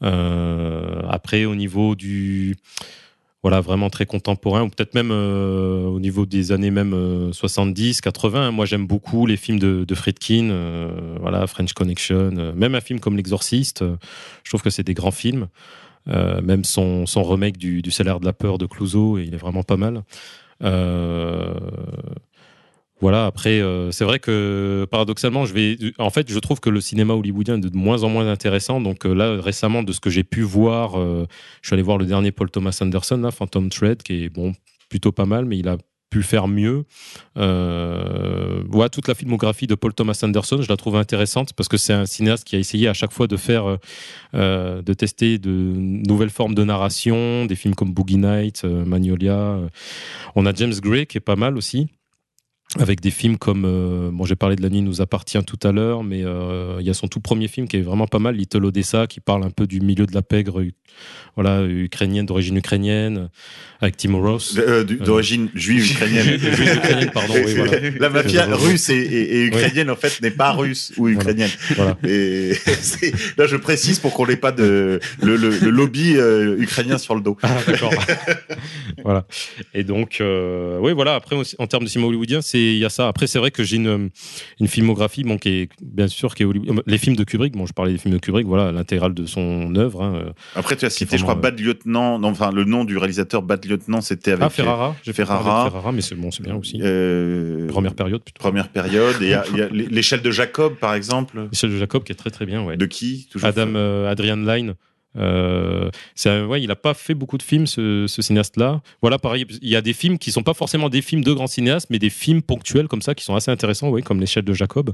Euh, après, au niveau du voilà vraiment très contemporain ou peut-être même au niveau des années même euh, 70 80 moi j'aime beaucoup les films de, Friedkin voilà French Connection même un film comme l'exorciste je trouve que c'est des grands films même son, remake du, salaire de la peur de Clouseau il est vraiment pas mal voilà, après, euh, c'est vrai que paradoxalement, je vais. En fait, je trouve que le cinéma hollywoodien est de moins en moins intéressant. Donc euh, là, récemment, de ce que j'ai pu voir, euh, je suis allé voir le dernier Paul Thomas Anderson, là, Phantom Thread, qui est bon, plutôt pas mal, mais il a pu faire mieux. Euh, ouais, toute la filmographie de Paul Thomas Anderson, je la trouve intéressante parce que c'est un cinéaste qui a essayé à chaque fois de faire, euh, euh, de tester de nouvelles formes de narration, des films comme Boogie Nights, Magnolia. On a James Gray qui est pas mal aussi avec des films comme euh, bon j'ai parlé de la nuit nous appartient tout à l'heure mais euh, il y a son tout premier film qui est vraiment pas mal Little Odessa qui parle un peu du milieu de la pègre u- voilà ukrainienne d'origine ukrainienne avec Timo Ross Euh, d'origine juive ukrainienne. Juive ukrainienne, pardon, oui, voilà. La mafia russe et, et- et ukrainienne, en fait, n'est pas russe ou ukrainienne. voilà Et là, je précise pour qu'on n'ait pas de le, le- le lobby euh, ukrainien sur le dos. Ah, d'accord. voilà. Et donc, euh, oui, voilà. Après, en termes de cinéma hollywoodien, c'est il y a ça. Après, c'est vrai que j'ai une, une filmographie, bon, qui est bien sûr qui est Hollywood- Les films de Kubrick. Bon, je parlais des films de Kubrick. Voilà, l'intégrale de son œuvre. hein, euh. Après, tu as cité, je crois, vraiment, Bad Lieutenant. Non, enfin, le nom du réalisateur Bad Lieutenant, c'était avec Ah, Ferrara. J'ai Ferrara. Ferrara, mais c'est bon, c'est bien aussi. euh, Première période plutôt. première période. Et il y a- l'échelle de Jacob, par exemple. Michel de Jacob qui est très très bien. Ouais. De qui toujours? Adam euh, Adrian Lyne. Euh, ouais, il n'a pas fait beaucoup de films, ce, ce cinéaste-là. Voilà, pareil, il y a des films qui sont pas forcément des films de grands cinéastes, mais des films ponctuels comme ça qui sont assez intéressants, ouais, comme l'échelle de Jacob.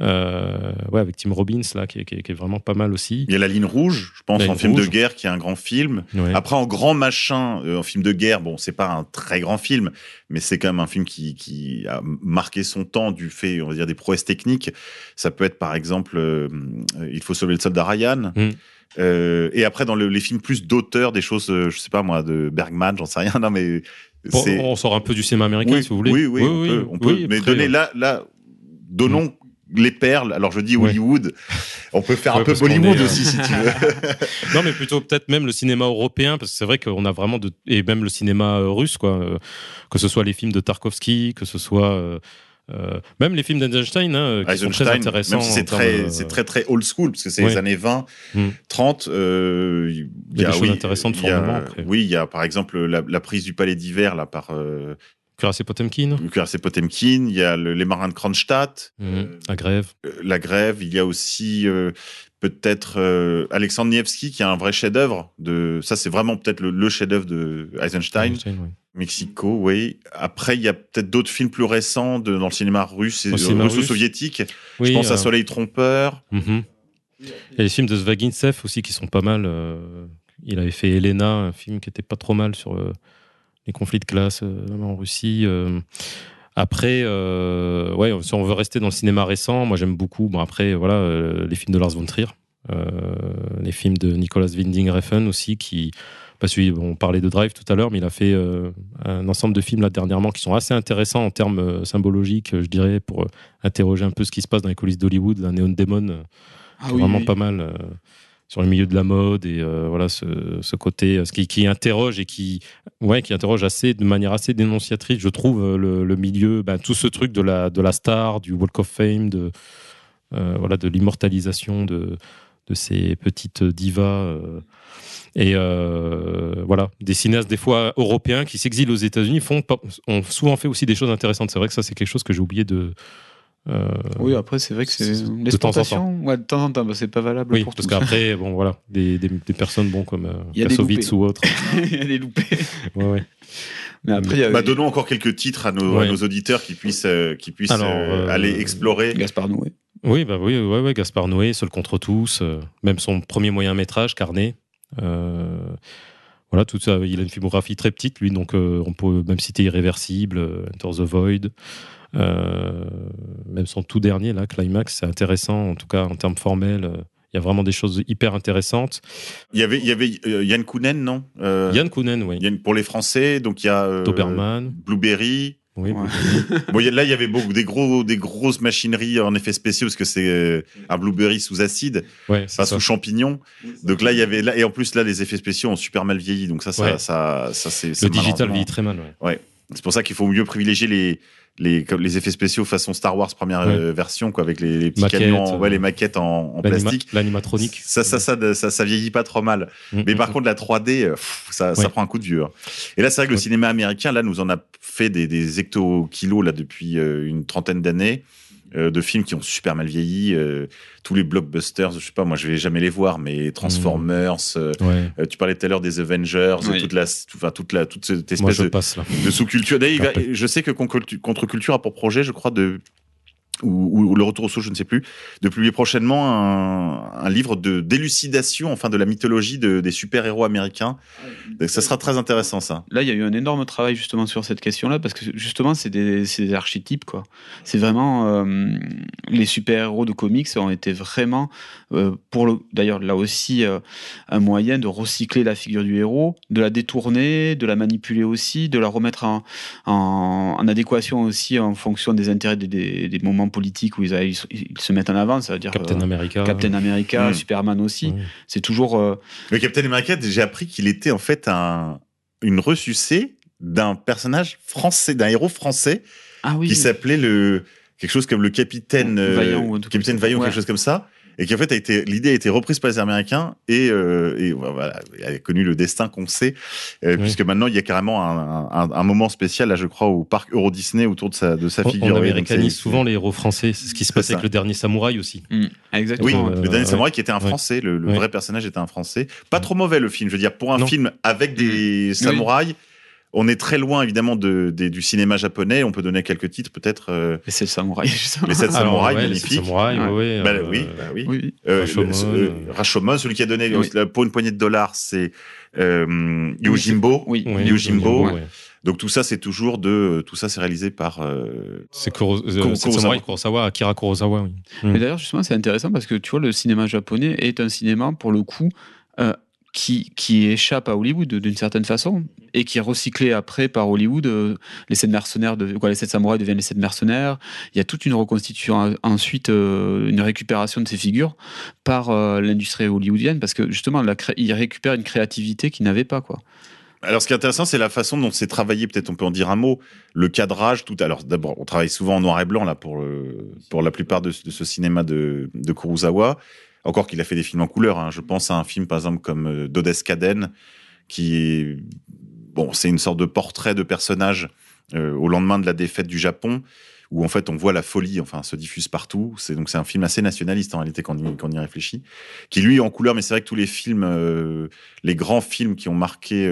Euh, ouais, avec Tim Robbins là, qui est, qui est- qui est vraiment pas mal aussi. Il y a La Ligne Rouge, je pense, en film de guerre, qui est un grand film. Ouais. Après, en grand machin, euh, en film de guerre, bon, c'est pas un très grand film, mais c'est quand même un film qui, qui a marqué son temps du fait, on va dire, des prouesses techniques. Ça peut être, par exemple, euh, Il faut sauver le soldat Ryan. Mm. Euh, et après, dans le- les films plus d'auteur, des choses, euh, je sais pas moi, de Bergman, j'en sais rien, non, mais Bon, on sort un peu du cinéma américain, oui, si vous voulez. Oui, oui, on peut. on peut. oui, mais donner euh, là, là, donnons les perles. Alors, je dis Ouais. Hollywood. On peut faire un peu Bollywood est, aussi, si tu veux. non, mais plutôt peut-être même le cinéma européen, parce que c'est vrai qu'on a vraiment de et même le cinéma russe, quoi. que ce soit les films de Tarkovsky, que ce soit euh, euh, même les films d'Eisenstein, hein, qui sont très intéressants. c'est très, euh, très très old school parce que c'est les années 20, Mm. 30. euh, Il y a des choses intéressantes y a- formellement, après. Oui, il y a par exemple la, la prise du Palais d'hiver là par euh, Kuras et Potemkin. Kuras et Potemkin. Il y a le- les marins de Kronstadt. Mhm. La grève. Euh, la grève. Il y a aussi euh, peut-être euh, Alexandre Nievski qui a un vrai chef-d'œuvre. De ça, c'est vraiment peut-être le, le chef-d'œuvre de Eisenstein. Einstein, ouais. Mexico, oui. Après, il y a peut-être d'autres films plus récents de, dans le cinéma russe et russe. russo-soviétique. Oui, Je pense euh, à Soleil trompeur. Il y a les films de Zvagintsev aussi qui sont pas mal. euh, il avait fait Elena, un film qui était pas trop mal sur euh, les conflits de classe euh, en Russie. Après, euh, ouais, si on veut rester dans le cinéma récent, moi j'aime beaucoup. Bon après, voilà, euh, les films de Lars von Trier, euh, les films de Nicolas Winding Refn aussi, qui parce qu'on parlait de Drive tout à l'heure, mais il a fait un ensemble de films là dernièrement qui sont assez intéressants en termes symbologiques, je dirais, pour interroger un peu ce qui se passe dans les coulisses d'Hollywood. La Neon Demon, Ah qui est oui, vraiment oui. pas mal sur le milieu de la mode et euh, voilà ce, côté, euh, ce qui, interroge et qui, ouais, qui interroge assez de manière assez dénonciatrice, je trouve, euh, le, milieu, ben, tout ce truc de la de la star, du Walk of Fame, de voilà, de l'immortalisation de de ces petites divas. et voilà, des cinéastes des fois européens qui s'exilent aux États-Unis font ont souvent fait aussi des choses intéressantes. C'est vrai que ça c'est quelque chose que j'ai oublié de. Euh, Oui, après, c'est vrai que c'est de temps en temps. l'exportation. Ouais, de temps en temps, bah, c'est pas valable Oui, pour parce qu'après, bon voilà, des, des, des personnes bon comme euh, Kassovitz ou autres. Il y a des loupés. Ouais, ouais. Mais après, il y a Bah, donnons encore quelques titres à nos, à Ouais. nos auditeurs qui puissent, euh, qui puissent Alors, euh, aller explorer. Gaspard Noé. Oui, bah oui, ouais, ouais, Gaspard Noé, Seul contre tous, euh, même son premier moyen métrage, Carnet. Euh, voilà, tout ça. Il a une filmographie très petite, lui, donc euh, on peut même citer Irréversible, Enter the Void. Euh, même son tout dernier, là, Climax, c'est intéressant, en tout cas en termes formels. euh, Il y a vraiment des choses hyper intéressantes. Il y avait, il y avait euh, Yann Kounen, non? Euh, Yann Kounen, oui. Yann- pour les Français, donc il y a euh, Doberman. Blueberry. Oui, Ouais. Bon, il y a- là, il y avait beaucoup des gros, des grosses machineries en effets spéciaux parce que c'est euh, un blueberry sous acide, ouais, pas ça. sous champignons. Donc là, il y avait là, et en plus là, les effets spéciaux ont super mal vieilli. Donc ça, ça, Ouais. ça, ça, c'est c'est Le digital vieillit très mal. ouais. C'est pour ça qu'il faut mieux privilégier les les comme les effets spéciaux façon Star Wars première Ouais. euh, version quoi avec les, les petits Maquettes, camions, ouais, euh, les maquettes en, en plastique. L'animatronique. Ça, ça, ça, ça, ça vieillit pas trop mal. Mm, Mais mm, par mm. contre, la 3D, euh, pff, ça, ça prend un coup de vieux. Et là, c'est vrai que le cinéma américain, là, nous en a fait des, des hecto-kilos là, depuis une trentaine d'années. Euh, de films qui ont super mal vieilli, euh, tous les blockbusters, je sais pas, moi je vais jamais les voir, mais Transformers, euh, Ouais. euh, tu parlais tout à l'heure des Avengers, Oui. toute la, tout- enfin toute la, toute cette espèce de, sous-culture. D'ailleurs, je sais que Contre- Contre-Culture a pour projet, je crois, de ou, ou le retour au saut, je ne sais plus, de publier prochainement un, un livre de d'élucidation, enfin de la mythologie de- des super-héros américains. Donc, ça sera très intéressant, ça. Là, il y a eu un énorme travail justement sur cette question-là parce que justement, c'est des, des archétypes quoi. C'est vraiment euh, les super-héros de comics ont été vraiment euh, pour le d'ailleurs là aussi euh, un moyen de recycler la figure du héros, de la détourner, de la manipuler aussi, de la remettre en, en, en adéquation aussi en fonction des intérêts des, des, des moments politiques où ils, ils, se- ils se mettent en avant. Ça veut dire Captain euh, America. Captain America, Mm. Superman aussi. Ouais. C'est toujours euh, Le Captain America, j'ai appris qu'il était en fait un, une ressucée d'un personnage français, d'un héros français ah oui. qui s'appelait le quelque chose comme le capitaine euh, Vaillant truc capitaine. Vaillant Ouais. quelque chose comme ça et qui en fait a été l'idée a été reprise par les Américains et, euh, et voilà elle a connu le destin qu'on sait euh, Oui. puisque maintenant il y a carrément un, un, un moment spécial là je crois au parc Euro Disney autour de sa de sa On, figure on américanise souvent les héros français. C'est ce qui se passe ça. avec le dernier samouraï aussi. Mm. Exactement. oui, Euh, le dernier ouais. samouraï qui était un Ouais. français, le, le Ouais. vrai personnage était un français. Pas trop mauvais le film, je veux dire, pour un Non. film avec des samouraïs, on est très loin évidemment de, du cinéma japonais. On peut donner quelques titres peut-être. euh, Et c'est le samouraï, justement. Les sept Alors, samouraïs, ouais, les magnifique. sept samouraïs, ouais, ouais, bah, euh, oui, bah oui. Oui. Euh, Rashomon, le- ce- euh. Rashomon, celui qui a donné Oui. pour une poignée de dollars, c'est euh, Yojimbo. Oui. Yojimbo. Donc tout ça, c'est toujours de, tout ça, c'est réalisé par. euh, C'est Kuro, euh, Kurosawa. Samurai Kurosawa, Akira Kurosawa. Oui. Mais d'ailleurs, justement, c'est intéressant parce que tu vois, le cinéma japonais est un cinéma, pour le coup, euh, qui, échappe à Hollywood d'une certaine façon et qui est recyclé après par Hollywood. euh, les sept mercenaires, de, les sept samouraïs deviennent les sept mercenaires. Il y a toute une reconstitution, euh, ensuite euh, une récupération de ces figures par l'industrie hollywoodienne parce que justement, la ils récupèrent une créativité qu'ils n'avaient pas. Quoi. Alors, ce qui est intéressant, c'est la façon dont c'est travaillé. Peut-être on peut en dire un mot. Le cadrage, tout. Alors, d'abord, on travaille souvent en noir et blanc là pour pour la plupart de, ce- de ce cinéma de, de Kurosawa. Encore qu'il a fait des films en couleur. hein. Je pense à un film, par exemple, comme euh, Dodescaden, qui est bon, c'est une sorte de portrait de personnage euh, au lendemain de la défaite du Japon, où en fait on voit la folie, enfin, se diffuse partout. C'est donc c'est un film assez nationaliste en réalité quand on y, réfléchit, qui lui en couleur, mais c'est vrai que tous les films, euh, les grands films qui ont marqué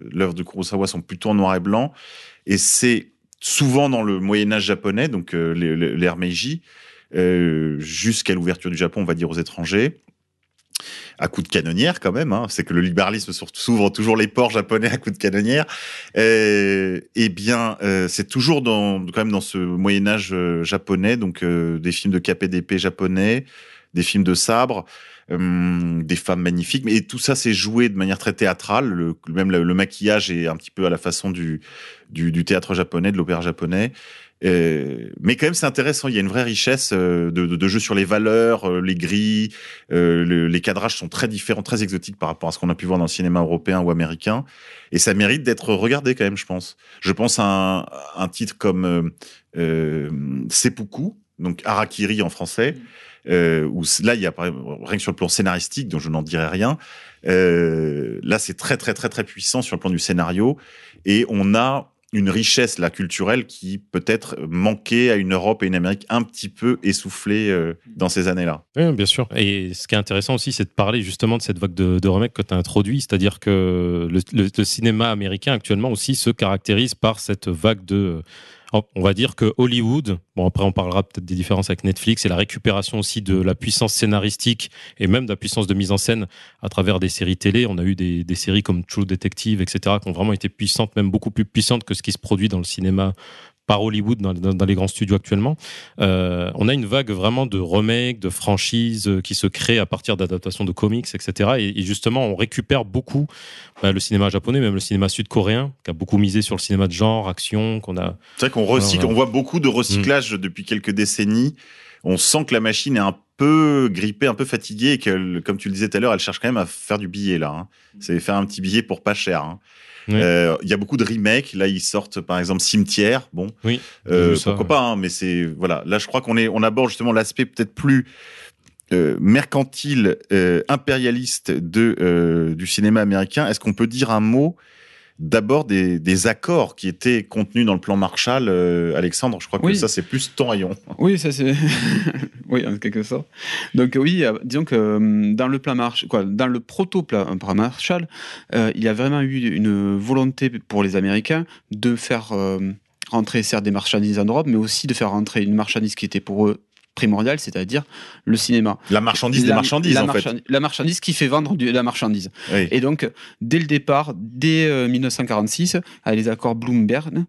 l'œuvre de Kurosawa sont plutôt en noir et blanc, et c'est souvent dans le Moyen Âge japonais, donc l'ère Meiji, jusqu'à l'ouverture du Japon, on va dire aux étrangers à coup de canonnière quand même. Hein. C'est que le libéralisme s'ouvre toujours les ports japonais à coup de canonnière. Euh, eh bien, euh, c'est toujours dans, quand même dans ce Moyen Âge euh, japonais, donc euh, des films de KPDP japonais, des films de sabre, euh, des femmes magnifiques, mais tout ça c'est joué de manière très théâtrale. Le, même le, maquillage est un petit peu à la façon du théâtre japonais, de l'opéra japonais. Euh, mais quand même, c'est intéressant. Il y a une vraie richesse euh, de, de, de jeu sur les valeurs, euh, les grilles, euh, le- les cadrages sont très différents, très exotiques par rapport à ce qu'on a pu voir dans le cinéma européen ou américain. Et ça mérite d'être regardé quand même, je pense. Je pense à un, un titre comme euh, euh, Seppuku, donc Harakiri en français, euh, où là, il y a rien que sur le plan scénaristique, dont je n'en dirai rien. Euh, là, c'est très, très, très, très puissant sur le plan du scénario. Et on a une richesse là culturelle qui peut-être manquait à une Europe et une Amérique un petit peu essoufflée euh, dans ces années-là. Oui, bien sûr. Et ce qui est intéressant aussi, c'est de parler justement de cette vague de, de que tu as introduit, c'est-à-dire que le cinéma américain actuellement aussi se caractérise par cette vague de... On va dire que Hollywood, bon après on parlera peut-être des différences avec Netflix et la récupération aussi de la puissance scénaristique et même de la puissance de mise en scène à travers des séries télé. On a eu des, des séries comme True Detective, etc., qui ont vraiment été puissantes, même beaucoup plus puissantes que ce qui se produit dans le cinéma par Hollywood dans, dans- dans les grands studios actuellement. Euh, on a une vague vraiment de remakes, de franchises euh, qui se créent à partir d'adaptations de comics, etc. Et, et justement, on récupère beaucoup bah, le cinéma japonais, même le cinéma sud-coréen, qui a beaucoup misé sur le cinéma de genre, action, qu'on a. C'est vrai qu'on recycle, on voit beaucoup de recyclage depuis quelques décennies. On sent que la machine est un peu grippée, un peu fatiguée et que, comme tu le disais tout à l'heure, elle cherche quand même à faire du billet là. hein. C'est faire un petit billet pour pas cher. hein. Euh, Il y a beaucoup de remakes. Là, ils sortent par exemple Cimetière. Bon, Oui. euh, ça, pourquoi ouais. pas, hein, mais c'est voilà. Là, je crois qu'on est, on aborde justement l'aspect peut-être plus euh, mercantile, impérialiste de du cinéma américain. Est-ce qu'on peut dire un mot d'abord des, des accords qui étaient contenus dans le plan Marshall, euh, Alexandre Je crois que Oui. ça c'est plus ton rayon. Oui, ça c'est. oui, en quelque sorte. Donc oui, disons que euh, dans le plan Marshall, quoi, dans le proto-plan plan Marshall, euh, il y a vraiment eu une volonté pour les Américains de faire euh, rentrer certes des marchandises en Europe, mais aussi de faire rentrer une marchandise qui était pour eux primordiale, c'est-à-dire le cinéma. La marchandise des La- marchandises la en fait. La marchandise qui fait vendre la marchandise. Oui. Et donc, dès le départ, dès euh, 1946, avec les accords Bloomberg,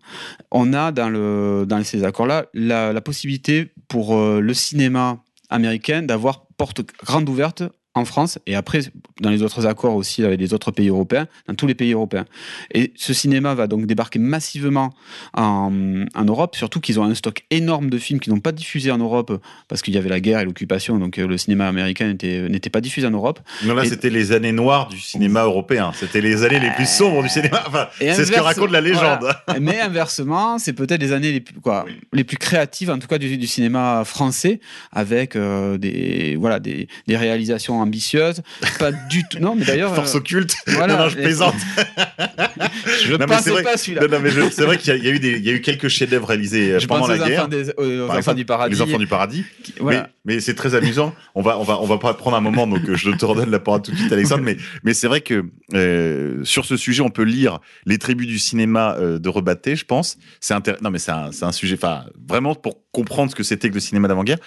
on a dans, le, dans ces accords-là la, la possibilité pour euh, le cinéma américain d'avoir porte grande ouverte en France et après dans les autres accords aussi avec les autres pays européens, dans tous les pays européens. Et ce cinéma va donc débarquer massivement en, en Europe, surtout qu'ils ont un stock énorme de films qui n'ont pas diffusé en Europe parce qu'il y avait la guerre et l'occupation, donc euh, le cinéma américain n'était pas diffusé en Europe. Non, là, c'était les années noires du cinéma européen. C'était les années les plus sombres du cinéma. Enfin, c'est ce que raconte la légende. voilà. Mais inversement, c'est peut-être les années les plus, quoi, Oui. les plus créatives, en tout cas du, du cinéma français, avec euh, des, voilà, des, des réalisations ambitieuses. Pas du tout. Non, mais d'ailleurs. Force euh, occulte. voilà. non, non, je plaisante. je c'est vrai- pas celui-là. Non, non, mais je- c'est vrai qu'il y, a- y eu des, il y a eu quelques chefs-d'œuvre réalisés euh, Je pendant la guerre. enfants, des, aux Par enfants exemple, du paradis. Les enfants du paradis. qui- voilà. Mais, mais c'est très amusant. On va, on va, on va pas prendre un moment, donc euh, je te redonne la parole tout de suite, Alexandre. Mais, mais c'est vrai que euh, sur ce sujet, on peut lire les tribus du cinéma euh, de Rebatté, je pense. C'est intér- Non, mais c'est un, c'est un sujet, enfin, vraiment pour comprendre ce que c'était que le cinéma d'avant-guerre.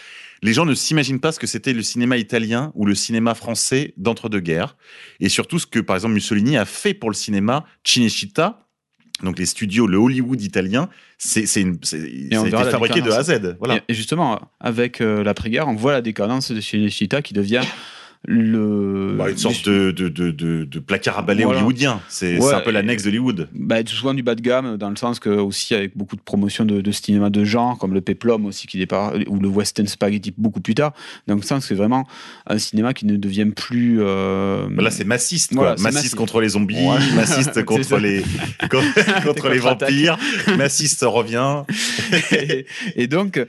Les gens ne s'imaginent pas ce que c'était le cinéma italien ou le cinéma français d'entre-deux-guerres. Et surtout ce que, par exemple, Mussolini a fait pour le cinéma Cinecittà. Donc les studios, le Hollywood italien, c'est, une, ça a été fabriqué de A à. Z. Voilà. Et, et justement, avec euh, l'après-guerre, on voit la décadence de Cinecittà qui devient le. Bah, une sorte de, de, de, de, de placard à balai Voilà. hollywoodien. C'est Ouais, un peu l'annexe d'Hollywood. bah, souvent du bas de gamme, dans le sens que aussi avec beaucoup de promotions de, cinéma de genre, comme le Peplum aussi qui départ, ou le Western Spaghetti beaucoup plus tard. Donc, le sens que c'est vraiment un cinéma qui ne devient plus. euh, Bah Là, c'est massiste. Quoi. massiste contre les zombies, Ouais. massiste contre les, contre, contre les vampires, massiste revient. et, et donc,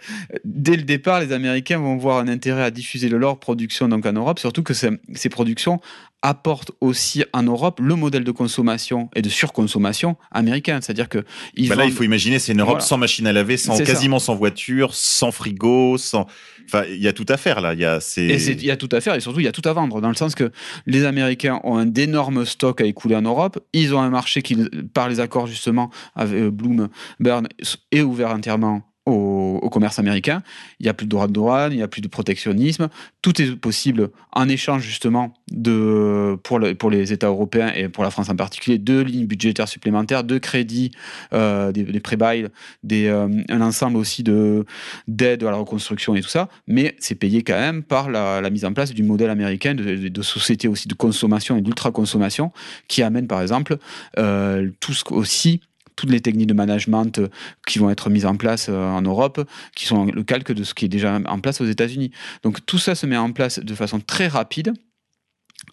dès le départ, les Américains vont voir un intérêt à diffuser le leur production donc en Europe, surtout que ces, ces productions apporte aussi en Europe le modèle de consommation et de surconsommation américain. C'est-à-dire que ils Bah là, il faut imaginer, c'est une Europe Voilà. sans machine à laver, sans ça. quasiment sans voiture, sans frigo, sans. Enfin, il y a tout à faire là. Il y a il y a tout à faire et surtout il y a tout à vendre dans le sens que les Américains ont un d'énormes stocks à écouler en Europe. Ils ont un marché qui, par les accords justement avec euh, Bloomberg, est ouvert entièrement au, commerce américain. Il n'y a plus de droits de douane, il n'y a plus de protectionnisme. Tout est possible en échange justement de, pour, pour les États européens et pour la France en particulier, de lignes budgétaires supplémentaires, de crédits, euh, des, pré-bails, euh, un ensemble aussi de d'aide à la reconstruction et tout ça, mais c'est payé quand même par la, mise en place du modèle américain de société aussi de consommation et d'ultra-consommation qui amène par exemple euh, tout ce, aussi toutes les techniques de management euh, qui vont être mises en place euh, en Europe, qui sont le calque de ce qui est déjà en place aux États-Unis. Donc tout ça se met en place de façon très rapide.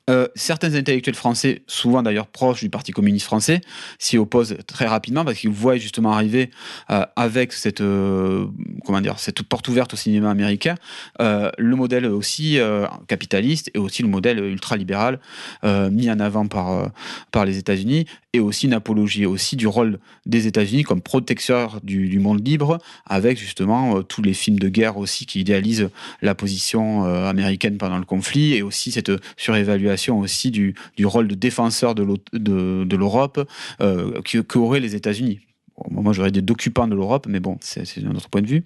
Euh, certains intellectuels français, souvent d'ailleurs proches du Parti communiste français, s'y opposent très rapidement parce qu'ils voient justement arriver euh, avec cette, euh, comment dire, cette porte ouverte au cinéma américain le modèle aussi capitaliste et aussi le modèle ultralibéral mis en avant par, par les États-Unis et aussi une apologie aussi du rôle des États-Unis comme protecteur du, monde libre avec justement tous les films de guerre aussi qui idéalisent la position américaine pendant le conflit et aussi cette surévaluation aussi du, rôle de défenseur de l'Europe euh, qu'auraient les États-Unis. Moi, j'aurais des d'occupants de l'Europe, mais bon, c'est un autre point de vue.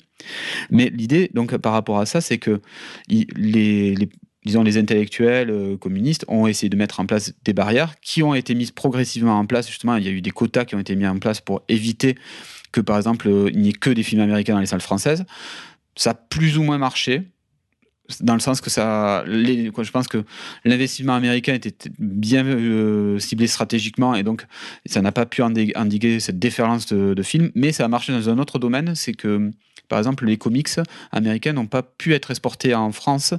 Mais l'idée, donc, par rapport à ça, c'est que les- disons, les intellectuels euh, communistes ont essayé de mettre en place des barrières qui ont été mises progressivement en place. Justement, il y a eu des quotas qui ont été mis en place pour éviter que, par exemple, euh, il n'y ait que des films américains dans les salles françaises. Ça a plus ou moins marché dans le sens que ça, les- quoi, je pense que l'investissement américain était bien euh, ciblé stratégiquement et donc ça n'a pas pu endiguer, cette déferlance de, de films, mais ça a marché dans un autre domaine, c'est que par exemple les comics américains n'ont pas pu être exportés en France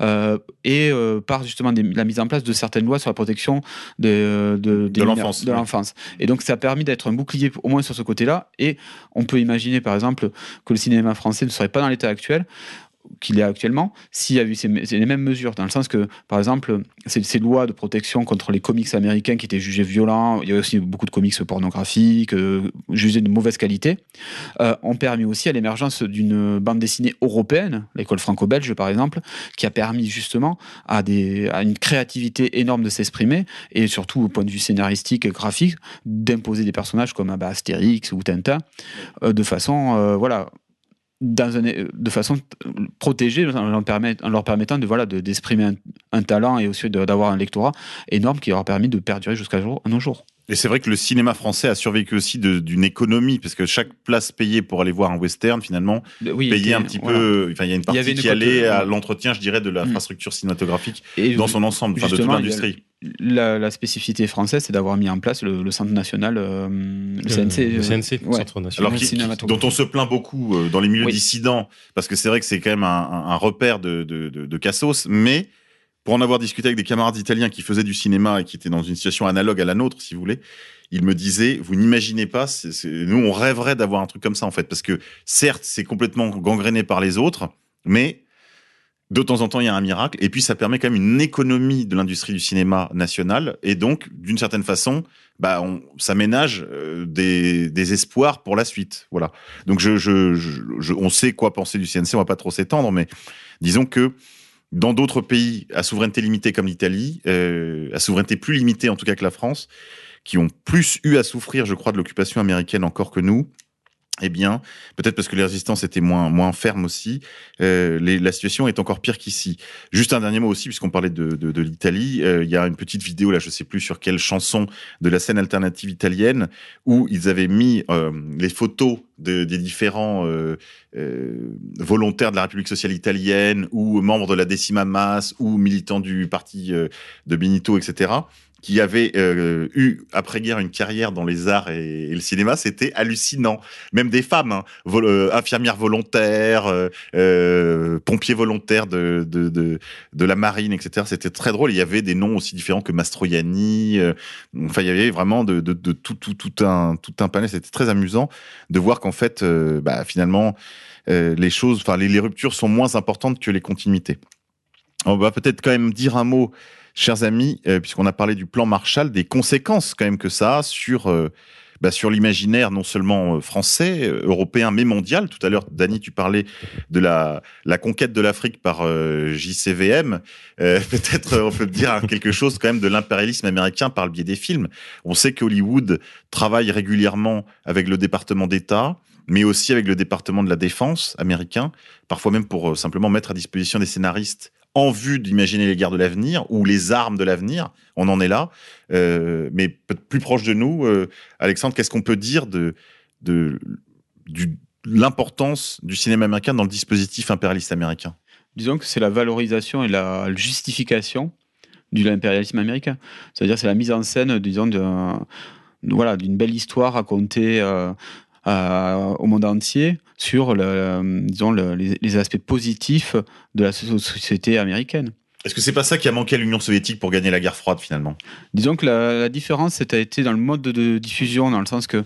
euh, et euh, par justement des- la mise en place de certaines lois sur la protection de, de, ouais. l'enfance. Et donc ça a permis d'être un bouclier au moins sur ce côté-là et on peut imaginer par exemple que le cinéma français ne serait pas dans l'état actuel qu'il est actuellement, s'il y a eu ces, les mêmes mesures, dans le sens que, par exemple, ces, ces lois de protection contre les comics américains qui étaient jugés violents, il y a aussi beaucoup de comics pornographiques, euh, jugés de mauvaise qualité, euh, ont permis aussi à l'émergence d'une bande dessinée européenne, l'école franco-belge par exemple, qui a permis justement à, des, à une créativité énorme de s'exprimer, et surtout au point de vue scénaristique et graphique, d'imposer des personnages comme ah bah, Astérix ou Tintin, euh, de façon, voilà, dans un- de façon protégée en leur, permet- en leur permettant de voilà de- d'exprimer un, un talent et aussi d'avoir un lectorat énorme qui leur a permis de perdurer jusqu'à jour- nos jours. Et c'est vrai que le cinéma français a survécu aussi d'une économie, parce que chaque place payée pour aller voir un western, finalement, Oui, payait un petit voilà. peu. Enfin, il y a une y partie avait une qui allait à l'entretien, je dirais, de l'infrastructure cinématographique Et dans son ensemble, enfin, de toute l'industrie. La, la spécificité française, c'est d'avoir mis en place le, le centre national, euh, le CNC, le euh, CNC, ouais. Centre national. Alors, le qui- dont on se plaint beaucoup euh, dans les milieux Oui. dissidents, parce que c'est vrai que c'est quand même un, repère de, de, de, de cassos, mais pour en avoir discuté avec des camarades italiens qui faisaient du cinéma et qui étaient dans une situation analogue à la nôtre, si vous voulez, ils me disaient, vous n'imaginez pas, nous on rêverait d'avoir un truc comme ça en fait, parce que certes c'est complètement gangréné par les autres, mais de temps en temps, il y a un miracle. Et puis, ça permet quand même une économie de l'industrie du cinéma national. Et donc, d'une certaine façon, bah, on, ça ménage euh, des, des espoirs pour la suite. Voilà. Donc, je, je, je- on sait quoi penser du CNC. On va pas trop s'étendre, mais disons que dans d'autres pays à souveraineté limitée comme l'Italie, euh, à souveraineté plus limitée en tout cas que la France, qui ont plus eu à souffrir, je crois, de l'occupation américaine encore que nous, eh bien, peut-être parce que les résistances étaient moins moins fermes aussi, euh, les- la situation est encore pire qu'ici. Juste un dernier mot aussi, puisqu'on parlait de, de, de l'Italie, euh, il y a une petite vidéo là, je sais plus sur quelle chanson de la scène alternative italienne où ils avaient mis euh, les photos de, des différents euh, euh, volontaires de la République sociale italienne ou membres de la Decima Mas ou militants du parti de Benito, etc qui avaient euh, eu après-guerre une carrière dans les arts et, le cinéma, c'était hallucinant. Même des femmes, hein, euh, infirmières volontaires, euh, pompiers volontaires de, de, la marine, etc. C'était très drôle. Il y avait des noms aussi différents que Mastroianni. enfin, il y avait vraiment de, tout, un, tout un panel. C'était très amusant de voir qu'en fait, bah, finalement, les choses, enfin, les ruptures sont moins importantes que les continuités. On va peut-être quand même dire un mot chers amis, euh, puisqu'on a parlé du plan Marshall, des conséquences quand même que ça a sur euh, bah, sur l'imaginaire non seulement euh, français, européen, mais mondial. Tout à l'heure, Dany, tu parlais de la, conquête de l'Afrique par JCVM. Peut-être on peut dire quelque chose quand même de l'impérialisme américain par le biais des films. On sait que Hollywood travaille régulièrement avec le département d'État, mais aussi avec le département de la défense américain, parfois même pour simplement mettre à disposition des scénaristes en vue d'imaginer les guerres de l'avenir ou les armes de l'avenir. On en est là. Euh, mais plus proche de nous, euh, Alexandre, qu'est-ce qu'on peut dire de, de l'importance du cinéma américain dans le dispositif impérialiste américain? Disons que c'est la valorisation et la justification de l'impérialisme américain. C'est-à-dire c'est la mise en scène, disons, voilà, d'une belle histoire racontée euh, au monde entier sur le- les, aspects positifs de la so- société américaine. Est-ce que c'est pas ça qui a manqué à l'Union soviétique pour gagner la guerre froide finalement? Disons que la, la différence, c'était été dans le mode de, diffusion, dans le sens que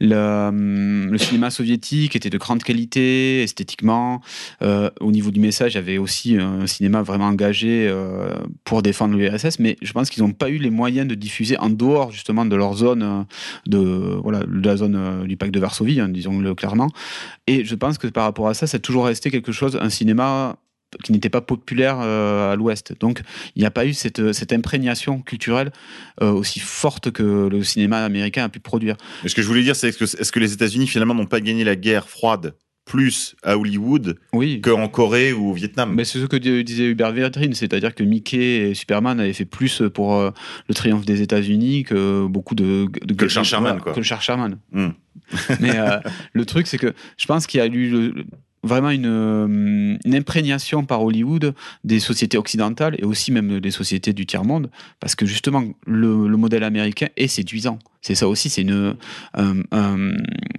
le, cinéma soviétique était de grande qualité, esthétiquement. Euh, au niveau du message, il y avait aussi un cinéma vraiment engagé euh, pour défendre l'URSS, mais je pense qu'ils n'ont pas eu les moyens de diffuser en dehors justement de leur zone, euh, de, voilà, de la zone du pacte de Varsovie, hein, disons-le clairement. Et je pense que par rapport à ça, c'est toujours resté quelque chose, un cinéma qui n'était pas populaire euh, à l'Ouest. Donc, il n'y a pas eu cette, cette imprégnation culturelle euh, aussi forte que le cinéma américain a pu produire. Mais ce que je voulais dire, c'est est-ce que, que les États-Unis finalement n'ont pas gagné la guerre froide plus à Hollywood Oui. qu'en Corée ou au Vietnam? Mais c'est ce que di- disait Hubert Védrine, c'est-à-dire que Mickey et Superman avaient fait plus pour euh, le triomphe des États-Unis que beaucoup de, de Que le Charles Sherman, quoi. Que le Charles Sherman. Hmm. Mais euh, le truc, c'est que je pense qu'il y a eu le- vraiment une, euh, une imprégnation par Hollywood des sociétés occidentales et aussi même des sociétés du tiers-monde, parce que justement, le, le modèle américain est séduisant. C'est ça aussi, c'est une... un- un-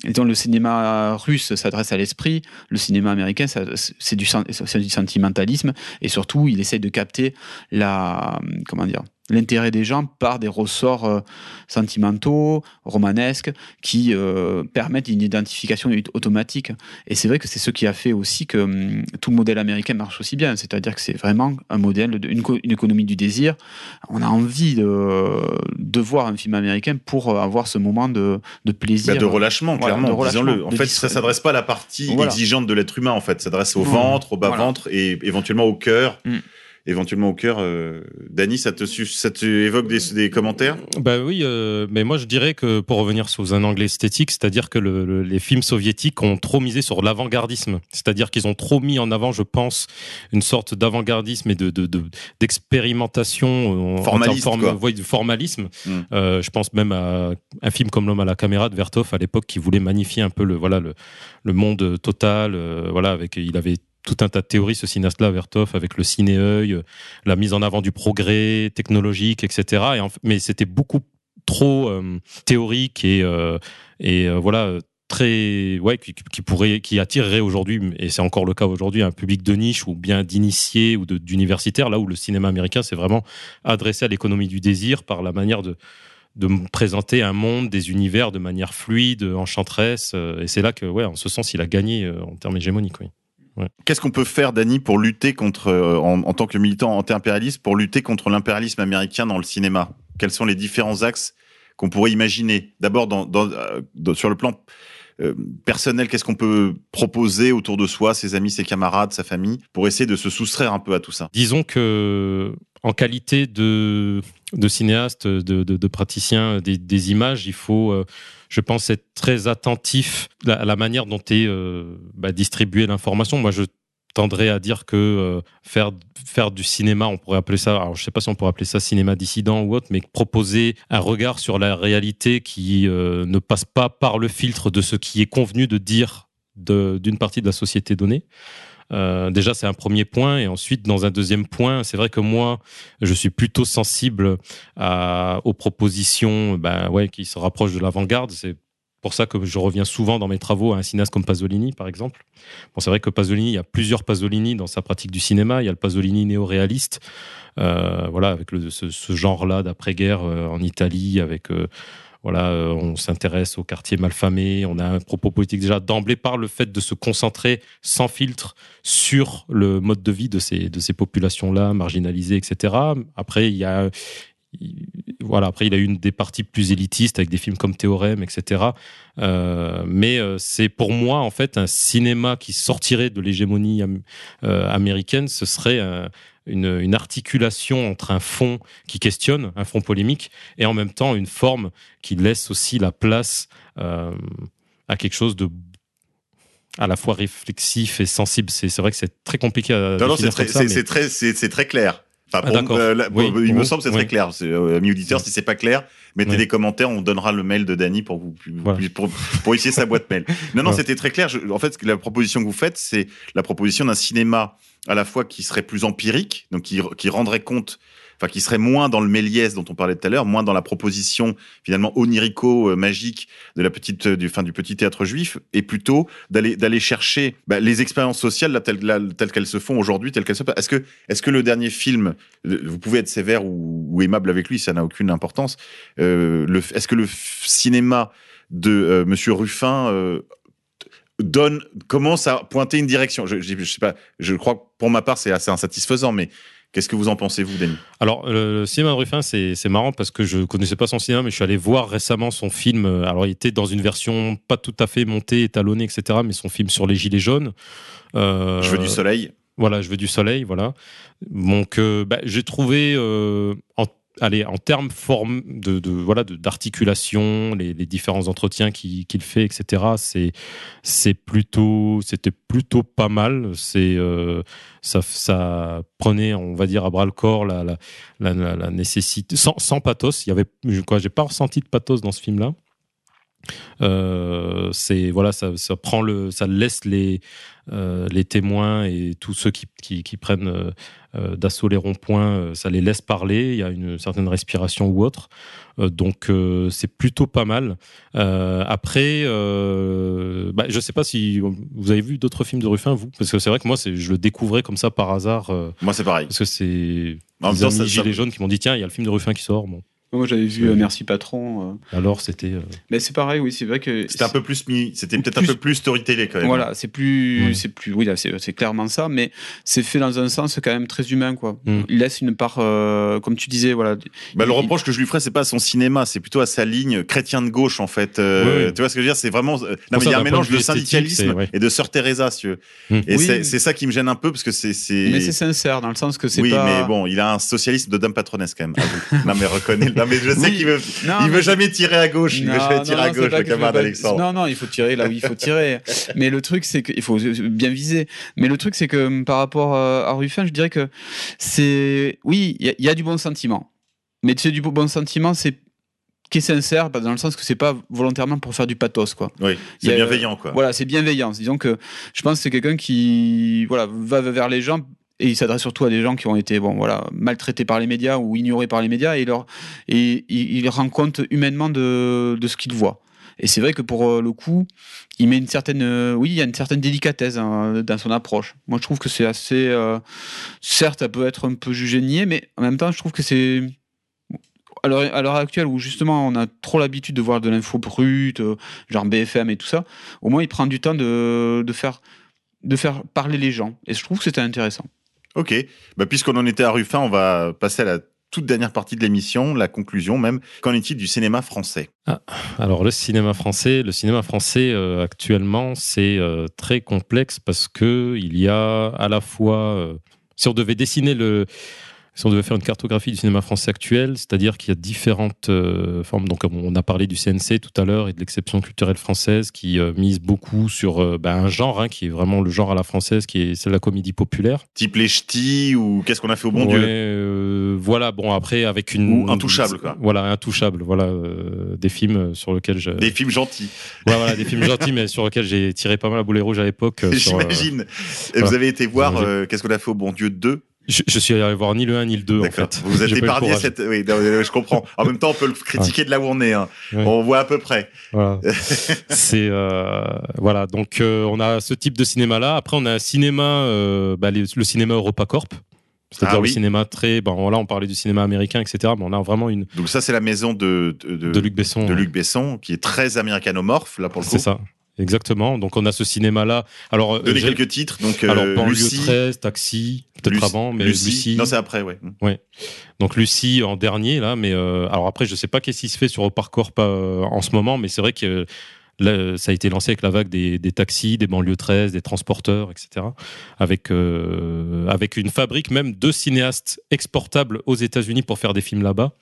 disons, le cinéma russe s'adresse à l'esprit, le cinéma américain, c'est du, sentimentalisme, et surtout, il essaye de capter la... comment dire l'intérêt des gens par des ressorts euh, sentimentaux, romanesques, qui euh, permettent une identification ut- automatique. Et c'est vrai que c'est ce qui a fait aussi que hum, tout le modèle américain marche aussi bien. C'est-à-dire que c'est vraiment un modèle, une, une économie du désir. On a envie de, de voir un film américain pour avoir ce moment de, de plaisir. Bah, de relâchement, clairement, disons-le. En fait, ça s'adresse pas à la partie Voilà. exigeante de l'être humain, en fait. Ça s'adresse au Voilà. ventre, au Voilà. bas-ventre et éventuellement au cœur. Mm. Éventuellement au cœur. Euh... Dany, ça te, ça te évoque des, des commentaires? Bah oui, euh, mais moi je dirais que pour revenir sous un angle esthétique, c'est-à-dire que le- le- les films soviétiques ont trop misé sur l'avant-gardisme, c'est-à-dire qu'ils ont trop mis en avant, je pense, une sorte d'avant-gardisme et de de- de- d'expérimentation en Formaliste, termes quoi. de formalisme. Mm. Euh, je pense même à un film comme L'homme à la caméra de Vertov à l'époque qui voulait magnifier un peu le voilà le, le monde total, euh, voilà avec il avait tout un tas de théories, ce cinéaste-là, Vertov, avec le ciné-œil, euh, la mise en avant du progrès technologique, etc. Mais c'était beaucoup trop euh, théorique et, euh, voilà très qui, pourrait qui attirerait aujourd'hui et c'est encore le cas aujourd'hui un public de niche ou bien d'initiés ou d'universitaires là où le cinéma américain c'est vraiment adressé à l'économie du désir par la manière de présenter un monde, des univers de manière fluide, enchanteresse, et c'est là que, ouais, en ce sens, il a gagné en termes hégémoniques. Oui. Qu'est-ce qu'on peut faire, Dany, pour lutter contre, euh, en, en tant que militant anti-impérialiste, pour lutter contre l'impérialisme américain dans le cinéma? Quels sont les différents axes qu'on pourrait imaginer? D'abord, dans, dans, euh, dans- sur le plan euh, personnel, qu'est-ce qu'on peut proposer autour de soi, ses amis, ses camarades, sa famille, pour essayer de se soustraire un peu à tout ça? Disons que, en qualité de, de cinéaste, de, de, de praticien des, des images, il faut, euh, je pense, être très attentif à la manière dont est euh, bah, distribuée l'information. Moi, je tendrais à dire que euh, faire faire du cinéma, on pourrait appeler ça, alors je sais pas si on pourrait appeler ça cinéma dissident ou autre, mais proposer un regard sur la réalité qui euh, ne passe pas par le filtre de ce qui est convenu de dire d'une partie de la société donnée. Euh, déjà, c'est un premier point. Et ensuite, dans un deuxième point, c'est vrai que moi, je suis plutôt sensible aux propositions bah, ouais, qui se rapprochent de l'avant-garde. C'est pour ça que je reviens souvent dans mes travaux à un cinéaste comme Pasolini, par exemple. Bon, c'est vrai que Pasolini, il y a plusieurs Pasolini dans sa pratique du cinéma. Il y a le Pasolini néo-réaliste, euh, voilà, avec ce, genre-là d'après-guerre euh, en Italie, avec voilà, euh, on s'intéresse au quartier malfamé, on a un propos politique déjà d'emblée par le fait de se concentrer sans filtre sur le mode de vie de ces, de ces populations-là, marginalisées, etc. Après, il y a, voilà, après, il a eu une des parties plus élitistes avec des films comme Théorème, etc. Euh, mais euh, c'est pour moi, en fait, un cinéma qui sortirait de l'hégémonie américaine. Ce serait une, une, articulation entre un fond qui questionne, un fond polémique, et en même temps une forme qui laisse aussi la place à quelque chose de à la fois réflexif et sensible. C'est vrai que c'est très compliqué à non, non, c'est très, très, c'est très clair. Enfin, ah, pour, euh, il me semble c'est très clair. Euh, amis auditeurs, si c'est pas clair, mettez des commentaires, on donnera le mail de Dany pour vous pour, pour, essayer sa boîte mail. Non, non, c'était très clair. en fait, la proposition que vous faites, c'est la proposition d'un cinéma à la fois qui serait plus empirique, donc qui, qui rendrait compte enfin qui serait moins dans le Méliès dont on parlait tout à l'heure, moins dans la proposition finalement onirico euh, magique de la petite du fin du petit théâtre juif, et plutôt d'aller d'aller chercher bah, les expériences sociales telles, telles qu'elles se font aujourd'hui, telles qu'elles se passent. Est-ce que est-ce que le dernier film, vous pouvez être sévère ou, aimable avec lui, ça n'a aucune importance. Euh, est-ce que le cinéma de euh, Monsieur Ruffin euh, donne commence à pointer une direction. Je, je, je, sais pas. Je crois que pour ma part c'est assez insatisfaisant, mais Qu'est-ce que vous en pensez, vous, Denis? Alors, le cinéma de Ruffin, c'est marrant parce que je connaissais pas son cinéma, mais je suis allé voir récemment son film. Alors, il était dans une version pas tout à fait montée, étalonnée, etc., mais son film sur les Gilets jaunes. Euh, je veux du soleil. Voilà, je veux du soleil, voilà. Donc, euh, bah, j'ai trouvé euh, en allez, en termes forme de, de voilà d'articulation, les, les, différents entretiens qu'il fait, etc. C'est c'est plutôt c'était plutôt pas mal. C'est euh, ça, ça prenait, on va dire, à bras le corps la, la, nécessité sans, sans pathos. Il y avait quoi, j'ai pas ressenti de pathos dans ce film-là. Euh, c'est voilà, ça, ça, prend le, ça laisse les euh, les témoins et tous ceux qui, qui, qui prennent euh, euh, d'assaut les ronds-points, ça les laisse parler. Il y a une certaine respiration ou autre, donc c'est plutôt pas mal. après, bah, je sais pas si vous avez vu d'autres films de Ruffin, vous, parce que c'est vrai que moi, je le découvrais comme ça par hasard. moi, c'est pareil. Parce que c'est les amis gilets jaunes qui m'ont dit tiens, il y a le film de Ruffin qui sort. Bon. Moi, j'avais vu euh, Merci Patron. Euh. Alors, c'était. Euh, Mais c'est pareil, oui, c'est vrai que. C'était un peu plus mis, c'était peut-être un peu plus storytelling quand même. Voilà, c'est plus, c'est plus, oui, c'est clairement ça, mais c'est fait dans un sens quand même très humain, quoi. Mm. Il laisse une part, comme tu disais, voilà. Bah, le reproche que je lui ferais, c'est pas à son cinéma, c'est plutôt à sa ligne chrétien de gauche, en fait. Tu vois ce que je veux dire C'est vraiment. Non, mais il y a un mélange de syndicalisme et de sœur Teresa, si tu veux. Mm. Et c'est ça qui me gêne un peu parce que c'est. Mais c'est sincère dans le sens que c'est oui, pas. Oui, mais bon, il a un socialisme de dame patronesse quand même. non, mais reconnais. Non, mais je sais qu'il veut il veut jamais tirer à gauche. il veut jamais tirer à gauche, le camarade Alexandre. Non, non, il faut tirer là où il faut tirer. Mais le truc, c'est qu'il faut bien viser. Mais le truc, c'est que hum, par rapport euh, à Ruffin, je dirais que c'est. Oui, il y, a du bon sentiment. Mais tu sais, du bon sentiment, c'est qui est sincère dans le sens que c'est pas volontairement pour faire du pathos quoi. Oui, c'est bienveillant quoi. Voilà, c'est bienveillant. Disons que je pense que c'est quelqu'un qui voilà va vers les gens et il s'adresse surtout à des gens qui ont été bon voilà maltraités par les médias ou ignorés par les médias et leur et il, rend compte humainement de, de ce qu'il voit et c'est vrai que pour euh, le coup il met une certaine euh, oui il y a une certaine délicatesse dans son approche moi je trouve que c'est assez euh, certes ça peut être un peu jugé niais mais en même temps je trouve que c'est à l'heure actuelle où justement on a trop l'habitude de voir de l'info brute, genre BFM et tout ça, au moins il prend du temps de, de, faire, de faire parler les gens. Et je trouve que c'était intéressant. Ok, bah, puisqu'on en était à Ruffin, on va passer à la toute dernière partie de l'émission, la conclusion même. Qu'en est-il du cinéma français? Ah, Alors le cinéma français, le cinéma français euh, actuellement, c'est euh, très complexe parce que il y a à la fois, euh, si on devait dessiner le si on devait faire une cartographie du cinéma français actuel, c'est-à-dire qu'il y a différentes euh, formes. Donc, on a parlé du CNC tout à l'heure et de l'exception culturelle française qui euh, mise beaucoup sur euh, ben, un genre hein, qui est vraiment le genre à la française, qui est celle de la comédie populaire. Type les ch'tis ou qu'est-ce qu'on a fait au bon Dieu? Voilà. Bon, après avec une ou intouchable quoi. Voilà, intouchable. Voilà, des films sur lesquels je. Des films gentils. Ouais, voilà, des films gentils, mais sur lesquels j'ai tiré pas mal la boulet rouge à l'époque. J'imagine. Vous avez été voir qu'est-ce qu'on a fait au bon Dieu 2 je, je, suis allé voir ni le 1 ni le 2 en fait. Vous êtes épargné cette. Oui, je comprends. En même temps, on peut le critiquer de là où on est. Hein. On voit à peu près. Voilà. C'est euh, voilà. Donc euh, on a ce type de cinéma là. Après on a un cinéma, euh, bah, le cinéma EuropaCorp C'est-à-dire Ah le cinéma très. Bon, là, on parlait du cinéma américain, etc. Mais on a vraiment une. Donc ça, c'est la maison de, de, De Luc Besson. de Luc Besson, qui est très américanomorphe, là, pour le coup. C'est ça. Exactement. Donc, on a ce cinéma-là. Alors, euh, Donnez j'ai- quelques titres. Donc, euh, Alors, banlieue Lucie, 13, Taxi, peut-être avant, mais Lucie. Lucie. Non, c'est après, ouais. Donc Lucie en dernier là, mais euh, alors après je sais pas qu'est-ce qui se fait sur euh, en ce moment, mais c'est vrai que là, ça a été lancé avec la vague des, des taxis, des banlieues 13, des transporteurs, etc. Avec euh, avec une fabrique même de cinéastes exportables aux États-Unis pour faire des films là-bas.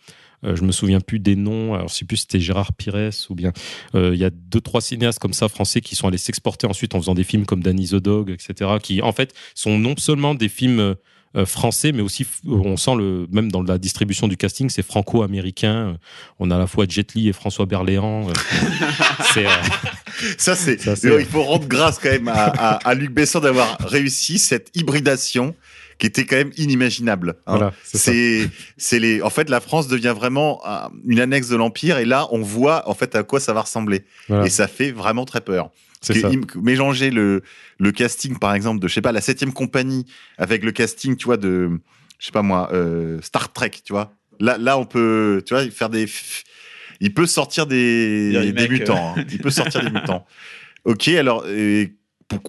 Euh, je me souviens plus des noms. Alors, je sais plus si c'était Gérard Pires ou bien euh, il y a deux trois cinéastes comme ça français qui sont allés s'exporter ensuite en faisant des films comme Danny the Dog, etc. Qui en fait sont non seulement des films euh, français, mais aussi on sent le même dans la distribution du casting, c'est franco-américain. On a à la fois Jet Li et François Berléand. C'est euh, Ça, c'est. Ça, c'est- Il faut rendre grâce quand même à, à, à Luc Besson d'avoir réussi cette hybridation qui était quand même inimaginable. hein. voilà, c'est ça. C'est, les. En fait, la France devient vraiment euh, une annexe de l'empire, et là, on voit en fait à quoi ça va ressembler, Voilà, et ça fait vraiment très peur. c'est Que mélanger le le casting, par exemple, de je sais pas la septième compagnie avec le casting, tu vois, de je sais pas moi, euh, Star Trek, tu vois. Là, là, on peut, tu vois, faire des. Il peut sortir des, Des mutants. hein. Il peut sortir des mutants. Ok, alors euh,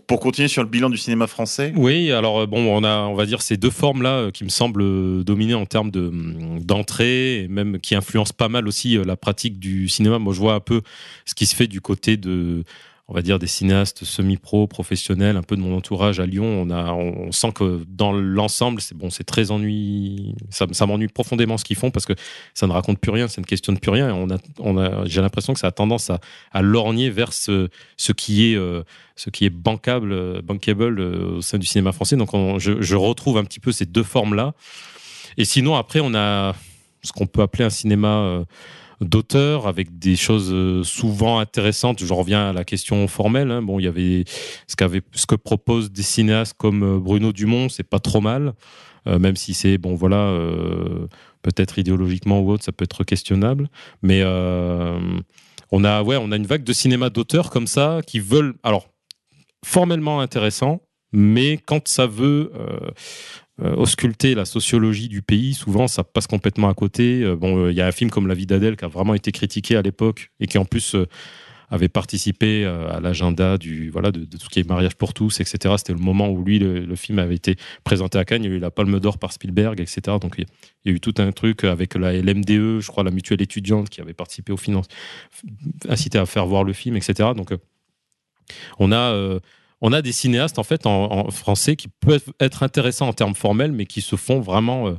pour, continuer sur le bilan du cinéma français. Oui, alors euh, bon, on a, on va dire ces deux formes là euh, qui me semblent euh, dominer en termes de hum, d'entrée et même qui influencent pas mal aussi la pratique du cinéma. Moi, je vois un peu ce qui se fait du côté de on va dire des cinéastes semi-pro, professionnels, un peu de mon entourage à Lyon. On a, on, sent que dans l'ensemble, c'est bon, c'est très ennuyeux. Ça, m'ennuie profondément ce qu'ils font parce que ça ne raconte plus rien, ça ne questionne plus rien. Et on a, on a, j'ai l'impression que ça a tendance à, lorgner vers ce, qui est, euh, ce qui est bancable, euh, bankable euh, au sein du cinéma français. Donc, on- je, je retrouve un petit peu ces deux formes-là. Et sinon, après, on a ce qu'on peut appeler un cinéma d'auteur avec des choses euh, souvent intéressantes. Je reviens à la question formelle. hein. Bon, il y avait ce qu'avait, ce que proposent des cinéastes comme euh, Bruno Dumont, c'est pas trop mal, Euh, même si c'est bon, voilà, peut-être idéologiquement ou autre, ça peut être questionnable. Mais on a, ouais, on a une vague de cinéma d'auteurs comme ça qui veulent, alors formellement intéressant, mais quand ça veut ausculter la sociologie du pays, souvent ça passe complètement à côté. Euh, bon, euh, il y a un film comme La vie d'Adèle qui a vraiment été critiqué à l'époque et qui en plus euh, avait participé euh, à l'agenda du voilà de, tout ce qui est mariage pour tous, etc. C'était le moment où lui le, le film avait été présenté à Cannes, il y a eu la Palme d'Or par Spielberg, etc. Donc il y a- eu tout un truc avec la LMDE, je crois la mutuelle étudiante qui avait participé au finance, incité à faire voir le film, etc. Donc euh, on a euh, on a des cinéastes en fait en, en français qui peuvent être intéressants en termes formels, mais qui se font vraiment. euh,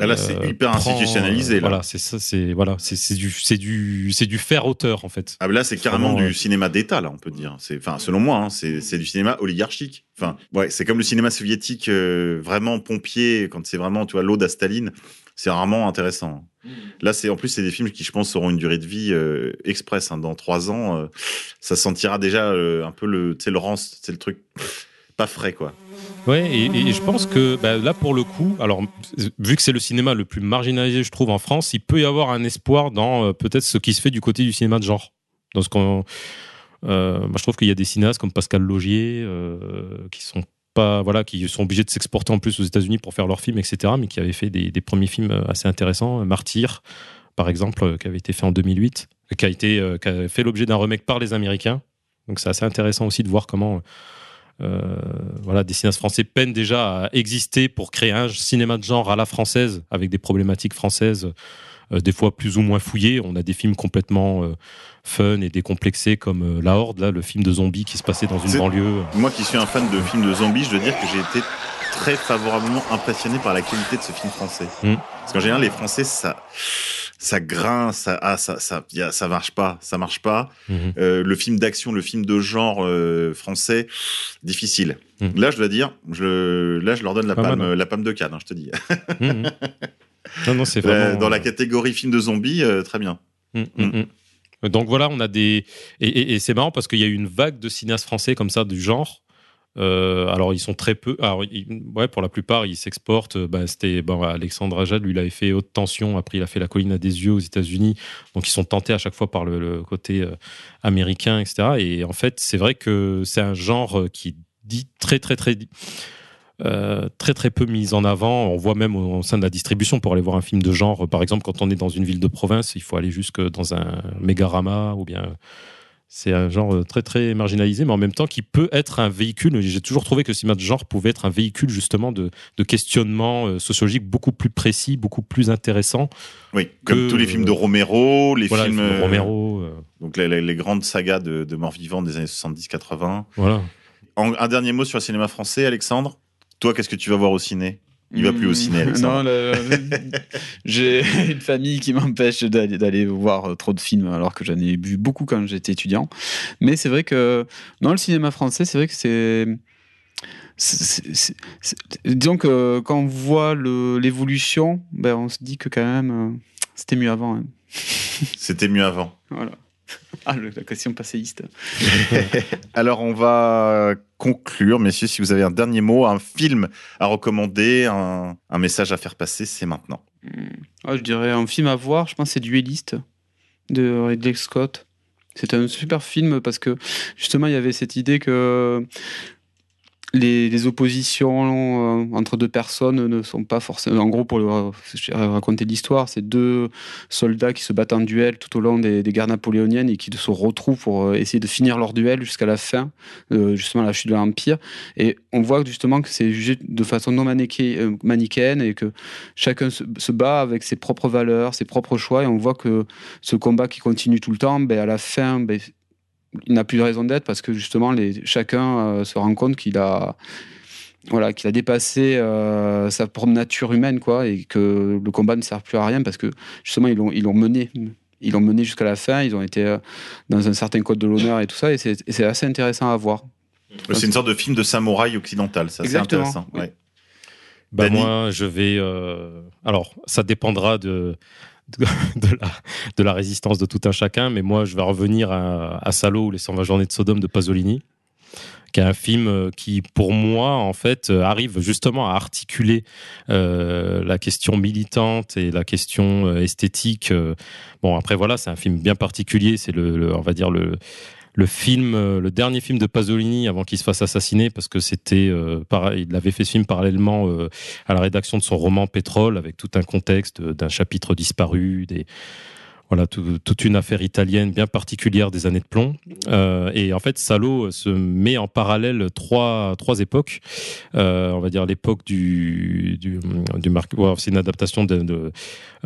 Ah, là, c'est hyper prend- institutionnalisé, là. Voilà, c'est ça, c'est voilà, c'est du c'est du c'est du faire auteur en fait. Ah, là, c'est carrément Vraiment, du ouais. cinéma d'État, là, on peut dire. C'est, enfin, selon moi, hein, c'est, c'est du cinéma oligarchique. Enfin, ouais, c'est comme le cinéma soviétique, euh, vraiment pompier, quand c'est vraiment, tu vois, l'ode à Staline. C'est rarement intéressant. Là, c'est en plus, c'est des films qui, je pense, auront une durée de vie euh, express. hein. Dans trois ans, euh, ça sentira déjà euh, un peu le, sais, le rance, c'est le truc pas frais, quoi. Ouais, et, je pense que bah, là pour le coup, alors vu que c'est le cinéma le plus marginalisé, je trouve en France, il peut y avoir un espoir dans peut-être ce qui se fait du côté du cinéma de genre. Dans ce qu'on, moi je trouve qu'il y a des cinéastes comme Pascal Logier qui sont voilà qui sont obligés de s'exporter en plus aux États-Unis pour faire leurs films etc mais qui avaient fait des, premiers films euh, assez intéressants. Martyr par exemple euh, qui avait été fait en 2008 euh, qui a été euh, qui a fait l'objet d'un remake par les Américains. Donc c'est assez intéressant aussi de voir comment euh, voilà, des cinéastes français peinent déjà à exister pour créer un cinéma de genre à la française avec des problématiques françaises euh, des fois plus ou moins fouillées. On a des films complètement euh, fun et décomplexés comme euh, La Horde, là, le film de zombies qui se passait dans une banlieue. Moi qui suis un fan de films de zombies, je dois dire que j'ai été très favorablement impressionné par la qualité de ce film français. Mm. Parce qu'en général, les Français, ça, ça grince, ça, ah, ça, ça, a- ça marche pas, ça marche pas. Mhm. Euh, le film d'action, le film de genre euh, français, difficile. Mm. Là, je dois dire, je, là, je leur donne la Pas palme, hein. la palme de Cannes, hein, je te dis. Non, non, c'est La- vraiment. dans la catégorie film de zombies, euh, très bien. Mm, mm, mm. Donc voilà, on a des. Et, et- et c'est marrant parce qu'il y a eu une vague de cinéastes français comme ça, du genre. Euh, alors ils sont très peu. Alors, ils- ouais, pour la plupart, ils s'exportent. Euh, bah, C'était bon, Alexandre Aja, lui, il avait fait Haute Tension. Après, il a fait La Colline à des yeux aux États-Unis. Donc ils sont tentés à chaque fois par le, le côté euh, américain, etc. Et en fait, c'est vrai que c'est un genre euh, qui dit très, très, très euh, très très peu mise en avant. On voit même au, au sein de la distribution pour aller voir un film de genre. Par exemple, quand on est dans une ville de province, il faut aller jusque dans un mégarama ou bien c'est un genre très très marginalisé, mais en même temps qui peut être un véhicule. J'ai toujours trouvé que le cinéma de genre pouvait être un véhicule justement de, de questionnement euh, sociologique beaucoup plus précis, beaucoup plus intéressant. Oui, comme tous les films de euh, Romero, les voilà, films les films de Romero. euh, donc les, les- les grandes sagas de, de morts vivants des années 70-80. voilà. En- Un dernier mot sur le cinéma français, Alexandre. Toi, qu'est-ce que tu vas voir au ciné? Il va plus au ciné, Alexandre. Non, le- j'ai une famille qui m'empêche d'aller voir trop de films alors que j'en ai vu beaucoup quand j'étais étudiant. Mais c'est vrai que non, le cinéma français, c'est vrai que c'est disons que quand on voit l'évolution, ben on se dit que quand même euh, c'était mieux avant. hein. C'était mieux avant. Voilà. Ah, le- la question passéiste. Alors, on va conclure, messieurs. Si vous avez un dernier mot, un film à recommander, un, un message à faire passer, c'est maintenant. Ah, je dirais un film à voir, je pense c'est Dueliste de Ridley Scott. C'est un super film parce que justement il y avait cette idée que les, oppositions euh, entre deux personnes ne sont pas forcément. En gros, pour raconter l'histoire, c'est deux soldats qui se battent en duel tout au long des, guerres napoléoniennes et qui se retrouvent pour euh, essayer de finir leur duel jusqu'à la fin, euh, justement la chute de l'Empire. Et on voit justement que c'est jugé de façon non manichéenne et que chacun se, se bat avec ses propres valeurs, ses propres choix. Et on voit que ce combat qui continue tout le temps, ben, à la fin, ben, il n'a plus de raison d'être parce que justement, les, chacun euh, se rend compte qu'il a, voilà, qu'il a dépassé euh, sa propre nature humaine, quoi, et que le combat ne sert plus à rien parce que justement, ils l'ont, ils l'ont mené. Ils l'ont mené jusqu'à la fin, ils ont été euh, dans un certain code de l'honneur et tout ça, et c'est, et c'est assez intéressant à voir. C'est une sorte de film de samouraï occidental, ça c'est intéressant. oui. ouais. Bah moi, je vais. euh, Alors, ça dépendra de, de, la, résistance de tout un chacun, mais moi, je vais revenir à, Salo ou les 120 journées de Sodome de Pasolini, qui est un film euh, qui, pour moi, en fait, euh, arrive justement à articuler euh, la question militante et la question esthétique. Bon, après, voilà, c'est un film bien particulier. C'est le- on va dire le le film, euh, le dernier film de Pasolini avant qu'il se fasse assassiner, parce que c'était, euh, il avait fait ce film parallèlement euh, à la rédaction de son roman Pétrole, avec tout un contexte euh, d'un chapitre disparu, des voilà, tout- toute une affaire italienne bien particulière des années de plomb. Euh, et en fait, Salo se met en parallèle trois, trois époques. Euh, on va dire l'époque du, du, du c'est une adaptation de, de,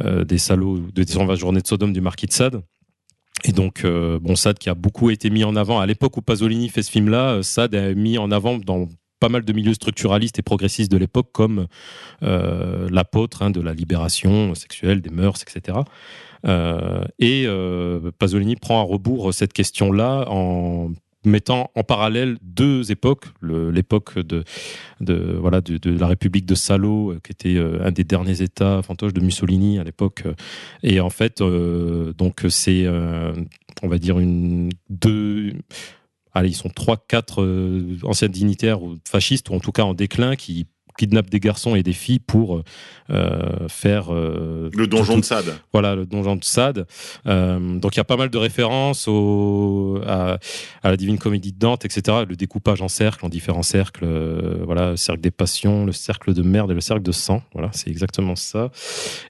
euh, des Salauds, de 120 journées de Sodome du marquis de Sade. Et donc, euh, Sade qui a beaucoup été mis en avant. À l'époque où Pasolini fait ce film-là, euh, Sade a mis en avant dans pas mal de milieux structuralistes et progressistes de l'époque comme euh, l'apôtre hein, de la libération sexuelle, des mœurs, etc. Et euh, Pasolini prend à rebours cette question-là en mettant en parallèle deux époques, l'époque de, voilà de, la République de Salo, euh, qui était euh, un des derniers États fantoches de Mussolini à l'époque, euh, et en fait donc c'est on va dire une deux allez ils sont trois quatre anciens dignitaires fascistes ou en tout cas en déclin qui kidnappent des garçons et des filles pour euh, faire euh, Le donjon tout- de Sade. voilà, le donjon de Sade. Euh, donc il y a pas mal de références au, à, à la Divine Comédie de Dante, etc. Le découpage en cercles, en différents cercles. euh, voilà, cercle des passions, le cercle de merde et le cercle de sang. Voilà, c'est exactement ça.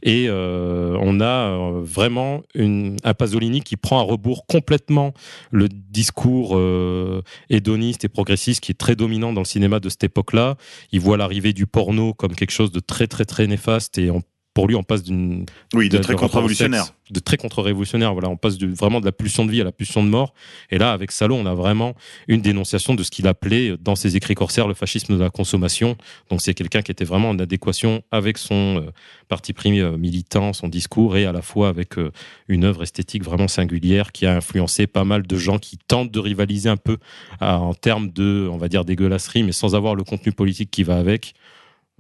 Et euh, on a euh, vraiment une, un Pasolini qui prend à rebours complètement le discours euh, hédoniste et progressiste qui est très dominant dans le cinéma de cette époque-là. Il voit l'arrivée du porno comme quelque chose de très très très néfaste et on- pour lui on passe d'une Oui, de, très contre-révolutionnaire. de très contre-révolutionnaire. Voilà, on passe de, vraiment de la pulsion de vie à la pulsion de mort. Et là, avec Salo, on a vraiment une dénonciation de ce qu'il appelait dans ses écrits corsaires le fascisme de la consommation. Donc c'est quelqu'un qui était vraiment en adéquation avec son euh, parti pris euh, militant, son discours, et à la fois avec euh, une œuvre esthétique vraiment singulière qui a influencé pas mal de gens qui tentent de rivaliser un peu à- en termes de, on va dire, dégueulasserie, mais sans avoir le contenu politique qui va avec.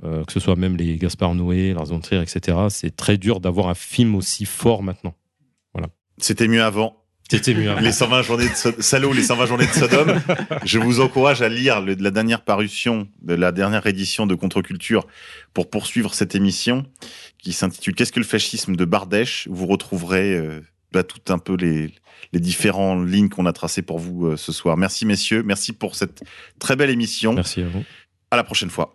Euh, que ce soit même les Gaspard Noé, Lars von Trier, etc. C'est très dur d'avoir un film aussi fort maintenant. C'était mieux avant. C'était mieux. avant. Les 120 journées de So- Salaud, les 120 journées de Sodome. Je vous encourage à lire le- la dernière parution de la dernière édition de Contre-Culture pour poursuivre cette émission qui s'intitule Qu'est-ce que le fascisme de Bardèche Vous retrouverez euh, bah, tout un peu les, les différentes lignes qu'on a tracées pour vous euh, ce soir. Merci messieurs, merci pour cette très belle émission. Merci à vous. À la prochaine fois.